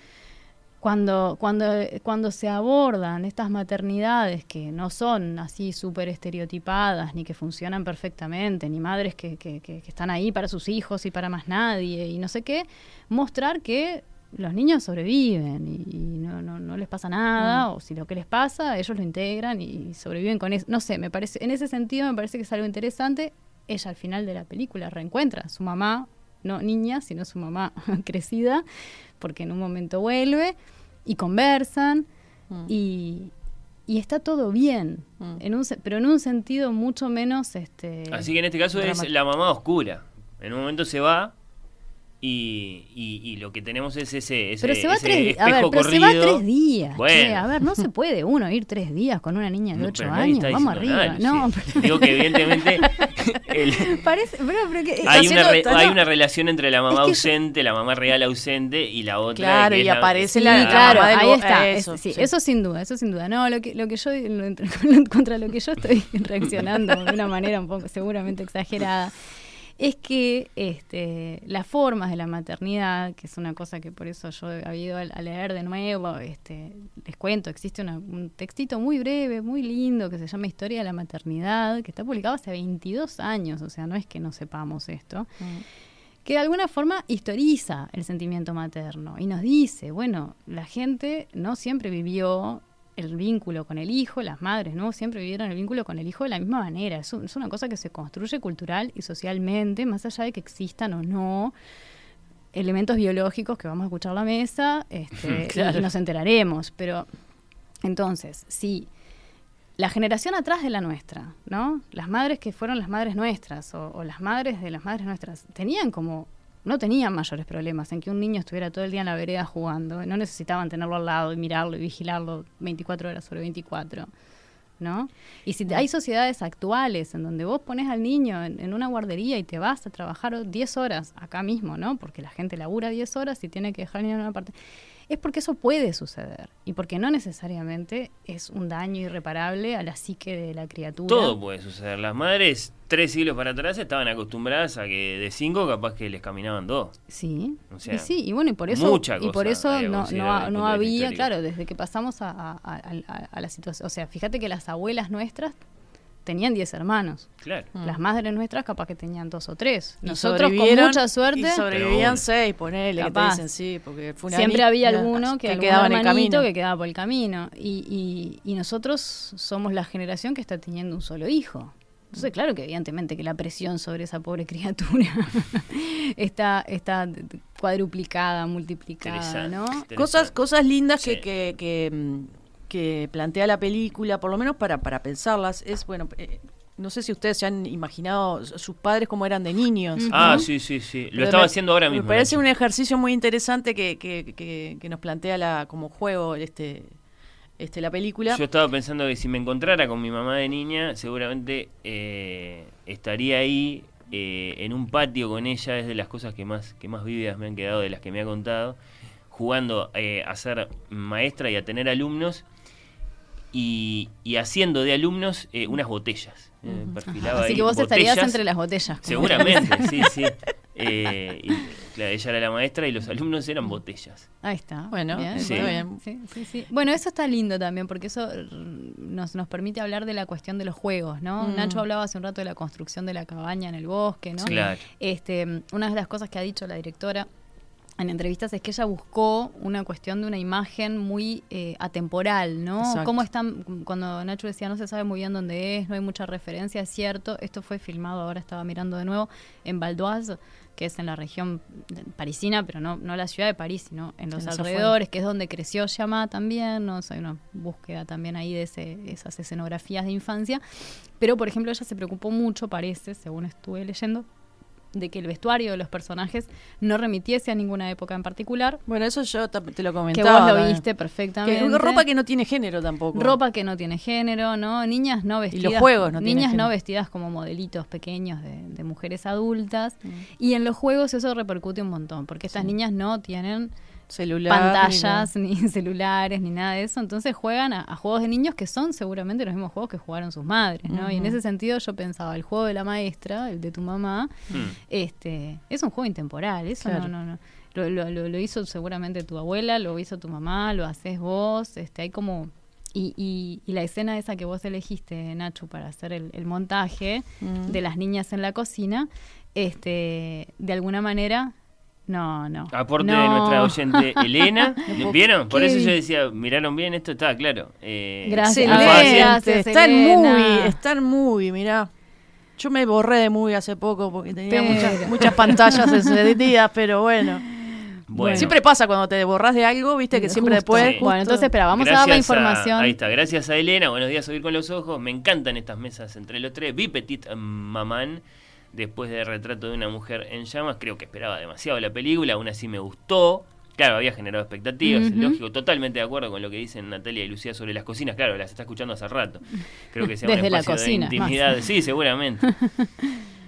cuando, cuando, cuando se abordan estas maternidades que no son así súper estereotipadas, ni que funcionan perfectamente, ni madres que, que, que- que están ahí para sus hijos y para más nadie, y no sé qué, mostrar que los niños sobreviven y, y no, no, no les pasa nada, o si lo que les pasa, ellos lo integran y sobreviven con eso. No sé, me parece, en ese sentido me parece que es algo interesante. Ella al final de la película reencuentra a su mamá, no niña, sino su mamá crecida, porque en un momento vuelve y conversan Mm. y, y está todo bien, Mm. en un, se- pero en un sentido mucho menos... Este, Así que en este caso es la mamá oscura. En un momento se va Y, y, y lo que tenemos es ese, ese, Pero se va ese tres, a ver, espejo pero se va corrido. tres días. Bueno. che, a ver, no se puede uno ir tres días con una niña de No, ocho pero nadie años. está Vamos arriba. nada, no, pero- Digo que evidentemente el- Parece, pero, pero que- hay, una re- hay no. una relación entre la mamá Es que yo- ausente, la mamá real ausente y la otra. Claro, que y es la- aparece Sí, la- la claro, mamá ahí está. eh, Eso, eso, sí, sí. eso sin duda, eso sin duda. No, lo que, lo que yo, lo- contra lo que yo estoy reaccionando de una manera un poco seguramente exagerada, es que este, las formas de la maternidad, que es una cosa que por eso yo he ido a, a leer de nuevo, este, les cuento, existe una- un textito muy breve, muy lindo, que se llama Historia de la Maternidad, que está publicado hace 22 años, o sea, no es que no sepamos esto que de alguna forma historiza el sentimiento materno y nos dice, bueno, la gente no siempre vivió el vínculo con el hijo, las madres no siempre vivieron el vínculo con el hijo de la misma manera. Es, un- es una cosa que se construye cultural y socialmente, más allá de que existan o no elementos biológicos que vamos a escuchar a la mesa este, y- Claro. y nos enteraremos. Pero entonces, si la generación atrás de la nuestra, ¿no? Las madres que fueron las madres nuestras o, o las madres de las madres nuestras tenían como no tenían mayores problemas en que un niño estuviera todo el día en la vereda jugando, no necesitaban tenerlo al lado y mirarlo y vigilarlo 24 horas sobre 24. ¿No? Y si hay sociedades actuales en donde vos pones al niño en, en una guardería y te vas a trabajar 10 horas acá mismo, ¿no? Porque la gente labura 10 horas y tiene que dejar al niño en una parte es porque eso puede suceder y porque no necesariamente es un daño irreparable a la psique de la criatura. Todo puede suceder. Las madres, tres siglos para atrás, estaban acostumbradas a que de cinco capaz que les caminaban dos. Sí, O sea, y sí, y bueno, y por eso, mucha y por cosa eso no, no, no había, claro, desde que pasamos a, a- a- a- a la situación, o sea, fíjate que las abuelas nuestras tenían 10 hermanos, Claro. las madres nuestras capaz que tenían dos o tres. Y Nosotros con mucha suerte, Y sobrevivían bueno. seis, ponele, que te Capaz. dicen sí, porque fue una siempre había alguno que, algún quedaba en el hermanito camino. que quedaba por el camino. Y, y- y nosotros somos la generación que está teniendo un solo hijo. Entonces, claro que evidentemente que la presión sobre esa pobre criatura está, está cuadruplicada, multiplicada, Interesante, ¿no? interesante. Cosas, cosas lindas Sí. que, que, que, mm, que plantea la película, por lo menos para, para pensarlas, es, bueno, eh, no sé si ustedes se han imaginado sus padres cómo eran de niños. Ah, ¿no? sí, sí, sí. Lo Pero estaba me- haciendo ahora mismo. Me parece un ejercicio muy interesante que, que, que, que nos plantea la, como juego este, este la película. Yo estaba pensando que si me encontrara con mi mamá de niña, seguramente eh, estaría ahí eh, en un patio con ella. Es de las cosas que más, que más vívidas me han quedado, de las que me ha contado. Jugando eh, a ser maestra y a tener alumnos. Y, y haciendo de alumnos eh, unas botellas. Eh, perfilaba Así ahí que vos estarías entre las botellas. Seguramente, sí, sí. Eh, y, claro, ella era la maestra y los alumnos eran botellas. Ahí está. Bueno, Sí. está bien. Sí, sí, sí. Bueno, eso está lindo también, porque eso nos, nos permite hablar de la cuestión de los juegos, ¿no? Mm. Nacho hablaba hace un rato de la construcción de la cabaña en el bosque, ¿no? Claro. Este, una de las cosas que ha dicho la directora en entrevistas es que ella buscó una cuestión de una imagen muy eh, atemporal, ¿no? Exacto. Cómo están, cuando Nacho decía no se sabe muy bien dónde es, no hay mucha referencia, es cierto, esto fue filmado, ahora estaba mirando de nuevo, en Valdoise, que es en la región parisina, pero no, no la ciudad de París, sino en los En alrededores, que es donde creció Llama también, ¿no? O sea, hay una búsqueda también ahí de ese- esas escenografías de infancia. Pero, por ejemplo, ella se preocupó mucho, parece, según estuve leyendo, de que el vestuario de los personajes no remitiese a ninguna época en particular. Bueno, eso yo te lo Que comentaba. vos lo también. viste Que- perfectamente. ropa que no tiene género tampoco. Ropa que no tiene género, ¿no? Niñas no Y vestidas. los juegos no Niñas no vestidas como modelitos pequeños de, de mujeres adultas. Mm. Y en los juegos eso repercute un montón, porque estas niñas no tienen celular. pantallas, ni, celulares, ni nada de eso. Entonces juegan a, a juegos de niños que son seguramente los mismos juegos que jugaron sus madres, ¿no? Y en ese sentido yo pensaba, el juego de la maestra, el de tu mamá, Hmm. este, es un juego intemporal, eso Claro. no, no, no. Lo, lo- lo- lo hizo seguramente tu abuela, lo hizo tu mamá, lo haces vos, este, hay como... Y, y- y la escena esa que vos elegiste, Nacho, para hacer el, el montaje Mm. de las niñas en la cocina, este, de alguna manera, no, no. Aporte no. de nuestra oyente Elena. ¿Vieron? Por Qué eso yo decía, miraron bien, esto estaba claro. Eh, Gracias. gracias. están Elena. muy, están muy, mirá. Yo me borré de muy hace poco porque tenía muchas, muchas pantallas encendidas, pero bueno. Bueno. Siempre pasa cuando te borras de algo, viste que siempre Justo. después. Sí. Bueno, entonces, espera, vamos a dar la Gracias información. ahí está, gracias a Elena. Buenos días, oír con los ojos. Me encantan estas mesas entre los tres. Vi Petit Maman después de Retrato de una mujer en llamas. Creo que esperaba demasiado la película, aún así me gustó. Claro, había generado expectativas, lógico, totalmente de acuerdo con lo que dicen Natalia y Lucía sobre las cocinas. Claro, las está escuchando hace rato. Creo que sea un Desde la espacio cocina, de intimidad. más. Sí, seguramente.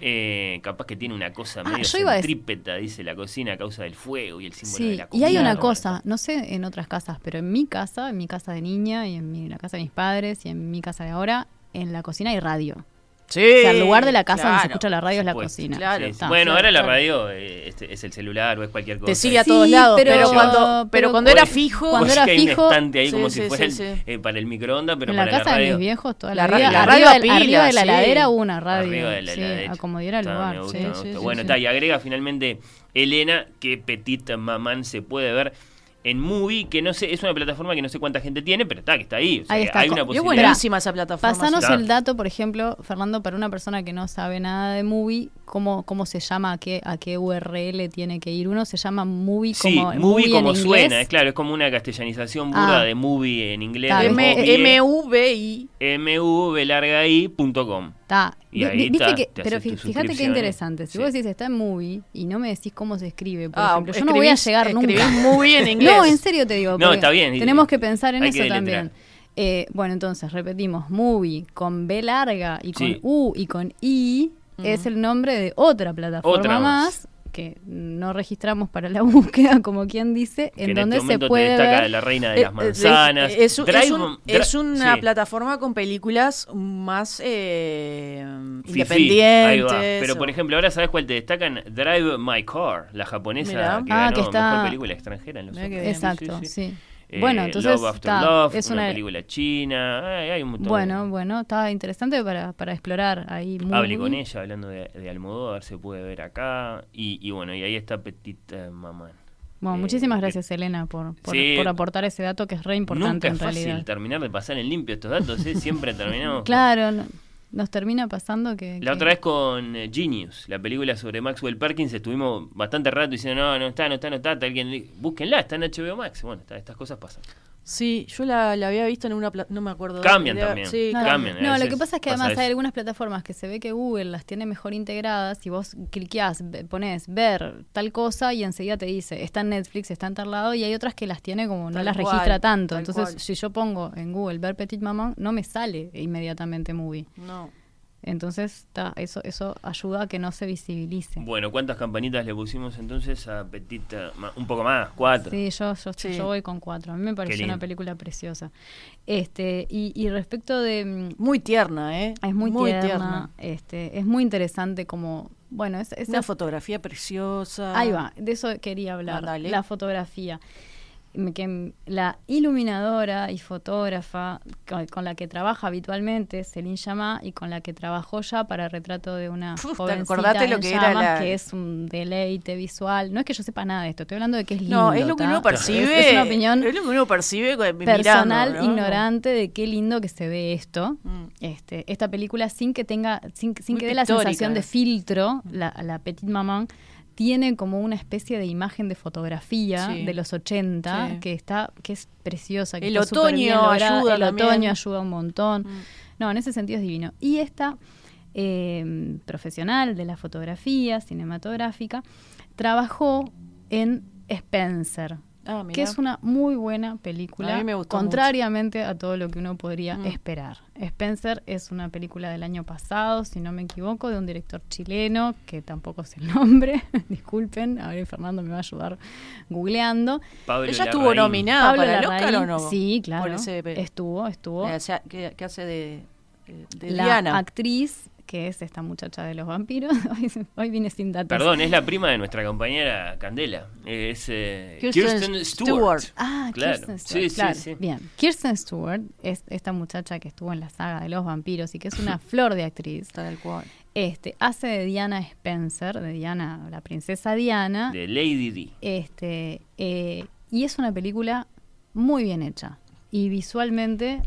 Eh, capaz que tiene una cosa Ah, medio centrípeta, dice la cocina, a causa del fuego y el símbolo de la y hay cocina. una cosa, no sé en otras casas, pero en mi casa, en mi casa de niña y en mi- la casa de mis padres y en mi casa de ahora, en la cocina hay radio. Sí. o sea, el lugar de la casa donde se claro. escucha la radio es la Supuesto. cocina. Claro. Sí, sí. Está. bueno, claro, ahora la claro. radio este, es el celular o es cualquier cosa. Te sigue a Sí, todos lados, pero, pero- cuando, pero, cuando era fijo, cuando era hay fijo- un ahí Sí, como sí, si fuera sí, el- sí. eh, para el microondas, pero en la para casa la de radio. mis viejos, toda La la, arriba, radio pila, arriba de la sí. ladera hubo una radio. Arriba de la sí, heladera. a como diera el lugar. gusta, bueno, está, y agrega finalmente Elena que Petit Mamán se puede ver en Movie, que no sé, es una plataforma que no sé cuánta gente tiene, pero está, que está ahí. O sea, Ahí que está. hay una posibilidad. buenísima esa plataforma. Pasanos el dato, por ejemplo, Fernando, para una persona que no sabe nada de Movie, ¿cómo, cómo se llama? ¿A qué, ¿A qué URL tiene que ir? Uno se llama Movie Sí, como movie, en como inglés. suena, es claro, es como una castellanización burda Ah. de movie en inglés. Movie, MVI. mv larga i punto com. Está. Y ahí vi- viste está, que, te pero fíjate qué interesante. Si Sí. vos decís está en Movie y no me decís cómo se escribe, por Ah, ejemplo, yo no voy a llegar nunca. movie en inglés. No, en serio te digo. No, está bien, Tenemos que pensar en eso también. Eh, bueno, entonces repetimos, movie con B larga y con Sí. U y con I es el nombre de otra plataforma Otra más. más. que no registramos para la búsqueda, como quien dice, Que en en donde este se te puede destaca ver la reina de Eh, las manzanas. Es, es un- Drive- es un- Dri- es una sí. plataforma con películas más eh, independientes. ahí va. Pero por ejemplo, ahora sabes cuál te destacan Drive My Car, la japonesa Mirá. que Ah, ganó que está- mejor película extranjera en los. Exacto, Sí, sí. sí, sí. Bueno, entonces Love After está, Love, es una, una película china, ay, hay un montón. Bueno, bueno, está interesante para, para explorar ahí. Movie. con ella, hablando de, de Almodóvar, se puede ver acá. Y, y bueno, y ahí está Petit eh, Mamá. Bueno, Eh, muchísimas gracias, Elena, por, por, Sí. por aportar ese dato que es re importante Nunca en es fácil terminar de pasar en limpio estos datos, ¿eh? siempre terminamos. Claro, no- nos termina pasando que... La que- otra vez con eh, Genius, la película sobre Maxwell Perkins, estuvimos bastante rato diciendo, no, no está, no está, no está. Alguien, búsquenla, está en HBO Max. Bueno, está- estas cosas pasan. Sí, yo la, la había visto en una... pla- No me acuerdo. Cambian dónde. también. Sí, No, cambian, No, lo veces que pasa es que además hay algunas plataformas que se ve que Google las tiene mejor integradas y vos cliqueás, pones ver tal cosa y enseguida te dice, está en Netflix, está en tal lado y hay otras que las tiene como no Tal las cual, registra tanto. Entonces, cual. si yo pongo en Google ver Petit Maman, no me sale inmediatamente movie. No. Entonces, ta, eso eso ayuda a que no se visibilice. Bueno, ¿cuántas campanitas le pusimos entonces a Petit? ma- Un poco más, cuatro. Sí, yo, yo, Sí. yo voy con cuatro. A mí me pareció una película preciosa. Este, y, y respecto de mm, Muy tierna, ¿eh? Es muy, tierna, Este, es muy interesante como, bueno, es, es Una fotografía preciosa. ahí va, de eso quería hablar, Ah, la fotografía. Que la iluminadora y fotógrafa con, con la que trabaja habitualmente, Celine Chama, y con la que trabajó ya para retrato de una Uf, ¿te jovencita lo que era la- que es un deleite visual. No es que yo sepa nada de esto, estoy hablando de que es lindo. No, es lo que uno percibe. Es, es una opinión Es lo que uno percibe personal mirando, ¿no? ignorante de qué lindo que se ve esto. Mm. Este, esta película sin que tenga, sin, sin que dé la sensación de filtro, la, la Petite Maman tiene como una especie de imagen de fotografía Sí. de los 80 Sí. que está que es preciosa que El está otoño ayuda el también. otoño ayuda un montón Mm. no en ese sentido es divino y esta eh, profesional de la fotografía cinematográfica trabajó en Spencer Ah, que es una muy buena película, A mí me gustó contrariamente a todo lo que uno podría Mm. esperar. Spencer es una película del año pasado, si no me equivoco, de un director chileno, que tampoco es el nombre, disculpen, a ver, Fernando me va a ayudar googleando. Pablo Ella estuvo Larraín. nominada Pablo para el Larraín, Oscar o no? Sí, claro, Por ese pe- estuvo, estuvo. Eh, o sea, que, que hace de, de la Diana. actriz, que es esta muchacha de los vampiros, hoy, hoy vine sin datos. Perdón, es la prima de nuestra compañera Candela. Es eh, Kirsten Kirsten, Stewart. Stewart. Ah, Claro. Kirsten Stewart. Sí, sí, sí. Bien. Kirsten Stewart es esta muchacha que estuvo en la saga de los vampiros y que es una flor de actriz. Tal cual. Este, hace de Diana Spencer, de Diana, la princesa Diana. De Lady D. Este, eh, y es una película muy bien hecha. Y visualmente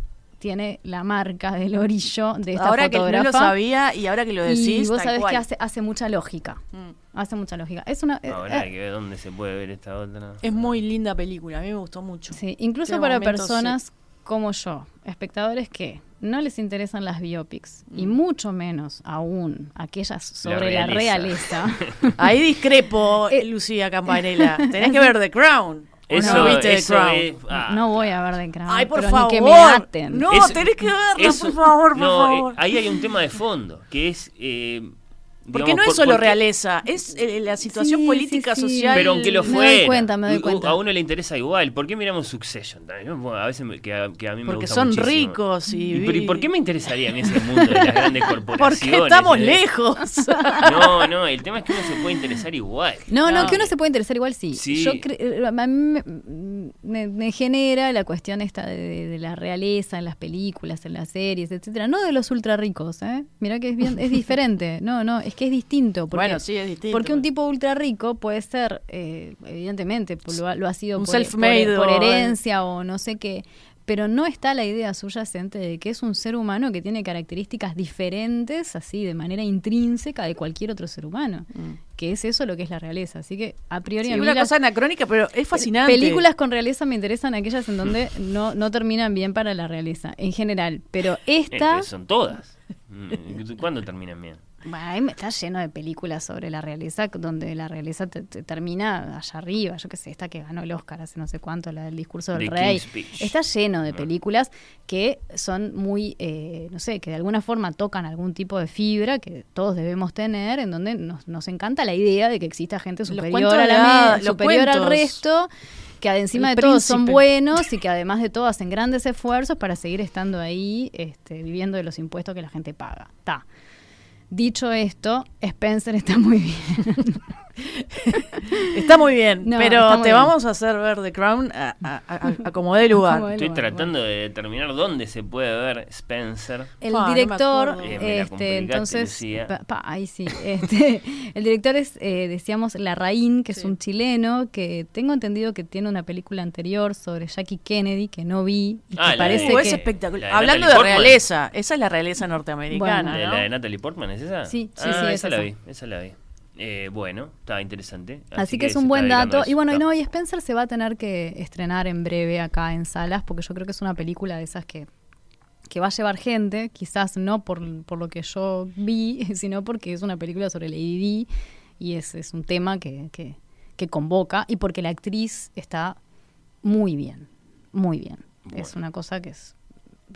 tiene la marca del orillo de esta Ahora que no lo sabía y ahora que lo decís, y vos sabés cual. que hace, hace mucha lógica. Mm. Hace mucha lógica. Es una. eh, Ahora eh, hay que ver dónde se puede ver esta otra. Es muy linda película, a mí me gustó mucho. Sí, incluso para personas como yo, espectadores que no les interesan las biopics Mm. y mucho menos aún aquellas sobre la realeza. realeza. Ahí discrepo, Eh, Lucía Campanella. Tenés que ver The Crown. ¿O Eso, no viste eso Crown? es- ah. no voy a ver de Crown. Ay, por pero favor. Ni que me aten. No, tenés que verla, eso- por favor, por no, eh, favor. ahí hay un tema de fondo, que es... eh, Porque digamos, no es por- solo porque- realeza, es eh, la situación Sí, política, sí, sí. social. Pero aunque lo Me fuera, doy cuenta, me doy u- u- cuenta. a uno le interesa igual. ¿Por qué miramos Succession? también? Bueno, A veces me- que a, que a mí me Porque gusta son muchísimo. ricos y- ¿Y, pero, ¿y por qué me interesaría a mí ese mundo de las grandes corporaciones? Porque estamos eh? lejos. No, no, el tema es que uno se puede interesar igual. No, no, No. que uno se puede interesar igual, sí. Sí. Yo eh, a mí me, me- me genera la cuestión esta de, de la realeza en las películas, en las series, etcétera. No de los ultra ricos, ¿eh? Mirá que es bien, es diferente. No, no, es que es distinto. Porque, Bueno, sí, es distinto. Porque un tipo ultra rico puede ser, eh, evidentemente, pues lo, ha- lo ha sido Un por, herencia o no sé qué. Pero no está la idea subyacente de que es un ser humano que tiene características diferentes, así, de manera intrínseca de cualquier otro ser humano. Que es eso lo que es la realeza. Así que, a priori, Mm. Sí, a mí una las cosa anacrónica, pero es fascinante. películas con realeza me interesan aquellas en donde no, no terminan bien para la realeza, en general. Pero Eh, esta... pero son todas. Mm, ¿Cuándo terminan bien? Me está lleno de películas sobre la realeza, donde la realeza te- te termina allá arriba. Yo qué sé, esta que ganó el Oscar hace no sé cuánto, la del discurso del The rey. Está lleno de No. películas que son muy, eh, no sé, que de alguna forma tocan algún tipo de fibra que todos debemos tener, en donde nos, nos encanta la idea de que exista gente superior, a la los superior al resto. Que encima El de todos son buenos y que además de todo hacen grandes esfuerzos para seguir estando ahí, este, viviendo de los impuestos que la gente paga. Está. Dicho esto, Spencer está muy bien. Está muy bien, No, pero te bien. vamos a hacer ver The Crown a, a- a- a como dé lugar. Como Estoy lugar, tratando de determinar dónde se puede ver Spencer. El director. Eh, este, entonces, pa- pa, ahí sí, este, el director es, eh, decíamos, Larraín, que es un chileno, que tengo entendido que tiene una película anterior sobre Jackie Kennedy, que no vi, y Ah, que parece de- que... es espectacular. La de Hablando Natalie de Portman. realeza, esa es la realeza norteamericana, Bueno. ¿De ¿no? ¿La de Natalie Portman es esa? Sí, sí, ah, sí, es esa la vi, esa la vi. Eh, bueno, está interesante. Así, que, es un buen dato. Y bueno, y no, y Spencer se va a tener que estrenar en breve acá en salas, porque yo creo que es una película de esas que, que va a llevar gente, quizás no por, por lo que yo vi, sino porque es una película sobre Lady Di y es, es un tema que, que, que convoca y porque la actriz está muy bien, muy bien. Es una cosa que es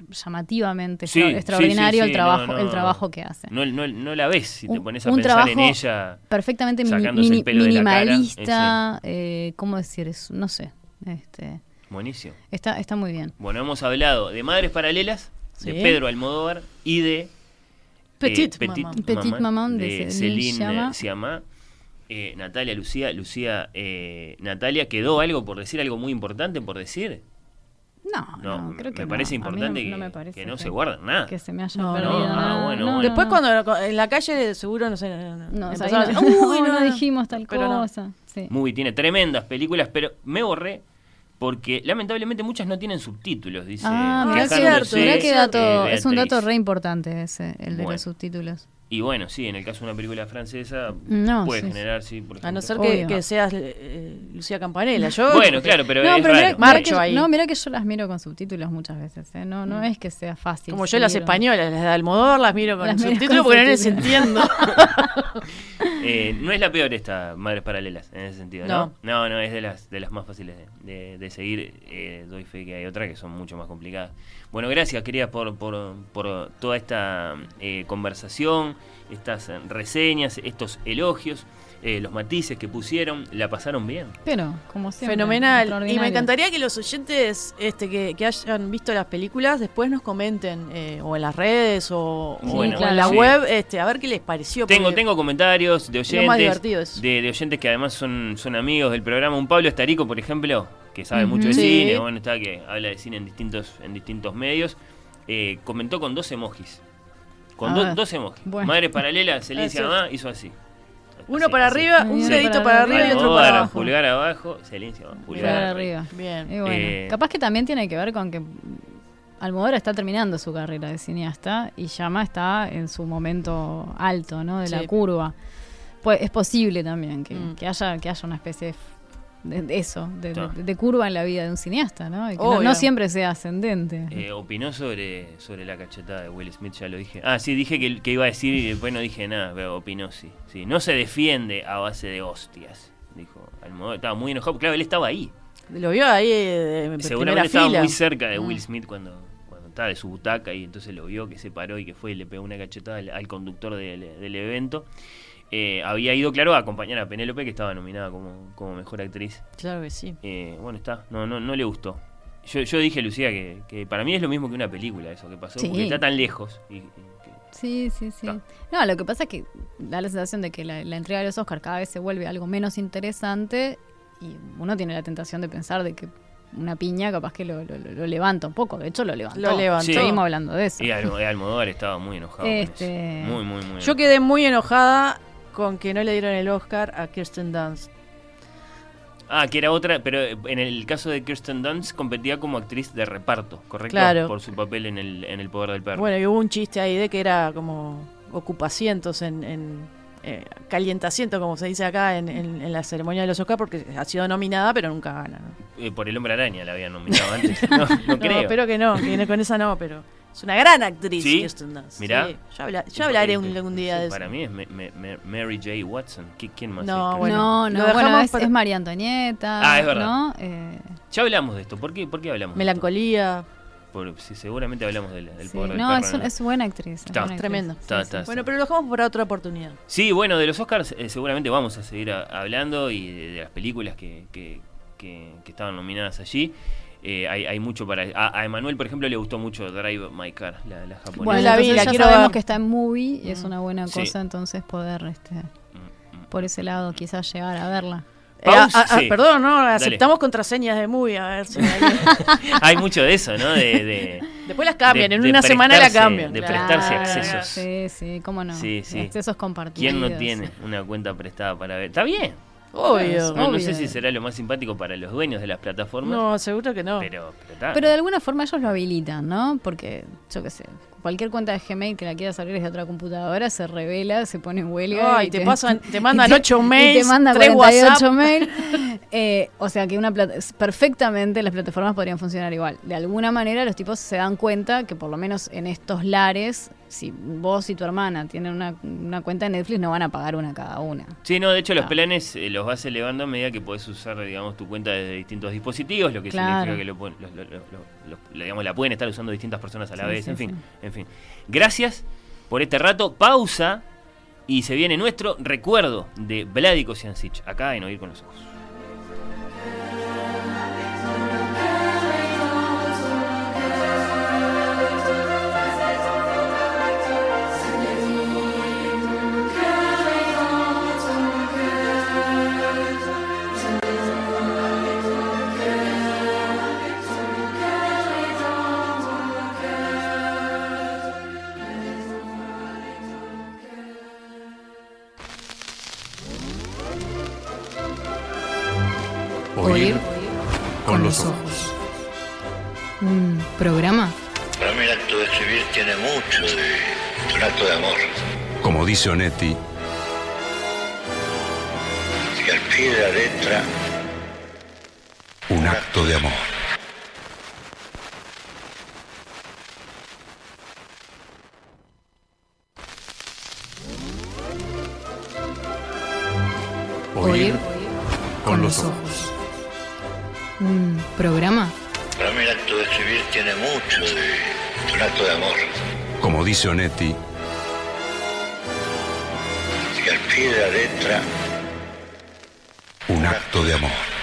llamativamente Sí, extra- sí, extraordinario sí, el trabajo no, el trabajo que hace No, no, no la ves si te pones a un pensar en ella. perfectamente mini- sacándose el mini- pelo de la cara, minimalista, eh, ¿cómo decir eso? No sé. Este, Buenísimo. está, está muy bien. Bueno, hemos hablado de Madres Paralelas, de Pedro Almodóvar y de Petit, eh, Petit, Maman. Petit Maman de de Céline. Sciamma. Eh, Natalia, Lucía, Lucía, eh, Natalia, ¿quedó algo por decir, algo muy importante por decir? No, No, no, creo que me no. parece importante no que, me parece que no se guarden nada. Que se me haya No, perdido no, ah, nada. bueno, No, bueno. Después no. cuando en la calle seguro no sé, No, o sea, empezaron ahí a no, decir, no, "Uy, no dijimos tal cosa. Sí. Muy, tiene tremendas películas, pero me borré porque lamentablemente muchas no tienen subtítulos, dice. Ah, mirá que eh, es un dato re importante ese, el de Bueno. los subtítulos. Y bueno, sí, en el caso de una película francesa No, puede sí, generar, sí, por ejemplo. A no ser que, seas eh, Lucía Campanella. Yo, Bueno, claro, pero no, es pero mirá, raro. mirá Marcho que, ahí. no, mira que yo las miro con subtítulos muchas veces. ¿eh? No, no Mm. es que sea fácil. Como yo las españolas, las de Almodóvar las miro con Las subtítulos con porque no les entiendo. Eh, no es la peor esta Madres Paralelas, en ese sentido, ¿no? No. No, no, es de las, de las más fáciles de, de- de seguir. Eh, doy fe que hay otras que son mucho más complicadas. Bueno, gracias, querida, por, por, por toda esta eh, conversación, estas reseñas, estos elogios, eh, los matices que pusieron. La pasaron bien. Pero, como siempre. Fenomenal. Y me encantaría que los oyentes este, que, que hayan visto las películas después nos comenten eh, o en las redes o, o en la sí. web este, a ver qué les pareció. Tengo, tengo comentarios de Lo más oyentes, divertido es- de, de oyentes que además son, son amigos del programa. Un Pablo Estarico, por ejemplo, que sabe mucho de Sí. cine, bueno, está que habla de cine en distintos, en distintos medios, eh, comentó con dos emojis. Con do- dos emojis. Bueno. Madre paralela, se le dice mamá, hizo así. Uno Así, para así. arriba, un Sí. dedito Para para arriba y otro para abajo. Pulgar abajo, Celincia, pulgar, Pulgar arriba. Bien. Y bueno, Eh, capaz que también tiene que ver con que Almodóvar está terminando su carrera de cineasta y Llama está en su momento alto, ¿no? De la curva. Pues es posible también que, Mm. que haya que haya una especie de de, de eso, de, Claro. de- de curva en la vida de un cineasta, ¿no? Y que no, siempre sea ascendente. Eh, opinó sobre, sobre la cachetada de Will Smith, ya lo dije. Ah, sí, dije que, que iba a decir y después no dije nada, pero opinó sí. sí. No se defiende a base de hostias, dijo Almodóvar. Estaba muy enojado, claro, él estaba ahí. Lo vio ahí eh, en primera Seguramente estaba fila. muy cerca de. Will Smith cuando, cuando estaba de su butaca y entonces lo vio que se paró y que fue y le pegó una cachetada al, al conductor del, del evento. Eh, había ido, claro, a acompañar a Penélope, que estaba nominada como, como mejor actriz. Claro que sí. Eh, bueno, está, no, no, no le gustó. Yo, yo dije, Lucía, que, que para mí es lo mismo que una película eso que pasó, Sí. porque está tan lejos. Y, y que- Sí, sí, sí. Está. No, lo que pasa es que da la sensación de que la, la entrega de los Oscars cada vez se vuelve algo menos interesante y uno tiene la tentación de pensar de que una piña capaz que lo, lo- lo- lo levanta un poco. De hecho, lo levantó. Lo levantó. Sí. Seguimos hablando de eso. y Al- Almodóvar estaba muy enojado. con Este- eso. Muy, muy, muy Yo enojado. quedé muy enojada con que no le dieron el Oscar a Kirsten Dunst. Ah, que era otra, pero en el caso de Kirsten Dunst competía como actriz de reparto, ¿correcto? Claro. Por su papel en el, en el poder del perro. Bueno, y hubo un chiste ahí de que era como ocupacientos en, en eh, calientaciento, como se dice acá en, en- en la ceremonia de los Oscar, porque ha sido nominada, pero nunca gana. ¿no? Eh, por el hombre araña la habían nominado antes. No, no No, creo. espero que no, que con esa no, pero es una gran actriz, ¿Sí? Kirsten Dunst. Mirá. Sí, yo, habla- yo hablaré un, algún día sí, de eso. Para mí es Me- Me- Me- Mary J. Watson. ¿Qui- ¿Quién más? No, es? bueno. no, bueno, es, para- es María Antonieta. Ah, es verdad. ¿no? Eh, Ya hablamos de esto. ¿Por qué, por qué hablamos de Melancolía. esto? Por- sí, seguramente hablamos del, del sí. poder del No, perro. es, ¿no? es buena actriz. es Está. buena actriz. Tremendo. Sí, Está, sí. está. Bueno, pero lo dejamos para otra oportunidad. Sí, bueno, de los Oscars eh, seguramente vamos a seguir a- hablando y de, de las películas que, que, que- que estaban nominadas allí. Eh, hay, hay mucho para... A, a Emanuel, por ejemplo, le gustó mucho Drive My Car, la, la japonesa. Bueno, la vi, la ya quiero sabemos ver. que está en movie y es Mm. una buena Sí. cosa, entonces poder este, Mm, mm. por ese lado quizás llegar a verla. Eh, ah, ah, sí. Perdón, no, aceptamos contraseñas de movie, a ver si hay- hay mucho de eso, ¿no? De, de- Después las cambian, de- en de una semana la cambian. De prestarse Claro, accesos. Sí, sí, cómo no. Sí, sí. Accesos compartidos. ¿Quién no tiene una cuenta prestada para ver? Está bien. Obvio. No, sé si será lo más simpático para los dueños de las plataformas, No, seguro que no. pero, pero. Pero de alguna forma ellos lo habilitan, ¿no? Porque, yo qué sé, cualquier cuenta de Gmail que la quieras abrir desde otra computadora se revela, se pone en huelga. Ay, y te pasan- te mandan y te- ocho y mails, te mandan tres 48 WhatsApp. mails. Eh, o sea que una plata- perfectamente las plataformas podrían funcionar igual. De alguna manera los tipos se dan cuenta que por lo menos en estos lares, si vos y tu hermana tienen una, una cuenta de Netflix, no van a pagar una cada una. Sí, no, de hecho los Ah. planes eh, los vas elevando a medida que podés usar, digamos, tu cuenta desde distintos dispositivos, lo que Claro. significa que lo, digamos, la pueden estar usando distintas personas a la Sí, vez, sí, en fin, en fin. Gracias por este rato, pausa y se viene nuestro recuerdo de Vladico Siancic, acá en Oír con los Ojos. Dice Onetti, Y al pie de la letra, un acto de amor. Oír con los ojos. Un programa para mí el acto de escribir tiene mucho de un acto de amor. Como dice Onetti, Un acto de amor.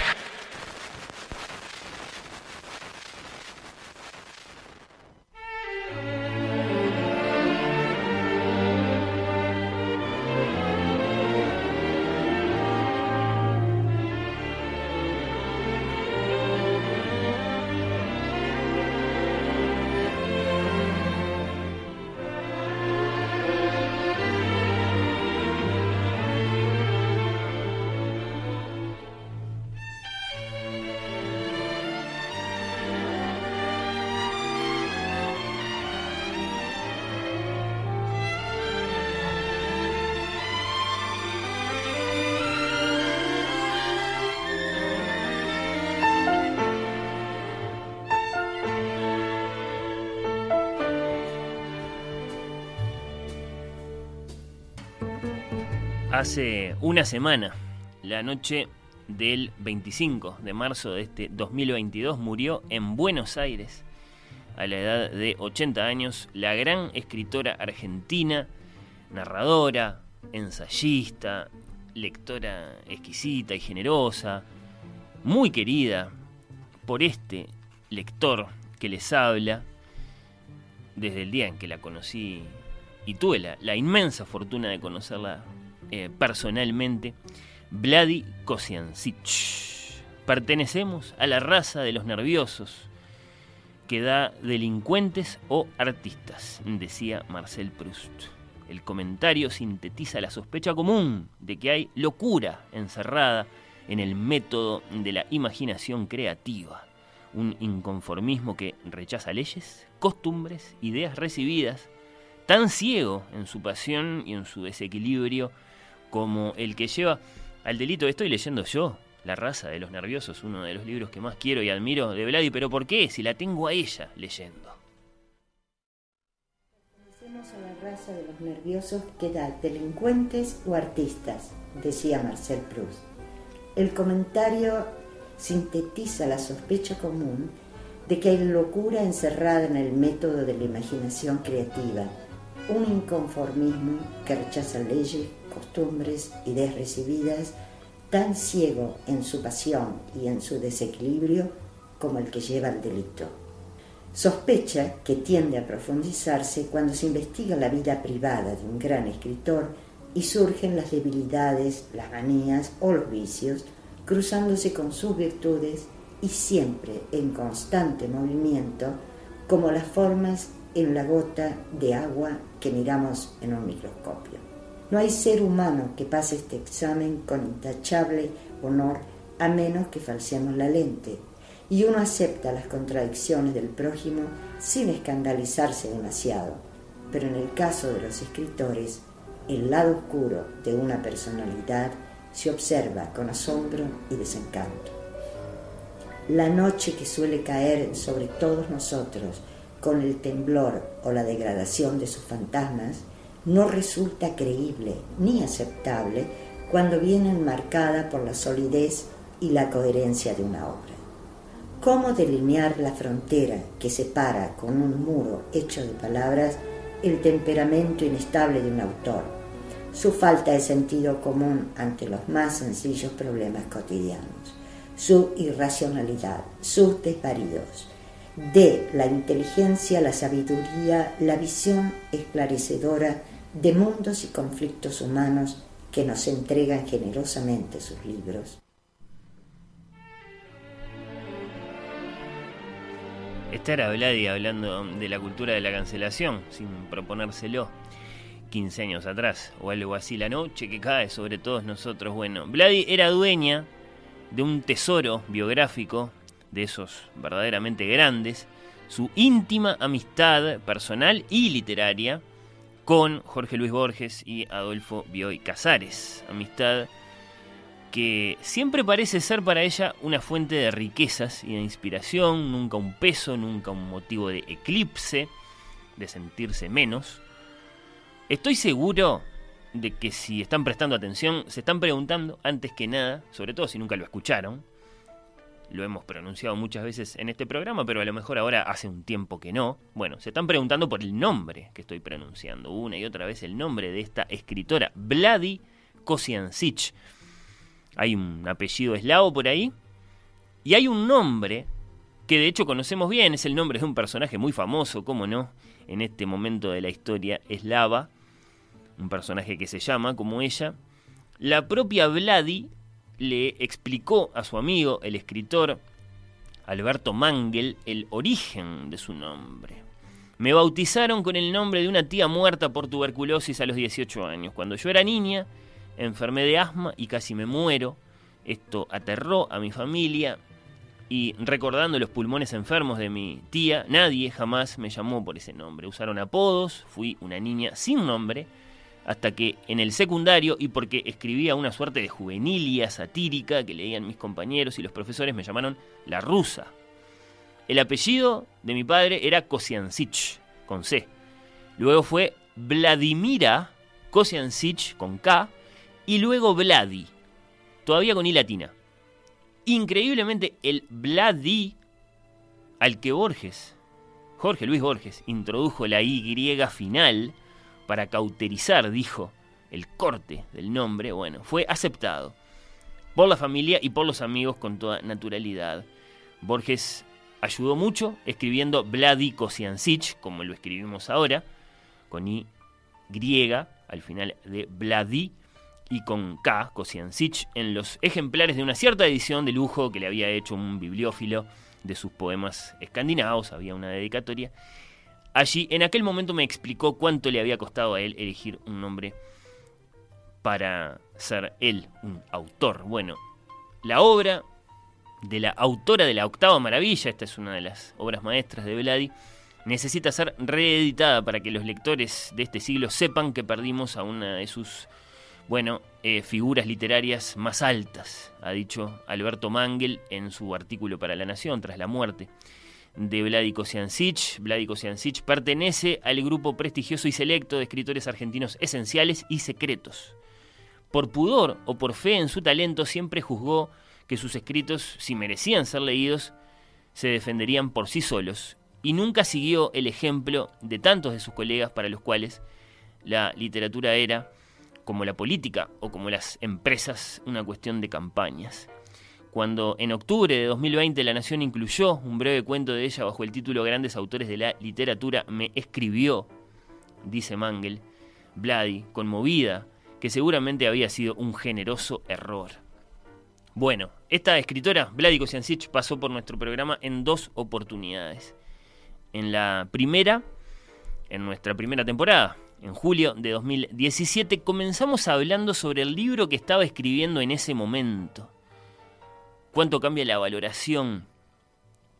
Hace una semana, la noche del 25 de marzo de este 2022, murió en Buenos Aires, a la edad de 80 años, la gran escritora argentina, narradora, ensayista, lectora exquisita y generosa, muy querida por este lector que les habla desde el día en que la conocí y tuve la, la inmensa fortuna de conocerla eh, personalmente, Vladi Kosiancic. Pertenecemos a la raza de los nerviosos que da delincuentes o artistas, decía Marcel Proust. El comentario sintetiza la sospecha común de que hay locura encerrada en el método de la imaginación creativa, un inconformismo que rechaza leyes, costumbres, ideas recibidas, tan ciego en su pasión y en su desequilibrio como el que lleva al delito. Estoy leyendo yo, La raza de los nerviosos, uno de los libros que más quiero y admiro de Vladi, pero ¿por qué? Si la tengo a ella leyendo. A la raza de los nerviosos que da delincuentes o artistas, decía Marcel Proust. El comentario sintetiza la sospecha común de que hay locura encerrada en el método de la imaginación creativa, un inconformismo que rechaza leyes, costumbres, ideas recibidas, tan ciego en su pasión y en su desequilibrio como el que lleva al delito. Sospecha que tiende a profundizarse cuando se investiga la vida privada de un gran escritor y surgen las debilidades, las manías o los vicios, cruzándose con sus virtudes y siempre en constante movimiento, como las formas en la gota de agua que miramos en un microscopio. No hay ser humano que pase este examen con intachable honor a menos que falseemos la lente, y uno acepta las contradicciones del prójimo sin escandalizarse demasiado. Pero en el caso de los escritores, el lado oscuro de una personalidad se observa con asombro y desencanto. La noche que suele caer sobre todos nosotros con el temblor o la degradación de sus fantasmas no resulta creíble ni aceptable cuando viene enmarcada por la solidez y la coherencia de una obra. ¿Cómo delinear la frontera que separa con un muro hecho de palabras el temperamento inestable de un autor, su falta de sentido común ante los más sencillos problemas cotidianos, su irracionalidad, sus desvaríos, de la inteligencia, la sabiduría, la visión esclarecedora de mundos y conflictos humanos que nos entregan generosamente sus libros. Esta era Vladi hablando de la cultura de la cancelación, sin proponérselo 15 años atrás, o algo así, la noche que cae sobre todos nosotros. Bueno, Vladi era dueña de un tesoro biográfico, de esos verdaderamente grandes, su íntima amistad personal y literaria con Jorge Luis Borges y Adolfo Bioy Casares. Amistad que siempre parece ser para ella una fuente de riquezas y de inspiración, nunca un peso, nunca un motivo de eclipse, de sentirse menos. Estoy seguro de que si están prestando atención, se están preguntando antes que nada, sobre todo si nunca lo escucharon, lo hemos pronunciado muchas veces en este programa, pero a lo mejor ahora hace un tiempo que no. Bueno, se están preguntando por el nombre que estoy pronunciando una y otra vez, el nombre de esta escritora, Vladi Kosiancic. Hay un apellido eslavo por ahí y hay un nombre que de hecho conocemos bien, es el nombre de un personaje muy famoso, cómo no, en este momento de la historia eslava, un personaje que se llama como ella. La propia Vladi le explicó a su amigo, el escritor Alberto Mangel, el origen de su nombre. Me bautizaron con el nombre de una tía muerta por tuberculosis a los 18 años. Cuando yo era niña, enfermé de asma y casi me muero. Esto aterró a mi familia y recordando los pulmones enfermos de mi tía, nadie jamás me llamó por ese nombre. Usaron apodos, fui una niña sin nombre hasta que en el secundario, y porque escribía una suerte de juvenilia satírica que leían mis compañeros y los profesores, me llamaron la rusa. El apellido de mi padre era Kosiancic, con C. Luego fue Vladimira Kosiancic, con K, y luego Vladi, todavía con I latina. Increíblemente, el Vladi al que Borges, Jorge Luis Borges, introdujo la Y final para cauterizar, dijo, el corte del nombre, bueno, fue aceptado por la familia y por los amigos con toda naturalidad. Borges ayudó mucho escribiendo Vladi Kosiancic, como lo escribimos ahora, con I griega al final de Vladi y con K, Kosiancic, en los ejemplares de una cierta edición de lujo que le había hecho un bibliófilo de sus poemas escandinavos, había una dedicatoria. Allí, en aquel momento me explicó cuánto le había costado a él elegir un nombre para ser él un autor. Bueno, la obra de la autora de la octava maravilla, esta es una de las obras maestras de Vladi, necesita ser reeditada para que los lectores de este siglo sepan que perdimos a una de sus, bueno, eh, figuras literarias más altas, ha dicho Alberto Mangel en su artículo para La Nación tras la muerte de Vladi Kosiancic. Vladi Kosiancic pertenece al grupo prestigioso y selecto de escritores argentinos esenciales y secretos. Por pudor o por fe en su talento siempre juzgó que sus escritos, si merecían ser leídos, se defenderían por sí solos y nunca siguió el ejemplo de tantos de sus colegas para los cuales la literatura era, como la política o como las empresas, una cuestión de campañas. Cuando en octubre de 2020 La Nación incluyó un breve cuento de ella bajo el título Grandes autores de la literatura, me escribió, dice Mangel, Vladi, conmovida, que seguramente había sido un generoso error. Bueno, esta escritora, Vladi Kosiancic, pasó por nuestro programa en dos oportunidades en la primera, en nuestra primera temporada, en julio de 2017, comenzamos hablando sobre el libro que estaba escribiendo en ese momento. Cuánto cambia la valoración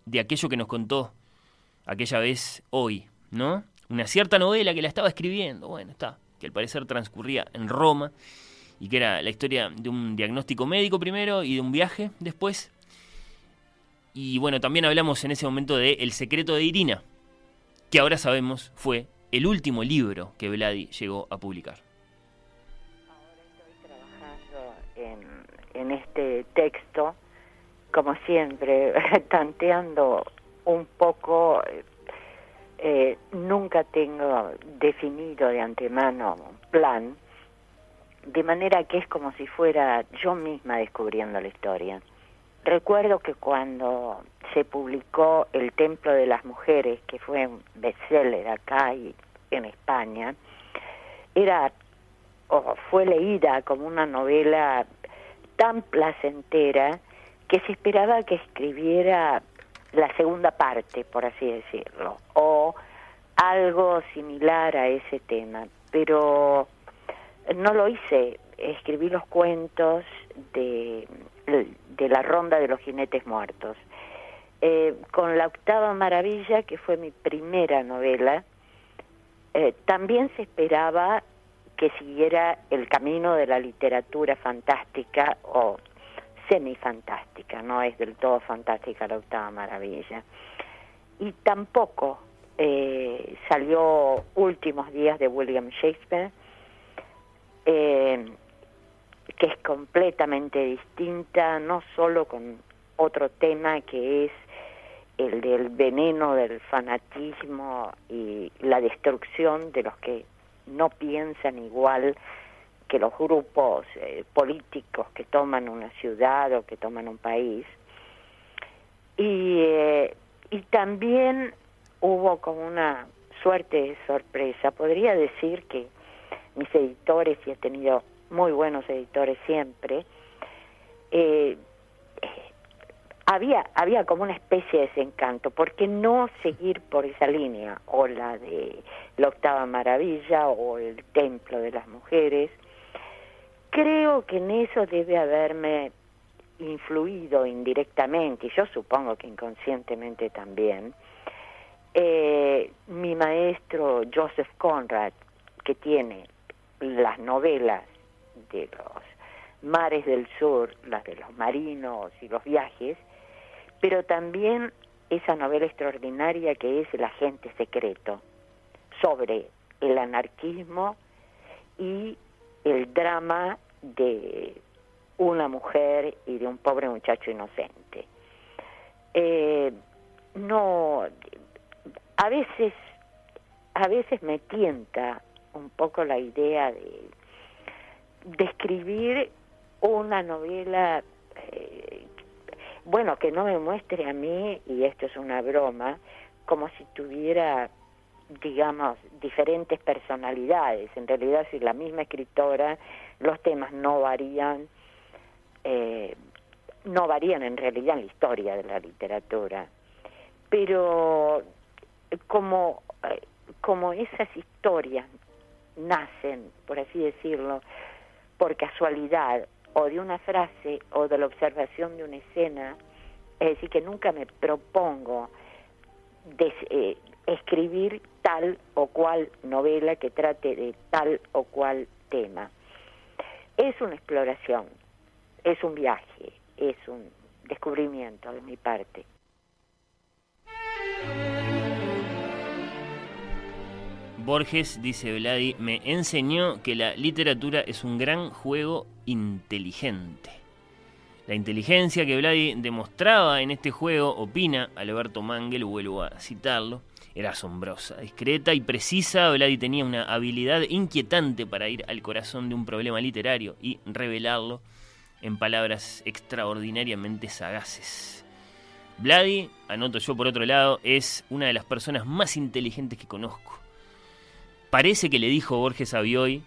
de aquello que nos contó aquella vez hoy, ¿no? Una cierta novela que la estaba escribiendo, bueno, está, que al parecer transcurría en Roma y que era la historia de un diagnóstico médico primero y de un viaje después y bueno, también hablamos en ese momento de El secreto de Irina, que ahora sabemos fue el último libro que Vladi llegó a publicar. Ahora estoy trabajando en, en este texto, como siempre, tanteando un poco, eh, nunca tengo definido de antemano un plan, de manera que es como si fuera yo misma descubriendo la historia. Recuerdo que cuando se publicó El Templo de las Mujeres, que fue un bestseller acá y en España, era o fue leída como una novela tan placentera que se esperaba que escribiera la segunda parte, por así decirlo, o algo similar a ese tema, pero no lo hice, escribí los cuentos de la ronda de los jinetes muertos. Eh, con la octava maravilla, que fue mi primera novela, eh, también se esperaba que siguiera el camino de la literatura fantástica o semifantástica, no es del todo fantástica la octava maravilla. Y tampoco eh, salió Últimos días de William Shakespeare, que es completamente distinta, no solo con otro tema que es el del veneno del fanatismo y la destrucción de los que no piensan igual que los grupos eh, políticos que toman una ciudad o que toman un país. Y, eh, y también hubo como una suerte de sorpresa. Podría decir que mis editores, y he tenido muy buenos editores siempre, eh, había, había como una especie de desencanto, ¿por qué no seguir por esa línea? O la de la octava maravilla o el templo de las mujeres. Creo que en eso debe haberme influido indirectamente, y yo supongo que inconscientemente también, eh, mi maestro Joseph Conrad, que tiene las novelas de los mares del sur, las de los marinos y los viajes, pero también esa novela extraordinaria que es El agente secreto, sobre el anarquismo y el drama de una mujer y de un pobre muchacho inocente. Eh, no, a veces, a veces me tienta un poco la idea de, de escribir una novela, eh, bueno, que no me muestre a mí, y esto es una broma, como si tuviera, digamos, diferentes personalidades. En realidad, si la misma escritora, los temas no varían, eh, no varían en realidad en la historia de la literatura. Pero como, eh, como esas historias nacen, por así decirlo, por casualidad o de una frase o de la observación de una escena, es decir, que nunca me propongo eh, escribir tal o cual novela que trate de tal o cual tema. Es una exploración, es un viaje, es un descubrimiento de mi parte. Borges, dice Vladi, me enseñó que la literatura es un gran juego inteligente. La inteligencia que Vladi demostraba en este juego, opina Alberto Mangel, vuelvo a citarlo, era asombrosa, discreta y precisa. Vladi tenía una habilidad inquietante para ir al corazón de un problema literario y revelarlo en palabras extraordinariamente sagaces. Vladi, anoto yo por otro lado, es una de las personas más inteligentes que conozco. Parece que le dijo Borges a Bioy,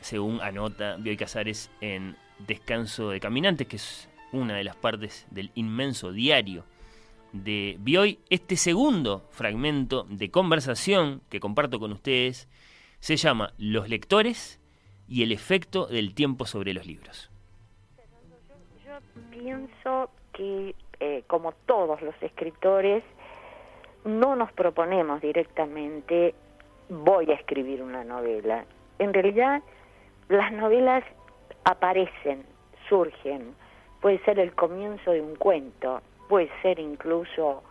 según anota Bioy Casares en Descanso de Caminantes, que es una de las partes del inmenso diario de Bioy, este segundo fragmento de conversación que comparto con ustedes se llama Los lectores y el efecto del tiempo sobre los libros. Yo pienso que, eh, como todos los escritores, no nos proponemos directamente voy a escribir una novela. En realidad, las novelas aparecen, surgen. Puede ser el comienzo de un cuento, puede ser incluso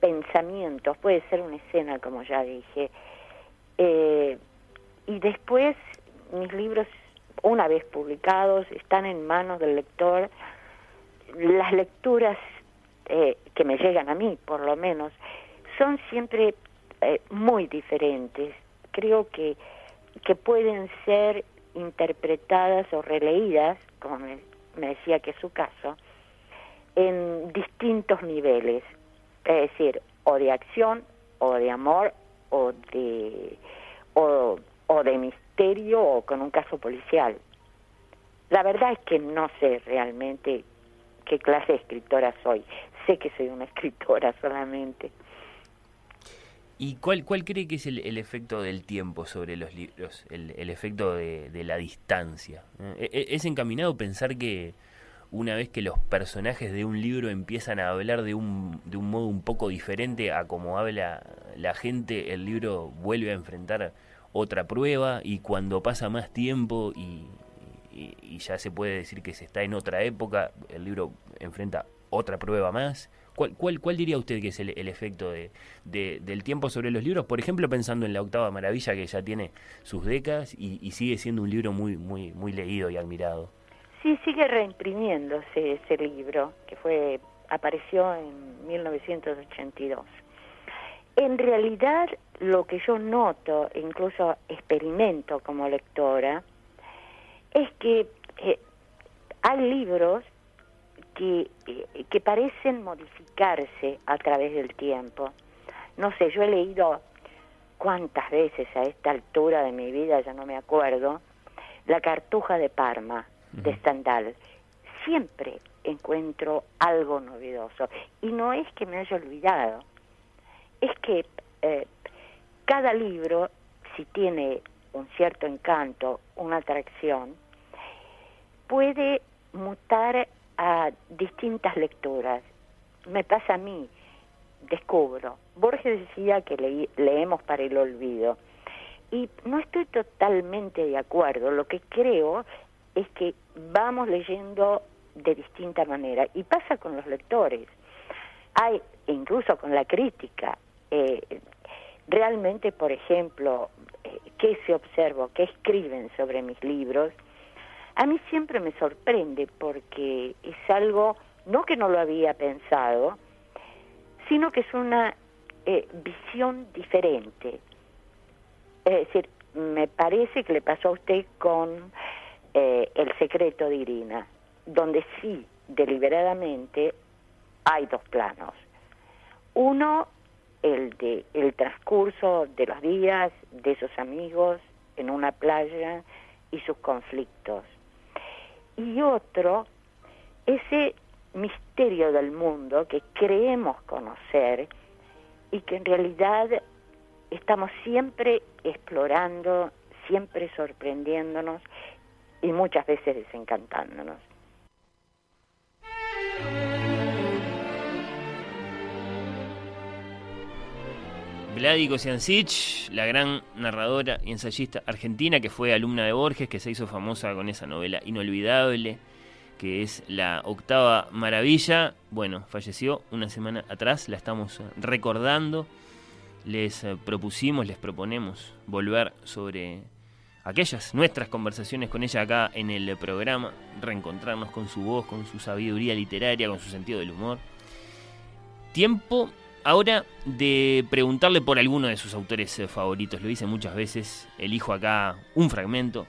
pensamientos, puede ser una escena, como ya dije. Eh, y después, mis libros, una vez publicados, están en manos del lector. Las lecturas eh, que me llegan a mí, por lo menos, son siempre eh, muy diferentes. Creo que, que pueden ser interpretadas o releídas, como me, me decía que es su caso, en distintos niveles, es decir, o de acción, o de amor, o de, o, o de misterio, o con un caso policial. La verdad es que no sé realmente qué clase de escritora soy. Sé que soy una escritora solamente. ¿Y cuál, cuál cree que es el, efecto del tiempo sobre los libros? El, efecto de, la distancia. ¿Eh? ¿E- ¿Es encaminado pensar que una vez que los personajes de un libro empiezan a hablar de un, de un modo un poco diferente a como habla la gente, el libro vuelve a enfrentar otra prueba y cuando pasa más tiempo y ya se puede decir que se está en otra época, el libro enfrenta otra prueba más? ¿Cuál, cuál, cuál diría usted que es el, efecto de- del tiempo sobre los libros? Por ejemplo, pensando en La Octava Maravilla, que ya tiene sus décadas y, y sigue siendo un libro muy, muy, muy leído y admirado. Sí, sigue reimprimiéndose ese libro, que fue apareció en 1982. En realidad, lo que yo noto, e incluso experimento como lectora, es que eh, hay libros que, eh, que parecen modificarse a través del tiempo. No sé, yo he leído cuántas veces a esta altura de mi vida, ya no me acuerdo, La Cartuja de Parma, de Stendhal. Siempre encuentro algo novedoso. Y no es que me haya olvidado, es que eh, cada libro, si tiene un cierto encanto, una atracción, puede mutar a distintas lecturas. Me pasa a mí, descubro. Borges decía que leí- leemos para el olvido. Y no estoy totalmente de acuerdo. Lo que creo es que vamos leyendo de distinta manera. Y pasa con los lectores. Hay, incluso con la crítica. eh, realmente, por ejemplo, eh, ¿qué se observo? ¿Qué escriben sobre mis libros? A mí siempre me sorprende porque es algo, no que no lo había pensado, sino que es una eh, visión diferente. Es decir, me parece que le pasó a usted con eh, El secreto de Irina, donde sí, deliberadamente, hay dos planos. Uno, el de el transcurso de los días de esos amigos en una playa y sus conflictos. Y otro, ese misterio del mundo que creemos conocer y que en realidad estamos siempre explorando, siempre sorprendiéndonos y muchas veces desencantándonos. Vladi Kosiancic, la gran narradora y ensayista argentina que fue alumna de Borges, que se hizo famosa con esa novela inolvidable, que es la octava maravilla. Bueno, falleció una semana atrás, la estamos recordando. Les eh, propusimos, les proponemos volver sobre aquellas nuestras conversaciones con ella acá en el programa, reencontrarnos con su voz, con su sabiduría literaria, con su sentido del humor. Tiempo ahora de preguntarle por alguno de sus autores eh, favoritos. Lo hice muchas veces, elijo acá un fragmento.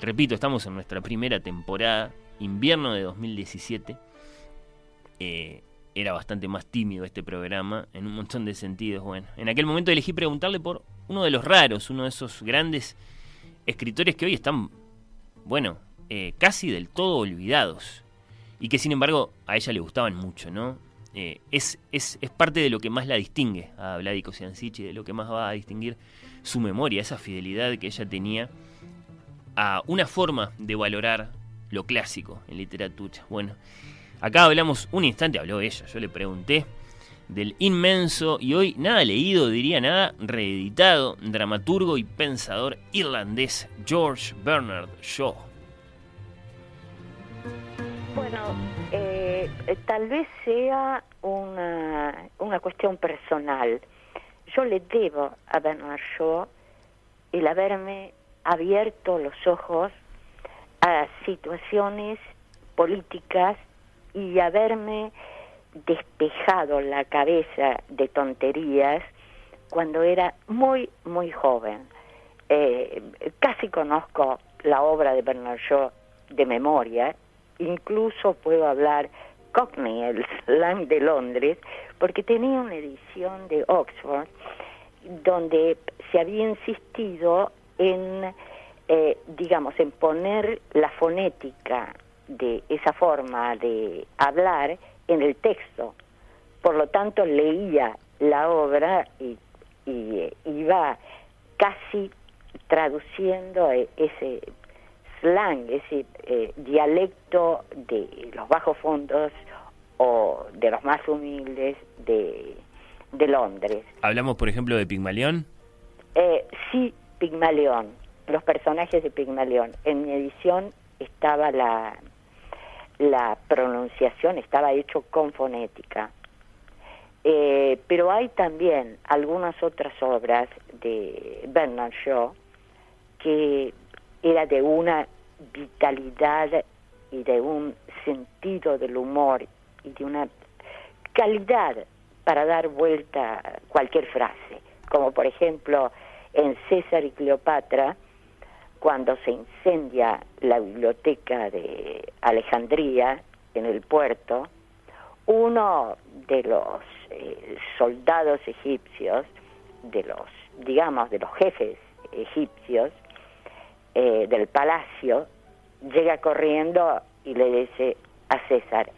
Repito, estamos en nuestra primera temporada, invierno de 2017. Eh, era bastante más tímido este programa en un montón de sentidos. Bueno, en aquel momento elegí preguntarle por uno de los raros, uno de esos grandes escritores que hoy están, bueno, eh, casi del todo olvidados. Y que sin embargo a ella le gustaban mucho, ¿no? Eh, es, es, es, parte de lo que más la distingue a Vladico Ciancici, de lo que más va a distinguir su memoria, esa fidelidad que ella tenía a una forma de valorar lo clásico en literatura. Bueno, acá hablamos un instante, habló ella, yo le pregunté del inmenso y hoy nada leído, diría nada reeditado, dramaturgo y pensador irlandés George Bernard Shaw. Bueno, eh, tal vez sea una, una cuestión personal. Yo le debo a Bernard Shaw el haberme abierto los ojos a situaciones políticas y haberme despejado la cabeza de tonterías cuando era muy, muy joven. Eh, casi conozco la obra de Bernard Shaw de memoria, incluso puedo hablar Cockney, el slang de Londres, porque tenía una edición de Oxford donde se había insistido en, eh, digamos, en poner la fonética de esa forma de hablar en el texto. Por lo tanto, leía la obra y, y eh, iba casi traduciendo e, ese slang, ese eh, dialecto de los bajos fondos o de los más humildes de, de Londres. ¿Hablamos, por ejemplo, de Pigmalión? Eh, sí, Pigmalión, los personajes de Pigmalión. En mi edición estaba la, la pronunciación, estaba hecho con fonética. Eh, pero hay también algunas otras obras de Bernard Shaw que era de una vitalidad y de un sentido del humor y de una calidad para dar vuelta a cualquier frase, como por ejemplo en César y Cleopatra, cuando se incendia la biblioteca de Alejandría en el puerto, uno de los eh, soldados egipcios, de los, digamos, de los jefes egipcios eh, del palacio, llega corriendo y le dice a César,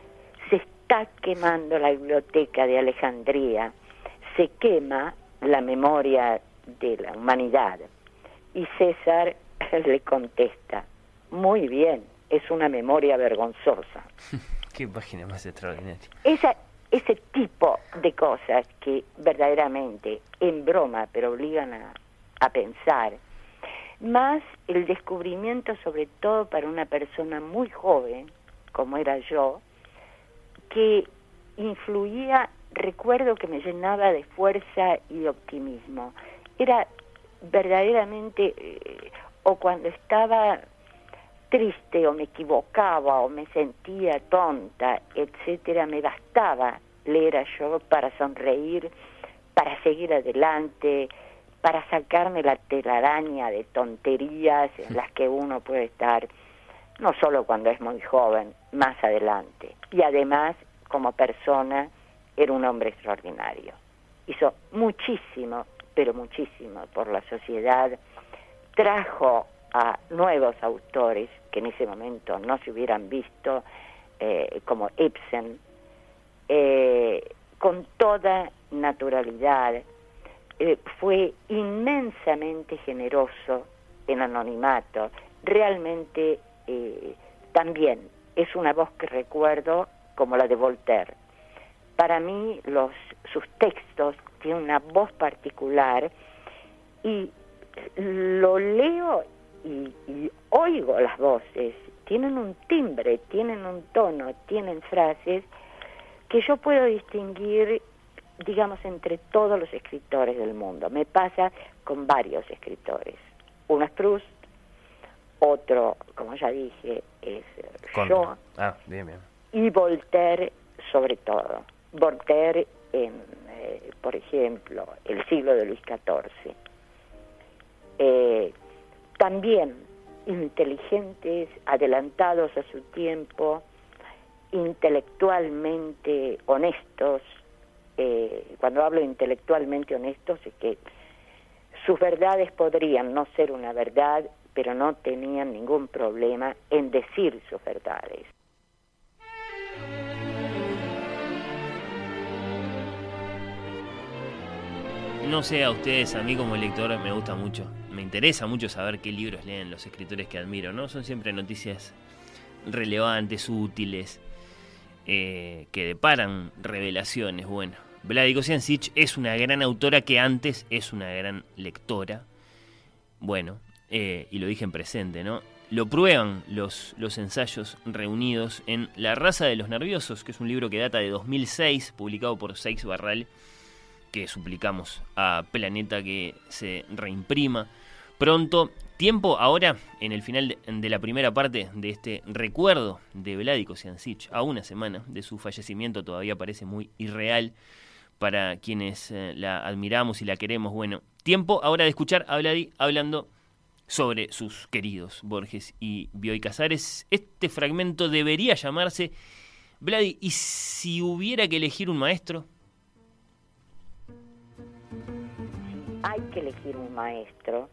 se está quemando la biblioteca de Alejandría, se quema la memoria de la humanidad. Y César le contesta, muy bien, es una memoria vergonzosa. Qué página más extraordinaria. Esa, ese tipo de cosas que verdaderamente en broma, pero obligan a, a pensar, más el descubrimiento sobre todo para una persona muy joven, como era yo, que influía, recuerdo que me llenaba de fuerza y de optimismo. Era verdaderamente, eh, o cuando estaba triste o me equivocaba o me sentía tonta, etcétera, me bastaba leer a yo para sonreír, para seguir adelante, para sacarme la telaraña de tonterías en las que uno puede estar, no solo cuando es muy joven, más adelante. Y además, como persona, era un hombre extraordinario. Hizo muchísimo, pero muchísimo por la sociedad, trajo a nuevos autores que en ese momento no se hubieran visto, eh, como Ibsen, eh, con toda naturalidad, eh, fue inmensamente generoso en anonimato, realmente eh, también es una voz que recuerdo como la de Voltaire. Para mí sus textos tienen una voz particular y lo leo y oigo las voces, tienen un timbre, tienen un tono, tienen frases que yo puedo distinguir, digamos, entre todos los escritores del mundo. Me pasa con varios escritores. Uno es Proust, otro, como ya dije, es Shaw, Ah, bien, bien. y Voltaire sobre todo. Voltaire en, eh, por ejemplo, el siglo de Luis XIV. Eh, también inteligentes, adelantados a su tiempo, intelectualmente honestos. Eh, cuando hablo intelectualmente honestos es que sus verdades podrían no ser una verdad, pero no tenían ningún problema en decir sus verdades. No sé a ustedes, a mí como lector me gusta mucho. Me interesa mucho saber qué libros leen los escritores que admiro, ¿no? Son siempre noticias relevantes, útiles, eh, que deparan revelaciones. Bueno, Vladico Siancic es una gran autora que antes es una gran lectora. Bueno, eh, y lo dije en presente, ¿no? Lo prueban los, los ensayos reunidos en La raza de los nerviosos, que es un libro que data de 2006, publicado por Seix Barral, que suplicamos a Planeta que se reimprima pronto. Tiempo ahora, en el final de, la primera parte de este recuerdo de Vladico Siancic, a una semana de su fallecimiento, todavía parece muy irreal para quienes eh, la admiramos y la queremos. Bueno, tiempo ahora de escuchar a Vladi hablando sobre sus queridos Borges y Bioy Casares. Este fragmento debería llamarse Vladi, ¿y si hubiera que elegir un maestro? Hay que elegir un maestro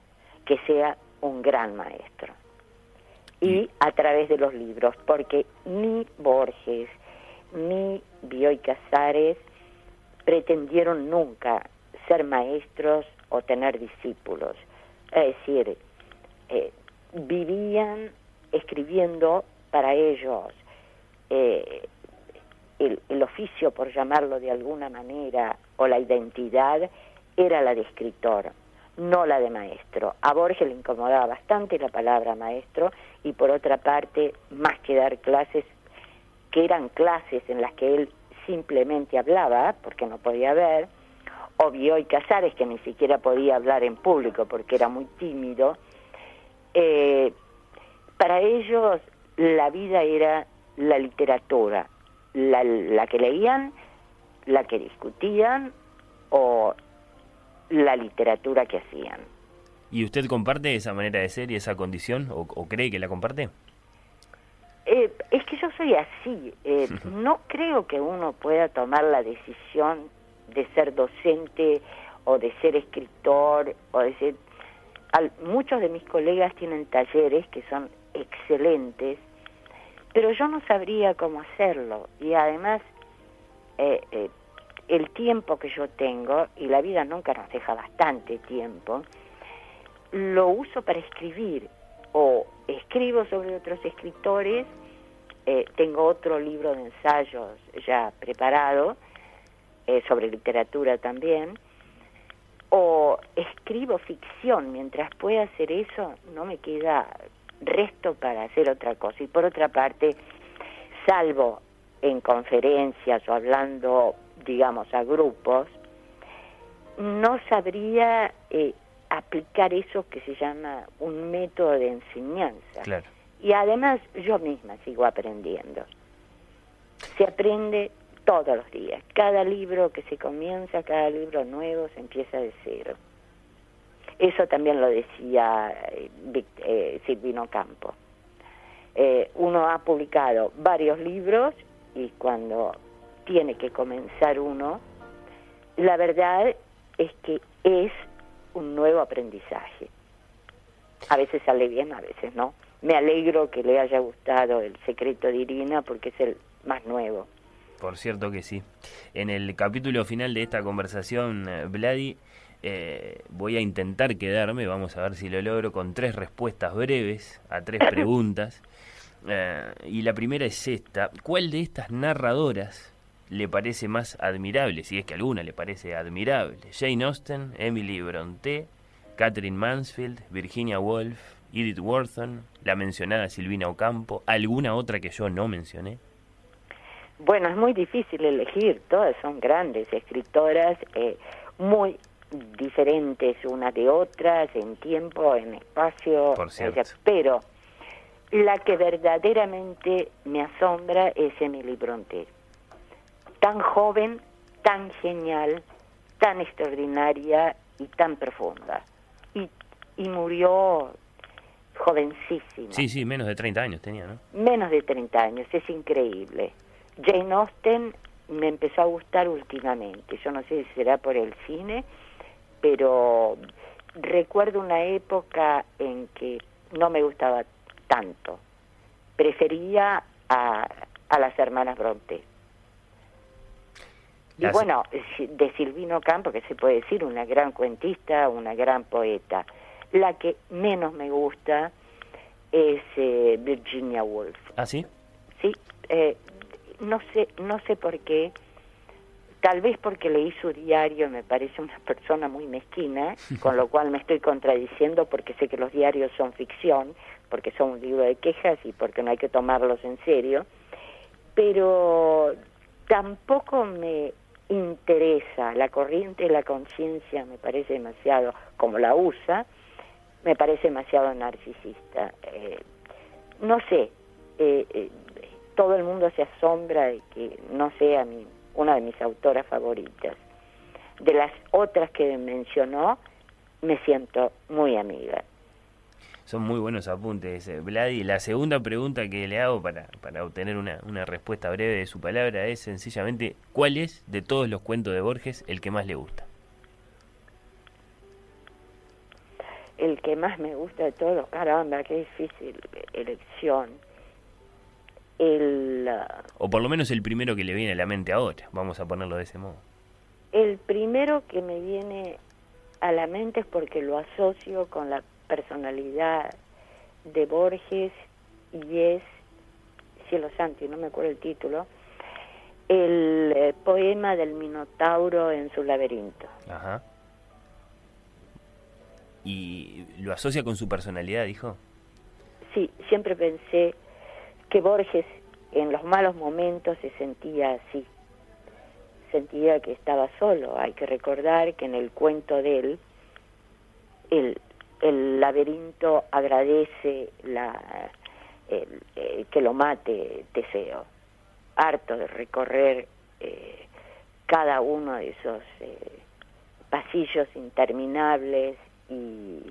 que sea un gran maestro. Y a través de los libros, porque ni Borges ni Bioy Casares pretendieron nunca ser maestros o tener discípulos. Es decir, eh, vivían escribiendo para ellos eh, el, el oficio, por llamarlo de alguna manera, o la identidad, era la de escritor, no la de maestro. A Borges le incomodaba bastante la palabra maestro y por otra parte, más que dar clases, que eran clases en las que él simplemente hablaba, porque no podía ver, o Bioy Casares, que ni siquiera podía hablar en público porque era muy tímido, eh, para ellos la vida era la literatura, la, la que leían, la que discutían o la literatura que hacían. ¿Y usted comparte esa manera de ser y esa condición? ¿O, o cree que la comparte? Eh, es que yo soy así. eh, no creo que uno pueda tomar la decisión de ser docente o de ser escritor o de ser... al- muchos de mis colegas tienen talleres que son excelentes, pero yo no sabría cómo hacerlo. Y además, eh, eh, el tiempo que yo tengo, y la vida nunca nos deja bastante tiempo, lo uso para escribir o escribo sobre otros escritores, eh, tengo otro libro de ensayos ya preparado, eh, sobre literatura también, o escribo ficción, mientras pueda hacer eso no me queda resto para hacer otra cosa. Y por otra parte, salvo en conferencias o hablando, digamos, a grupos, no sabría eh, aplicar eso que se llama un método de enseñanza. Claro. Y además yo misma sigo aprendiendo. Se aprende todos los días. Cada libro que se comienza, cada libro nuevo se empieza de cero. Eso también lo decía eh, eh, Silvino Campo. Eh, uno ha publicado varios libros y cuando tiene que comenzar uno, la verdad es que es un nuevo aprendizaje. A veces sale bien, a veces no. Me alegro que le haya gustado El secreto de Irina porque es el más nuevo. Por cierto que sí. En el capítulo final de esta conversación, eh, Vladi, eh, voy a intentar quedarme, vamos a ver si lo logro, con tres respuestas breves a tres preguntas. Eh, y la primera es esta. ¿Cuál de estas narradoras le parece más admirable, si es que alguna le parece admirable? Jane Austen, Emily Bronte, Catherine Mansfield, Virginia Woolf, Edith Wharton, la mencionada Silvina Ocampo, alguna otra que yo no mencioné. Bueno, es muy difícil elegir, todas son grandes escritoras, eh, muy diferentes unas de otras en tiempo, en espacio, Por cierto. pero la que verdaderamente me asombra es Emily Bronte. Tan joven, tan genial, tan extraordinaria y tan profunda. Y, y murió jovencísima Sí, sí, menos de 30 años tenía, ¿no? menos de 30 años, es increíble. Jane Austen me empezó a gustar últimamente, yo no sé si será por el cine, pero recuerdo una época en que no me gustaba tanto. Prefería a, a las hermanas Bronte. Y bueno, si- de Silvino Campo, que se puede decir, una gran cuentista, una gran poeta. La que menos me gusta es eh, Virginia Woolf. ¿Ah, sí? Sí, eh, no sé, no sé por qué. Tal vez porque leí su diario, y me parece una persona muy mezquina, con lo cual me estoy contradiciendo porque sé que los diarios son ficción, porque son un libro de quejas y porque no hay que tomarlos en serio. Pero tampoco me interesa la corriente de la conciencia, me parece demasiado, como la usa, me parece demasiado narcisista. Eh, no sé, eh, eh, todo el mundo se asombra de que no sea mi, una de mis autoras favoritas. De las otras que mencionó, me siento muy amiga. Son muy buenos apuntes, Vladi. La segunda pregunta que le hago para, para obtener una, una respuesta breve de su palabra es sencillamente, ¿cuál es de todos los cuentos de Borges el que más le gusta? El que más me gusta de todos, caramba, qué difícil elección. El, O por lo menos el primero que le viene a la mente ahora, vamos a ponerlo de ese modo. el primero que me viene a la mente es porque lo asocio con la personalidad de Borges y es Cielo Santo, y no me acuerdo el título, el eh, poema del Minotauro en su laberinto. Ajá. ¿Y lo asocia con su personalidad, dijo? Sí, siempre pensé que Borges en los malos momentos se sentía así, sentía que estaba solo. Hay que recordar que en el cuento de él, el, el laberinto agradece la, el- eh, que lo mate Teseo, harto de recorrer eh, cada uno de esos eh, pasillos interminables y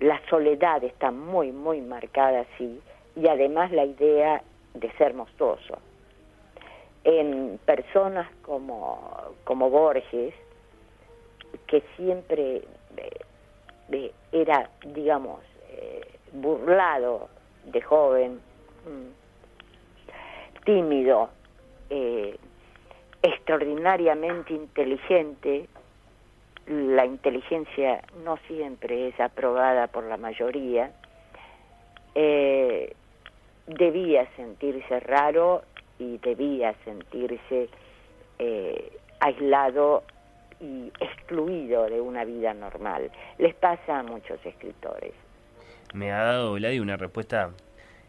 la soledad está muy, muy marcada así y además la idea de ser monstruoso. En personas como, como Borges, que siempre era, digamos, eh, burlado de joven, mm, tímido, eh, extraordinariamente inteligente, la inteligencia no siempre es aprobada por la mayoría, eh, debía sentirse raro y debía sentirse aislado y excluido de una vida normal. Les pasa a muchos escritores. Me ha dado Vladi una respuesta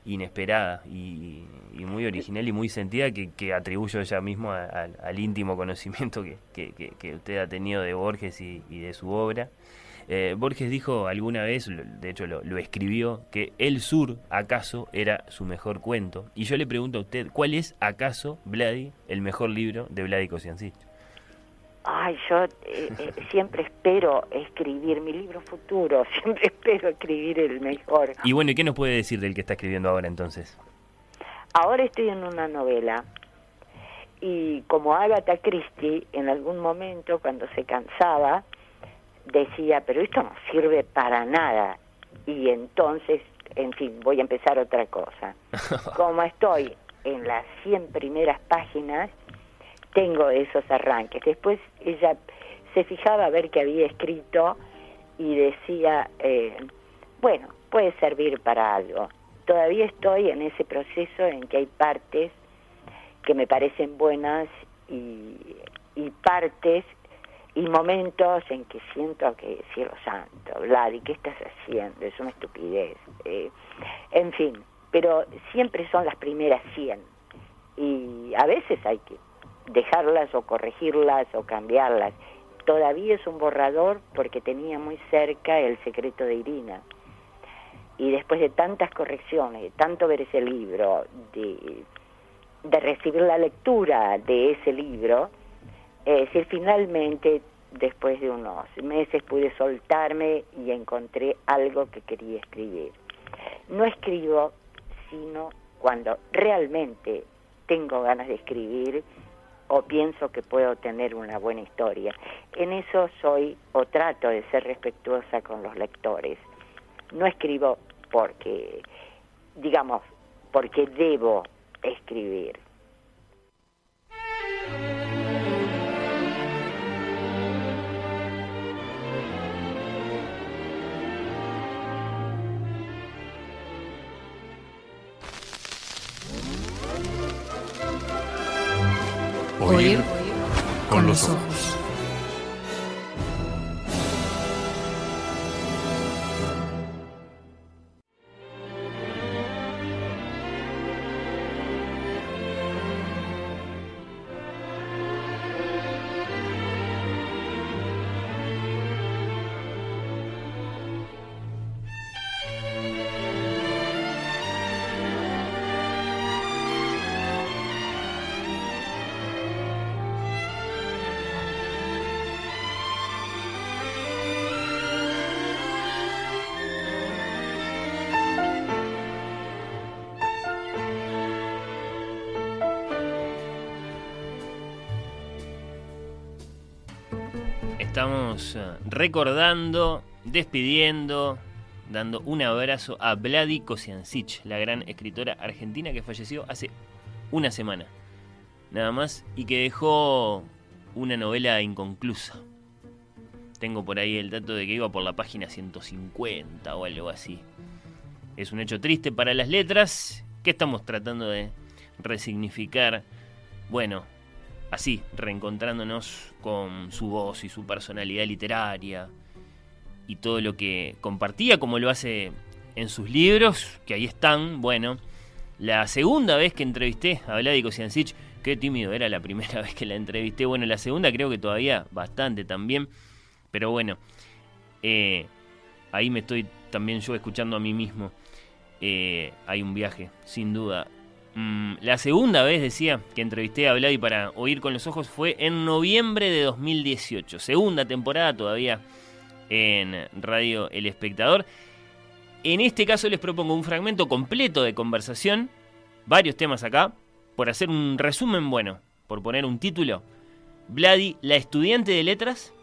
inesperada y, muy original y muy sentida que, atribuyo ella mismo a- al- al íntimo conocimiento que, usted ha tenido de Borges y, de su obra. Eh, Borges dijo alguna vez, de hecho lo, lo escribió, que El Sur, acaso, era su mejor cuento. Y yo le pregunto a usted, ¿cuál es, acaso, Vladi, el mejor libro de Vladi Kosiancic? Ay, yo eh, eh, siempre espero escribir mi libro futuro, siempre espero escribir el mejor. Y bueno, ¿y qué nos puede decir del que está escribiendo ahora entonces? Ahora estoy en una novela y como Agatha Christie, en algún momento cuando se cansaba, decía, pero esto no sirve para nada. Y entonces, en fin, voy a empezar otra cosa. Como estoy en las 100 primeras páginas, tengo esos arranques. Después ella se fijaba a ver qué había escrito y decía, eh, bueno, puede servir para algo. Todavía estoy en ese proceso en que hay partes que me parecen buenas y, partes y momentos en que siento que, cielo santo, Vladi, ¿qué estás haciendo? Es una estupidez. Eh, en fin, pero siempre son las primeras 100 y a veces hay que dejarlas o corregirlas o cambiarlas. Todavía es un borrador porque tenía muy cerca el secreto de Irina. Y después de tantas correcciones, de tanto ver ese libro, de, de recibir la lectura de ese libro, es decir, finalmente, después de unos meses pude soltarme y encontré algo que quería escribir. No escribo, sino cuando realmente tengo ganas de escribir o pienso que puedo tener una buena historia. En eso soy o trato de ser respetuosa con los lectores. No escribo porque, digamos, porque debo escribir. Oír con los ojos. Eh, recordando, despidiendo, dando un abrazo a Vladi la gran escritora argentina que falleció hace una semana, nada más, y que dejó una novela inconclusa. Tengo por ahí el dato de que iba por la página 150 o algo así. Es un hecho triste para las letras que estamos tratando de resignificar. Bueno, así, reencontrándonos con su voz y su personalidad literaria y todo lo que compartía, como lo hace en sus libros, que ahí están. Bueno, la segunda vez que entrevisté a Vladi Kosiancic, qué tímido era la primera vez que la entrevisté. Bueno, la segunda creo que todavía bastante también, pero bueno, eh, ahí me estoy también yo escuchando a mí mismo. Eh, hay un viaje, sin duda. Mm, la segunda vez, decía, que entrevisté a Vladi para oír con los ojos fue en noviembre de 2018. Segunda temporada todavía en Radio El Espectador. En este caso les propongo un fragmento completo de conversación, varios temas acá, por hacer un resumen bueno, por poner un título. Vladi, la estudiante de letras.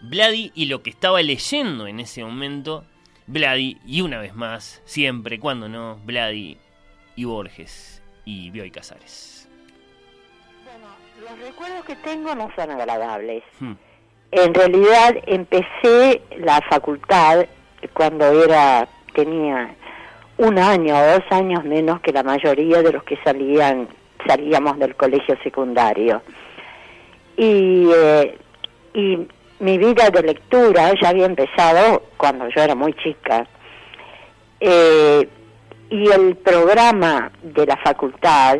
Vladi y lo que estaba leyendo en ese momento. Vladi y una vez más, siempre, cuando no, Vladi y Borges y Bioy Casares. Los recuerdos que tengo no son agradables. Hmm. En realidad empecé la facultad cuando era tenía un año o dos años menos que la mayoría de los que salían salíamos del colegio secundario y eh, y mi vida de lectura ya había empezado cuando yo era muy chica Eh, y el programa de la facultad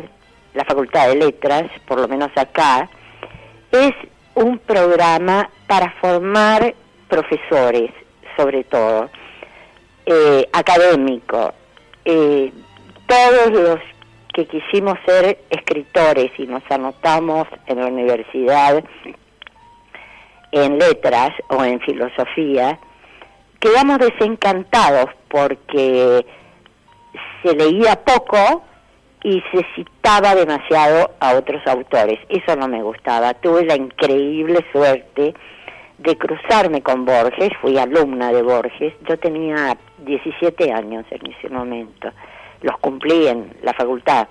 la facultad de letras por lo menos acá es un programa para formar profesores, sobre todo, eh, académicos, eh, todos los que quisimos ser escritores y nos anotamos en la universidad en letras o en filosofía, quedamos desencantados porque se leía poco y se citaba demasiado a otros autores. Eso no me gustaba. Tuve la increíble suerte de cruzarme con Borges, fui alumna de Borges, yo tenía 17 años en ese momento, los cumplí en la facultad.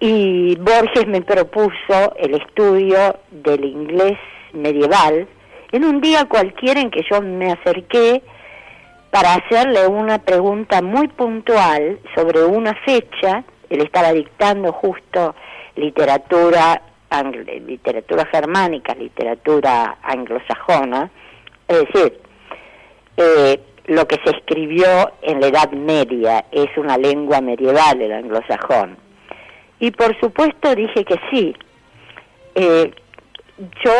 Y Borges me propuso el estudio del inglés medieval en un día cualquiera en que yo me acerqué para hacerle una pregunta muy puntual sobre una fecha, él estaba dictando justo literatura literatura germánica, literatura anglosajona, es decir, eh, lo que se escribió en la Edad Media es una lengua medieval, el anglosajón. Y por supuesto dije que sí. Eh, yo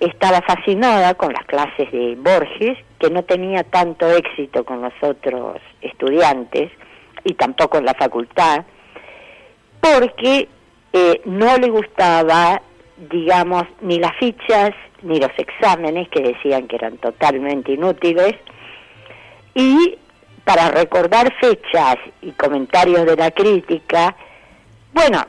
estaba fascinada con las clases de Borges, que no tenía tanto éxito con los otros estudiantes y tampoco en la facultad, porque eh, no le gustaba, digamos, ni las fichas ni los exámenes, que decían que eran totalmente inútiles, y para recordar fechas y comentarios de la crítica, bueno,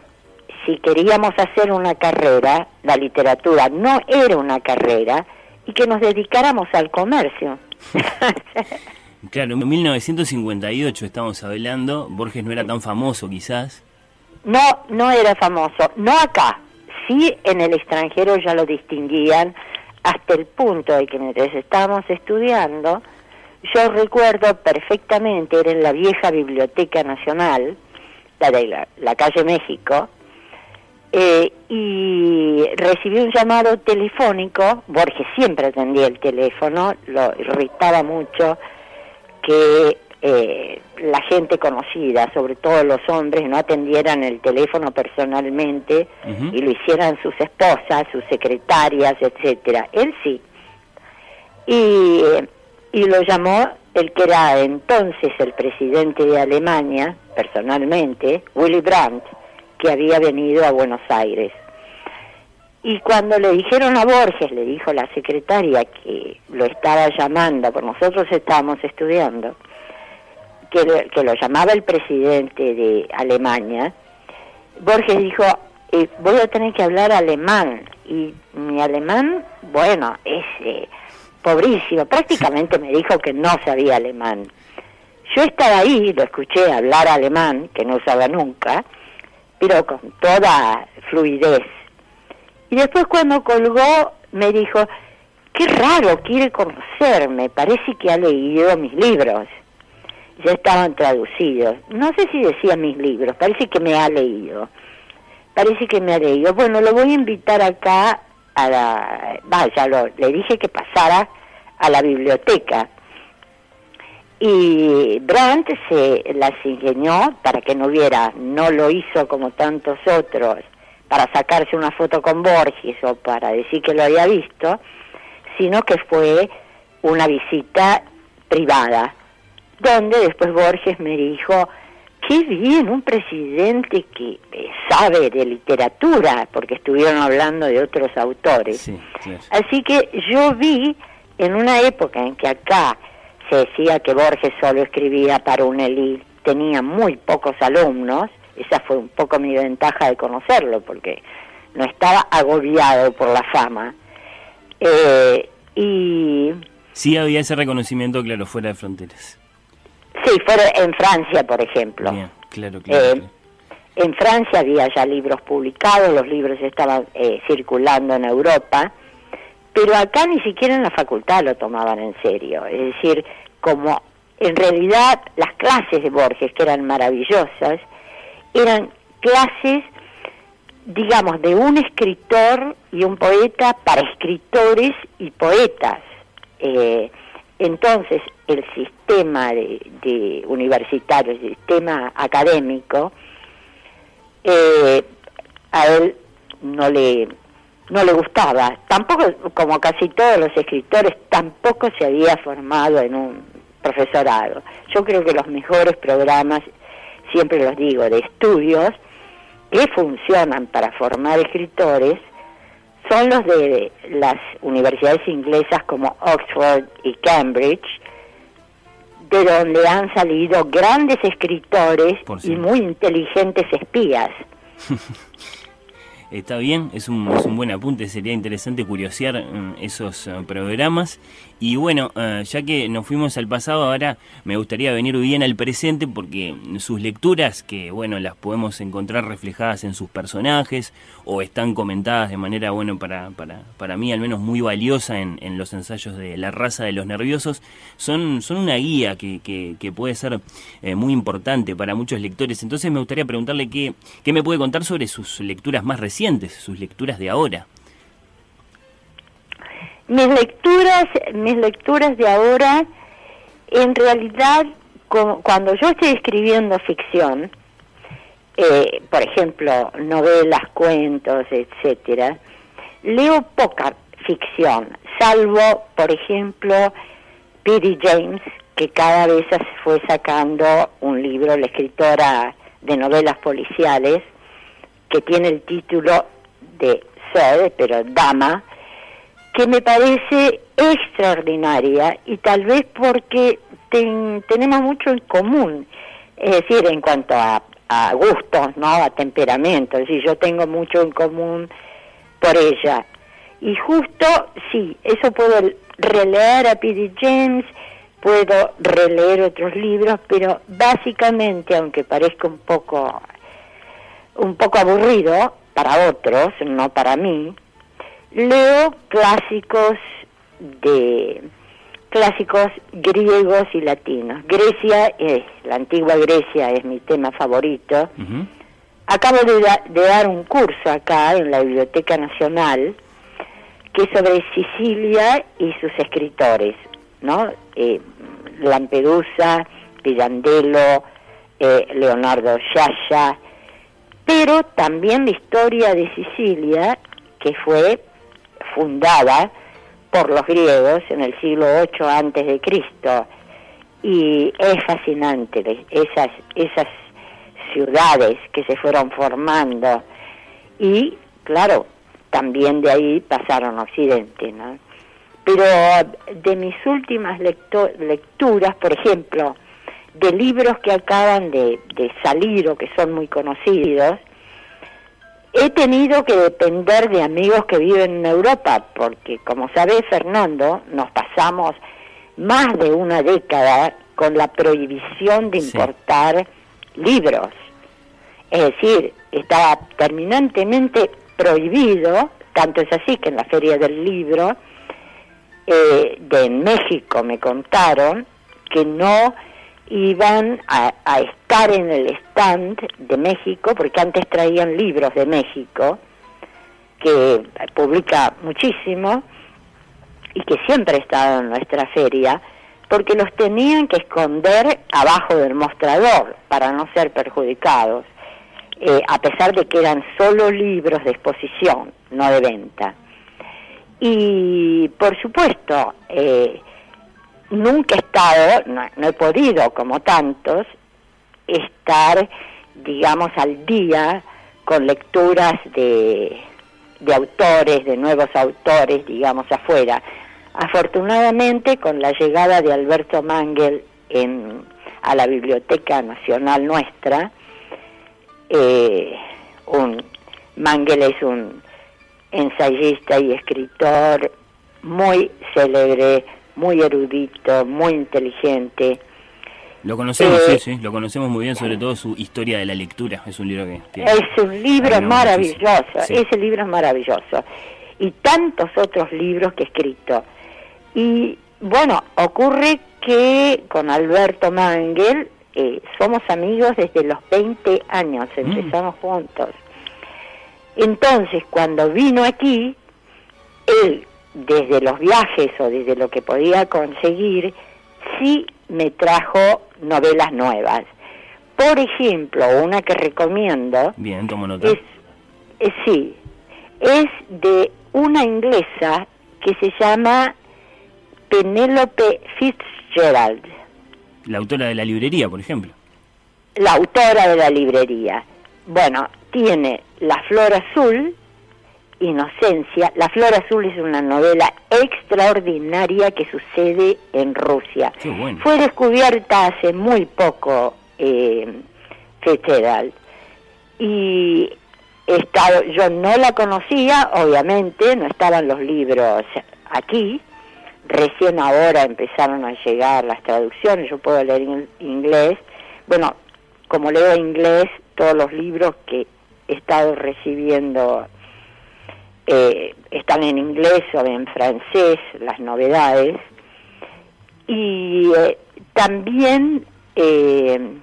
si queríamos hacer una carrera, la literatura no era una carrera, y que nos dedicáramos al comercio. claro, en 1958 estamos hablando, Borges no era tan famoso quizás. No, no era famoso, no acá, sí en el extranjero ya lo distinguían hasta el punto de que mientras estábamos estudiando, yo recuerdo perfectamente, era en la vieja Biblioteca Nacional, la de la, calle México, eh, y recibí un llamado telefónico, Borges siempre atendía el teléfono, lo irritaba mucho que eh, la gente conocida, sobre todo los hombres, no atendieran el teléfono personalmente y lo hicieran sus esposas, sus secretarias, etcétera. Él sí. Y, y lo llamó el que era entonces el presidente de Alemania, personalmente, Willy Brandt, que había venido a Buenos Aires. Y cuando le dijeron a Borges, le dijo la secretaria que lo estaba llamando, porque nosotros estábamos estudiando, que, que lo llamaba el presidente de Alemania, Borges dijo, eh, voy a tener que hablar alemán. Y mi alemán, bueno, es eh, pobrísimo. Prácticamente me dijo que no sabía alemán. Yo estaba ahí, lo escuché hablar alemán, que no usaba nunca, pero con toda fluidez. Y después cuando colgó me dijo, qué raro, quiere conocerme, parece que ha leído mis libros. Ya estaban traducidos. No sé si decía mis libros, parece que me ha leído. Parece que me ha leído. Bueno, lo voy a invitar acá a la... Vaya, lo, le dije que pasara a la biblioteca y Brandt se las ingenió para que no hubiera, no lo hizo como tantos otros, para sacarse una foto con Borges o para decir que lo había visto, sino que fue una visita privada, donde después Borges me dijo, qué bien, un presidente que sabe de literatura, porque estuvieron hablando de otros autores. Así que yo vi en una época en que acá se decía que Borges solo escribía para un elite, tenía muy pocos alumnos, esa fue un poco mi ventaja de conocerlo, porque no estaba agobiado por la fama. Eh, y... Sí había ese reconocimiento, claro, fuera de fronteras. Sí, fuera en Francia, por ejemplo. claro, claro, eh, En Francia había ya libros publicados, los libros estaban eh, circulando en Europa, pero acá ni siquiera en la facultad lo tomaban en serio. Es decir, como en realidad las clases de Borges, que eran maravillosas, eran clases, digamos, de un escritor y un poeta para escritores y poetas. Eh, entonces, el sistema de, universitario, el sistema académico, eh, a él no le no le gustaba. Tampoco, como casi todos los escritores, tampoco se había formado en un profesorado. Yo creo que los mejores programas, siempre los digo, de estudios que funcionan para formar escritores son los de las universidades inglesas como Oxford y Cambridge, de donde han salido grandes escritores y muy inteligentes espías. Está bien, es un, es un buen apunte, sería interesante curiosear mm, esos eh, programas. Y bueno, eh, ya que nos fuimos al pasado, ahora me gustaría venir bien al presente porque sus lecturas, que bueno, las podemos encontrar reflejadas en sus personajes o están comentadas de manera, bueno, para, para, para mí al menos muy valiosa en, en los ensayos de La raza de los nerviosos, son, son una guía que, que, que puede ser eh, muy importante para muchos lectores. Entonces me gustaría preguntarle qué, qué me puede contar sobre sus lecturas más recientes, sus lecturas de ahora. Mis lecturas, mis lecturas de ahora, en realidad, como- cuando yo estoy escribiendo ficción, eh, por ejemplo, novelas, cuentos, etcétera, leo poca ficción, salvo, por ejemplo, P.D. James, que cada vez fue sacando un libro, la escritora de novelas policiales, que tiene el título de Sir, pero Dama, que me parece extraordinaria y tal vez porque ten- tenemos mucho en común, es decir, en cuanto a, a gustos, ¿no? A temperamento, es yo tengo mucho en común por ella. Y justo, sí, eso puedo releer a P.D. James, puedo releer otros libros, pero básicamente, aunque parezca un poco un poco aburrido para otros, no para mí, leo clásicos de clásicos griegos y latinos. Grecia es la antigua Grecia es mi tema favorito. Acabo de, da- de dar un curso acá en la Biblioteca Nacional que es sobre Sicilia y sus escritores, ¿no? Eh, Lampedusa, Pirandello, eh, Leonardo Sciascia, pero también la historia de Sicilia, que fue fundada por los griegos en el siglo VIII antes de Cristo y es fascinante esas esas ciudades que se fueron formando y claro también de ahí pasaron Occidente, ¿no? Pero de mis últimas lecturas, por ejemplo, de libros que acaban de salir o que son muy conocidos, he tenido que depender de amigos que viven en Europa, porque como sabe Fernando, nos pasamos más de una década con la prohibición de importar libros. Es decir, estaba terminantemente prohibido, tanto es así que en la Feria del Libro eh, de México me contaron que no iban a, a estar en el stand de México, porque antes traían libros de México, que publica muchísimo y que siempre ha estado en nuestra feria, porque los tenían que esconder abajo del mostrador para no ser perjudicados, eh, a pesar de que eran solo libros de exposición, no de venta. Y por supuesto, eh, nunca he estado, no, he podido como tantos, estar, digamos, al día con lecturas de, de autores, de nuevos autores, digamos, afuera. Afortunadamente, con la llegada de Alberto Mangel a la Biblioteca Nacional nuestra, eh, un, Mangel es un ensayista y escritor muy célebre, muy erudito, muy inteligente. Lo conocemos, Eh, sí, sí, lo conocemos muy bien, sobre todo su historia de la lectura. Es un libro que tiene. Es un libro maravilloso. Sí. ese libro es maravilloso. Y tantos otros libros que he escrito. Y bueno, ocurre que con Alberto Mangel eh, somos amigos desde los 20 años, empezamos juntos. Entonces, cuando vino aquí, él, desde los viajes o desde lo que podía conseguir, sí me trajo novelas nuevas. Por ejemplo, una que recomiendo Bien, tomo nota. es, es- sí, es de una inglesa que se llama Penélope Fitzgerald, La autora de la librería, por ejemplo. la autora de la librería. Bueno, tiene La Flor Azul, Inocencia. La Flor Azul es una novela extraordinaria que sucede en Rusia. Bueno. Fue descubierta hace muy poco eh, Fitzgerald. Y estado, yo no la conocía, obviamente, no estaban los libros aquí. Recién ahora empezaron a llegar las traducciones, yo puedo leer in- inglés. Bueno, como leo inglés, todos los libros que he estado recibiendo eh, están en inglés o en francés, las novedades. Y eh, también eh,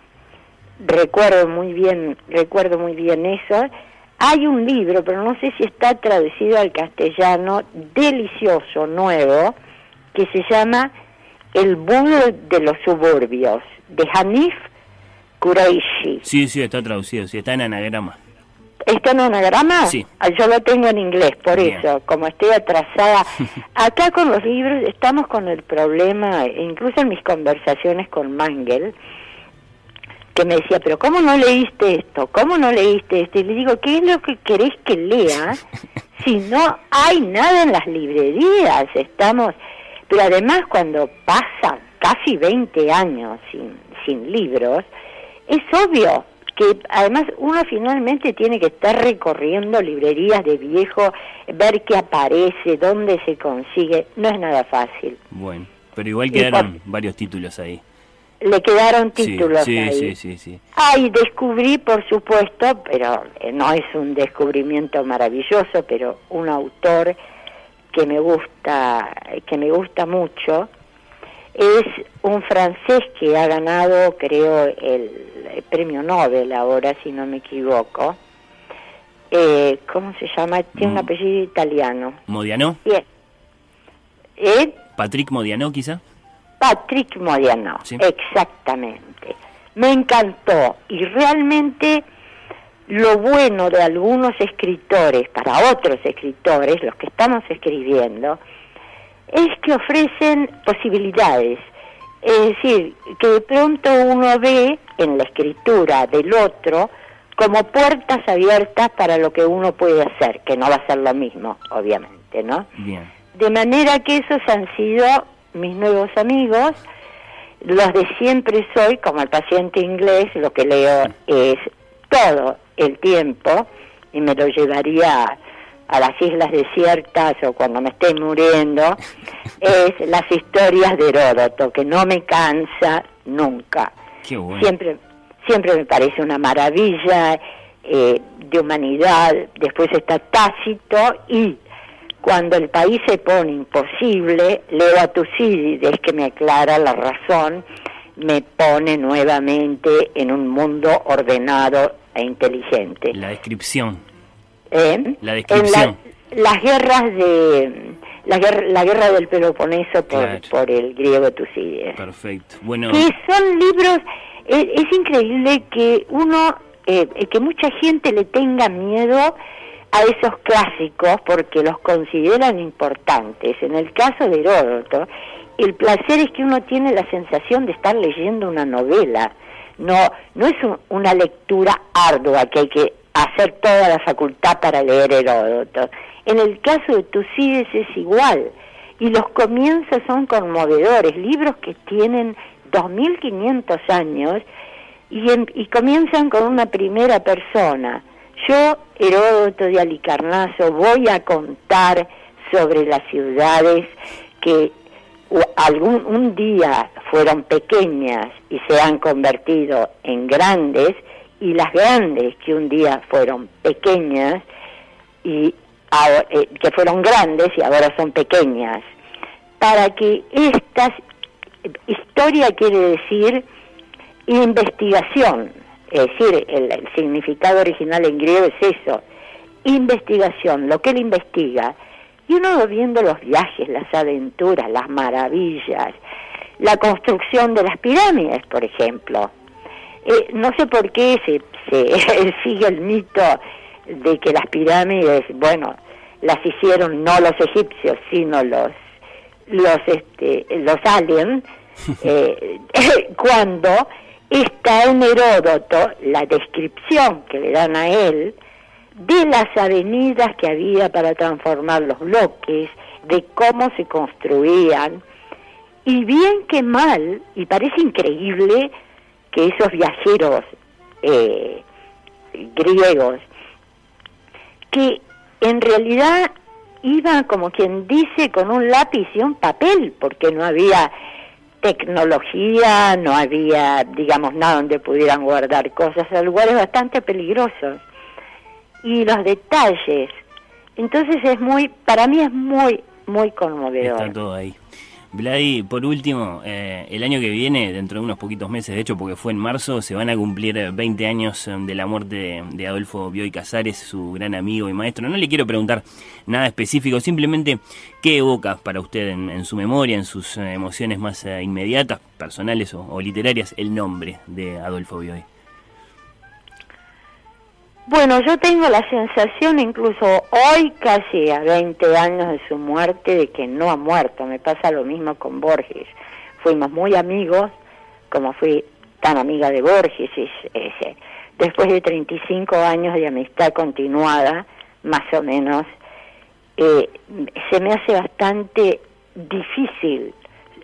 recuerdo muy bien, recuerdo muy bien eso. Hay un libro, pero no sé si está traducido al castellano, delicioso, nuevo, que se llama El Budo de los Suburbios, de Hanif Kureishi. Sí, sí, está traducido, sí, está en anagrama. ¿Está en anagrama? Sí. Ah, Yo lo tengo en inglés, por Bien. eso, como estoy atrasada. Acá con los libros estamos con el problema, incluso en mis conversaciones con Mangel, que me decía, pero ¿cómo no leíste esto? ¿Cómo no leíste esto? Y le digo, ¿qué es lo que querés que lea? Si no hay nada en las librerías, estamos... Pero además cuando pasan casi 20 años sin, sin libros, es obvio que además uno finalmente tiene que estar recorriendo librerías de viejo, ver qué aparece, dónde se consigue, no es nada fácil. Bueno, pero igual Y quedaron varios títulos ahí. Le quedaron Sí, títulos sí, ahí. sí, sí, sí. Ay, descubrí, por supuesto, pero eh, no es un descubrimiento maravilloso, pero un autor que me gusta, que me gusta mucho, es un francés que ha ganado, creo, el premio Nobel ahora, si no me equivoco. Eh, ¿Cómo se llama? Tiene un apellido italiano. ¿Modiano? Bien. Eh, ¿Patrick Modiano, quizá? Patrick Modiano, Sí. exactamente. Me encantó y realmente lo bueno de algunos escritores para otros escritores, los que estamos escribiendo, es que ofrecen posibilidades. Es decir, que de pronto uno ve en la escritura del otro como puertas abiertas para lo que uno puede hacer, que no va a ser lo mismo, obviamente, ¿no? Bien. De manera que esos han sido mis nuevos amigos. Los de siempre soy, como el paciente inglés, lo que leo es todo el tiempo y me lo llevaría a las islas desiertas o cuando me esté muriendo, es las historias de Heródoto, que no me cansa nunca. Qué bueno. Siempre, siempre me parece una maravilla eh, de humanidad. Después está Tácito y cuando el país se pone imposible, leo a Tucídides que me aclara la razón, me pone nuevamente en un mundo ordenado e inteligente. La descripción. ¿Eh? La descripción. En la- las guerras de la guerra, la guerra del Peloponeso por, Claro. por el griego Tucídides. Perfecto. Bueno, Que son libros, es, es increíble que uno, eh, que mucha gente le tenga miedo a esos clásicos porque los consideran importantes. En el caso de Heródoto, el placer es que uno tiene la sensación de estar leyendo una novela. No, no es un- una lectura ardua que hay que hacer toda la facultad para leer Heródoto. En el caso de Tucídides es igual. Y los comienzos son conmovedores, libros que tienen 2.500 años y, em- y comienzan con una primera persona. Yo, Heródoto de Alicarnaso, voy a contar sobre las ciudades que algún un día fueron pequeñas y se han convertido en grandes y las grandes que un día fueron pequeñas y eh, que fueron grandes y ahora son pequeñas. Para que estas historia quiere decir investigación es decir el, el significado original en griego es eso investigación lo que él investiga. Y uno va viendo los viajes las aventuras las maravillas la construcción de las pirámides por ejemplo eh, no sé por qué se, se sigue el mito de que las pirámides, bueno, las hicieron no los egipcios, sino los los este, los aliens, eh, cuando está en Heródoto la descripción que le dan a él de las avenidas que había para transformar los bloques, de cómo se construían, y bien que mal, y parece increíble que esos viajeros eh, griegos, que en realidad iban como quien dice con un lápiz y un papel, porque no había tecnología, no había, digamos, nada donde pudieran guardar cosas, a lugares bastante peligrosos. Y los detalles, entonces es muy, para mí es muy, muy conmovedor. Está todo ahí. Vladi, por último, eh, el año que viene, dentro de unos poquitos meses, de hecho, porque fue en marzo, se van a cumplir 20 años eh, de la muerte de, Adolfo Bioy Casares, su gran amigo y maestro. No le quiero preguntar nada específico, simplemente qué evoca para usted en, su memoria, en sus eh, emociones más inmediatas, personales o, o, literarias, el nombre de Adolfo Bioy. Bueno, yo tengo la sensación, incluso hoy, casi a 20 años de su muerte, de que no ha muerto. Me pasa lo mismo con Borges. Fuimos muy amigos, como fui tan amiga de Borges. después de 35 años de amistad continuada, más o menos, eh, se me hace bastante difícil.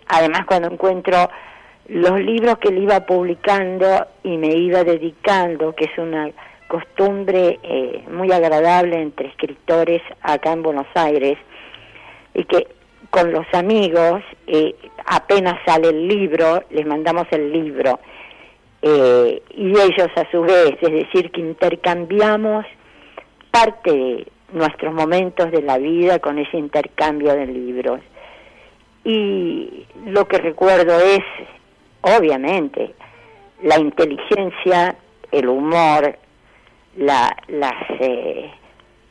Además, cuando encuentro los libros que él iba publicando y me iba dedicando, que es una costumbre eh, muy agradable entre escritores acá en Buenos Aires y que con los amigos eh, apenas sale el libro, les mandamos el libro eh, y ellos a su vez, es decir, que intercambiamos parte de nuestros momentos de la vida con ese intercambio de libros. Y lo que recuerdo es, obviamente, la inteligencia, el humor, la, las, eh,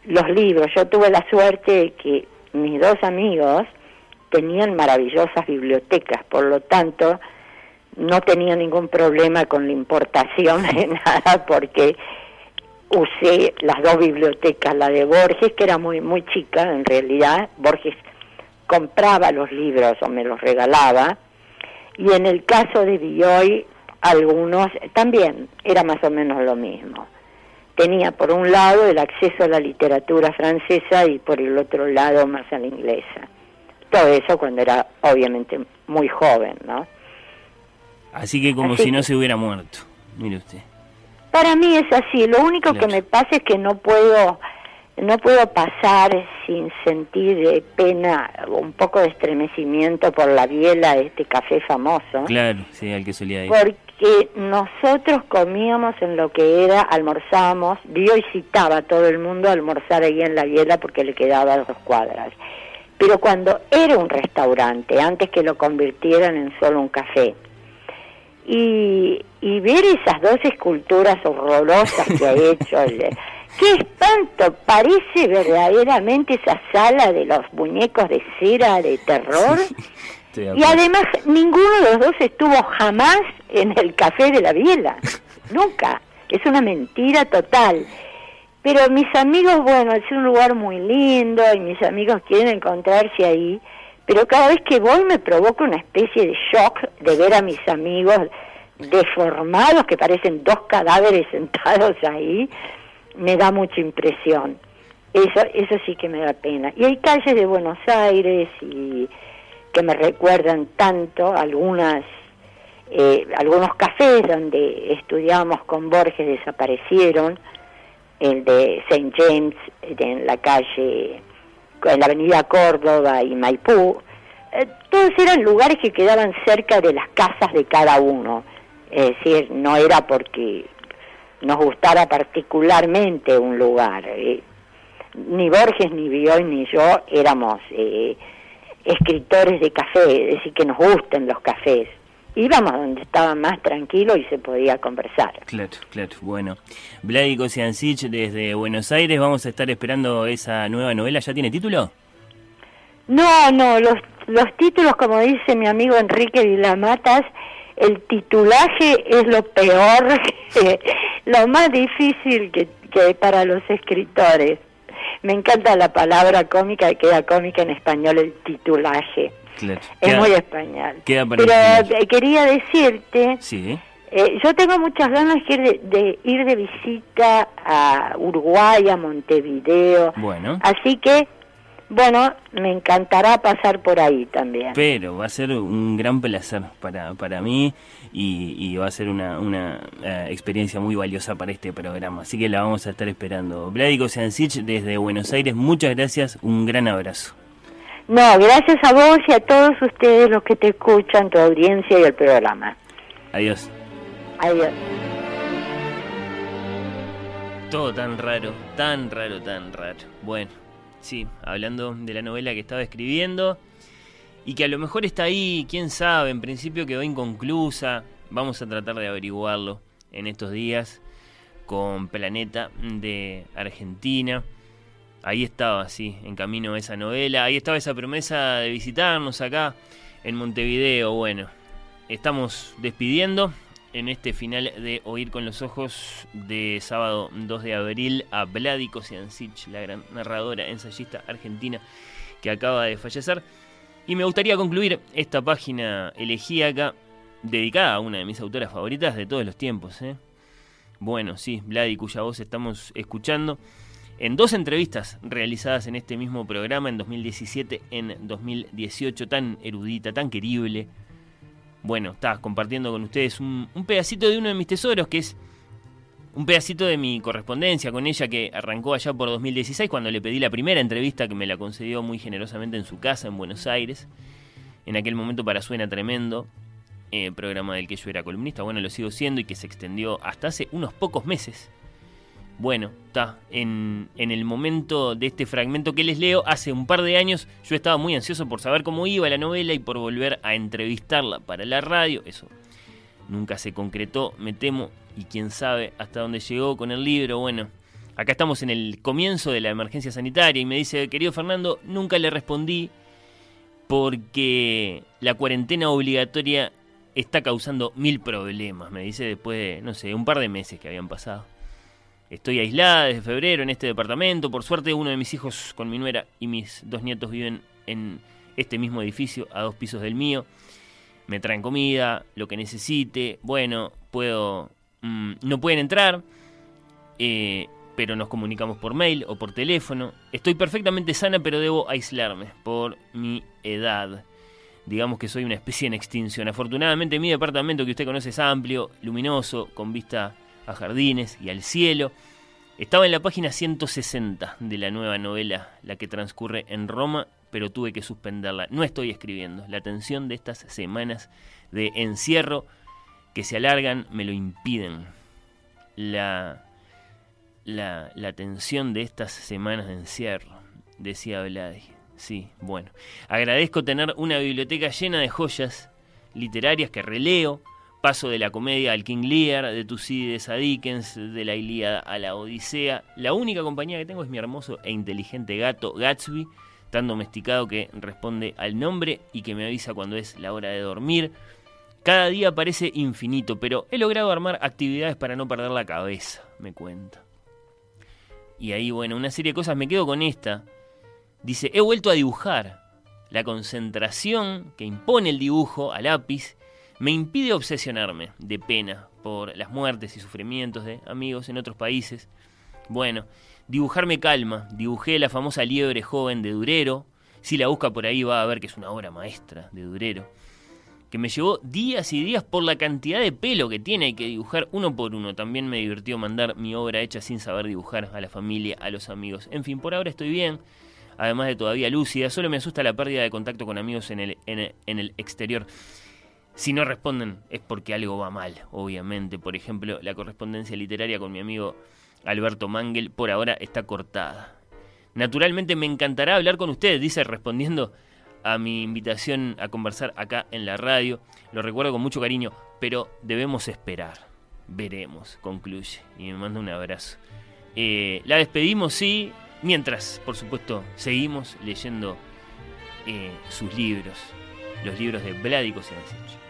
los libros. Yo tuve la suerte de que mis dos amigos tenían maravillosas bibliotecas, por lo tanto no tenía ningún problema con la importación de nada porque usé las dos bibliotecas, la de Borges, que era muy, muy chica en realidad, Borges compraba los libros o me los regalaba, y en el caso de Villoy, algunos también era más o menos lo mismo tenía por un lado el acceso a la literatura francesa y por el otro lado más a la inglesa. Todo eso cuando era obviamente muy joven, ¿no? Así que como si no se hubiera muerto, mire usted. Para mí es así, lo único que me pasa es que no puedo no puedo pasar sin sentir de pena un poco de estremecimiento por la biela de este café famoso. Claro, sí, al que solía ir. Porque nosotros comíamos en lo que era, almorzábamos, Dios citaba a todo el mundo a almorzar ahí en la biela porque le quedaba dos cuadras. Pero cuando era un restaurante, antes que lo convirtieran en solo un café, y, y ver esas dos esculturas horrorosas que ha hecho el ¡Qué espanto! Parece verdaderamente esa sala de los muñecos de cera de terror. Y además, ninguno de los dos estuvo jamás en el café de la Biela. Nunca. Es una mentira total. Pero mis amigos, bueno, es un lugar muy lindo y mis amigos quieren encontrarse ahí. Pero cada vez que voy me provoca una especie de shock de ver a mis amigos deformados que parecen dos cadáveres sentados ahí me da mucha impresión. Eso, eso sí que me da pena. Y hay calles de Buenos Aires y que me recuerdan tanto, algunas, eh, algunos cafés donde estudiamos con Borges desaparecieron, el de St. James en la calle, en la avenida Córdoba y Maipú, eh, todos eran lugares que quedaban cerca de las casas de cada uno, es decir, no era porque nos gustara particularmente un lugar. Eh, ni Borges, ni Bioy, ni yo éramos eh, escritores de café, es decir, que nos gusten los cafés. Íbamos donde estaba más tranquilo y se podía conversar. Claro, claro, bueno. Vladico desde Buenos Aires, vamos a estar esperando esa nueva novela. ¿Ya tiene título? No, no, los, los títulos, como dice mi amigo Enrique Vilamatas, el titulaje es lo peor, lo más difícil que, que para los escritores. Me encanta la palabra cómica y queda cómica en español el titulaje. Claro. Es Queda- muy español. queda Pero eh, quería decirte, Sí. eh, yo tengo muchas ganas de ir de, de ir de visita a Uruguay, a Montevideo. Bueno. Así que, bueno, me encantará pasar por ahí también. Pero va a ser un gran placer para, para mí y, y va a ser una, una eh, experiencia muy valiosa para este programa. Así que la vamos a estar esperando. Vladico Siancich desde Buenos Aires, muchas gracias, un gran abrazo. No, gracias a vos y a todos ustedes los que te escuchan, tu audiencia y el programa. Adiós. Adiós. Todo tan raro, tan raro, tan raro. Bueno, sí, hablando de la novela que estaba escribiendo y que a lo mejor está ahí, quién sabe, en principio quedó inconclusa. Vamos a tratar de averiguarlo en estos días con Planeta de Argentina. Ahí estaba, sí, en camino esa novela. Ahí estaba esa promesa de visitarnos acá en Montevideo. Bueno, estamos despidiendo en este final de Oír con los Ojos de sábado 2 de abril a Vladi Kosiancic, la gran narradora, ensayista argentina que acaba de fallecer. Y me gustaría concluir esta página elegíaca dedicada a una de mis autoras favoritas de todos los tiempos. ¿eh? Bueno, sí, Vladi, cuya voz estamos escuchando en dos entrevistas realizadas en este mismo programa en 2017, en 2018, tan erudita, tan querible. Bueno, estaba compartiendo con ustedes un, un pedacito de uno de mis tesoros, que es un pedacito de mi correspondencia con ella que arrancó allá por 2016, cuando le pedí la primera entrevista que me la concedió muy generosamente en su casa en Buenos Aires. En aquel momento para Suena Tremendo, eh, programa del que yo era columnista, bueno, lo sigo siendo y que se extendió hasta hace unos pocos meses. Bueno, está. En, el momento de este fragmento que les leo, hace un par de años yo estaba muy ansioso por saber cómo iba la novela y por volver a entrevistarla para la radio. Eso nunca se concretó, me temo, y quién sabe hasta dónde llegó con el libro. Bueno, acá estamos en el comienzo de la emergencia sanitaria y me dice, querido Fernando, nunca le respondí porque la cuarentena obligatoria está causando mil problemas, me dice después de, no sé, un par de meses que habían pasado. Estoy aislada desde febrero en este departamento. Por suerte, uno de mis hijos con mi nuera y mis dos nietos viven en este mismo edificio, a dos pisos del mío. Me traen comida, lo que necesite. Bueno, puedo. mm, no pueden entrar, eh, pero nos comunicamos por mail o por teléfono. Estoy perfectamente sana, pero debo aislarme por mi edad. Digamos que soy una especie en extinción. Afortunadamente, mi departamento que usted conoce es amplio, luminoso, con vista a jardines y al cielo. Estaba en la página 160 de la nueva novela, la que transcurre en Roma, pero tuve que suspenderla. No estoy escribiendo. La tensión de estas semanas de encierro que se alargan me lo impiden. La, la, la tensión de estas semanas de encierro, decía Vladi. Sí, bueno. Agradezco tener una biblioteca llena de joyas literarias que releo, Paso de la comedia al King Lear, de Tucídides a Dickens, de la Ilíada a la Odisea. La única compañía que tengo es mi hermoso e inteligente gato Gatsby, tan domesticado que responde al nombre y que me avisa cuando es la hora de dormir. Cada día parece infinito, pero he logrado armar actividades para no perder la cabeza, me cuenta. Y ahí, bueno, una serie de cosas, me quedo con esta. Dice, he vuelto a dibujar. La concentración que impone el dibujo a lápiz me impide obsesionarme de pena por las muertes y sufrimientos de amigos en otros países. Bueno, dibujarme calma. Dibujé la famosa liebre joven de Durero. Si la busca por ahí va a ver que es una obra maestra de Durero. Que me llevó días y días por la cantidad de pelo que tiene. Que dibujar uno por uno. También me divirtió mandar mi obra hecha sin saber dibujar a la familia, a los amigos. En fin, por ahora estoy bien. Además de todavía lúcida. Solo me asusta la pérdida de contacto con amigos en el, en el exterior. Si no responden es porque algo va mal, obviamente. Por ejemplo, la correspondencia literaria con mi amigo Alberto Mangel por ahora está cortada. Naturalmente me encantará hablar con ustedes, dice respondiendo a mi invitación a conversar acá en la radio. Lo recuerdo con mucho cariño, pero debemos esperar. Veremos, concluye. Y me manda un abrazo. Eh, la despedimos, sí, mientras, por supuesto, seguimos leyendo eh, sus libros, los libros de Vladico Siancic.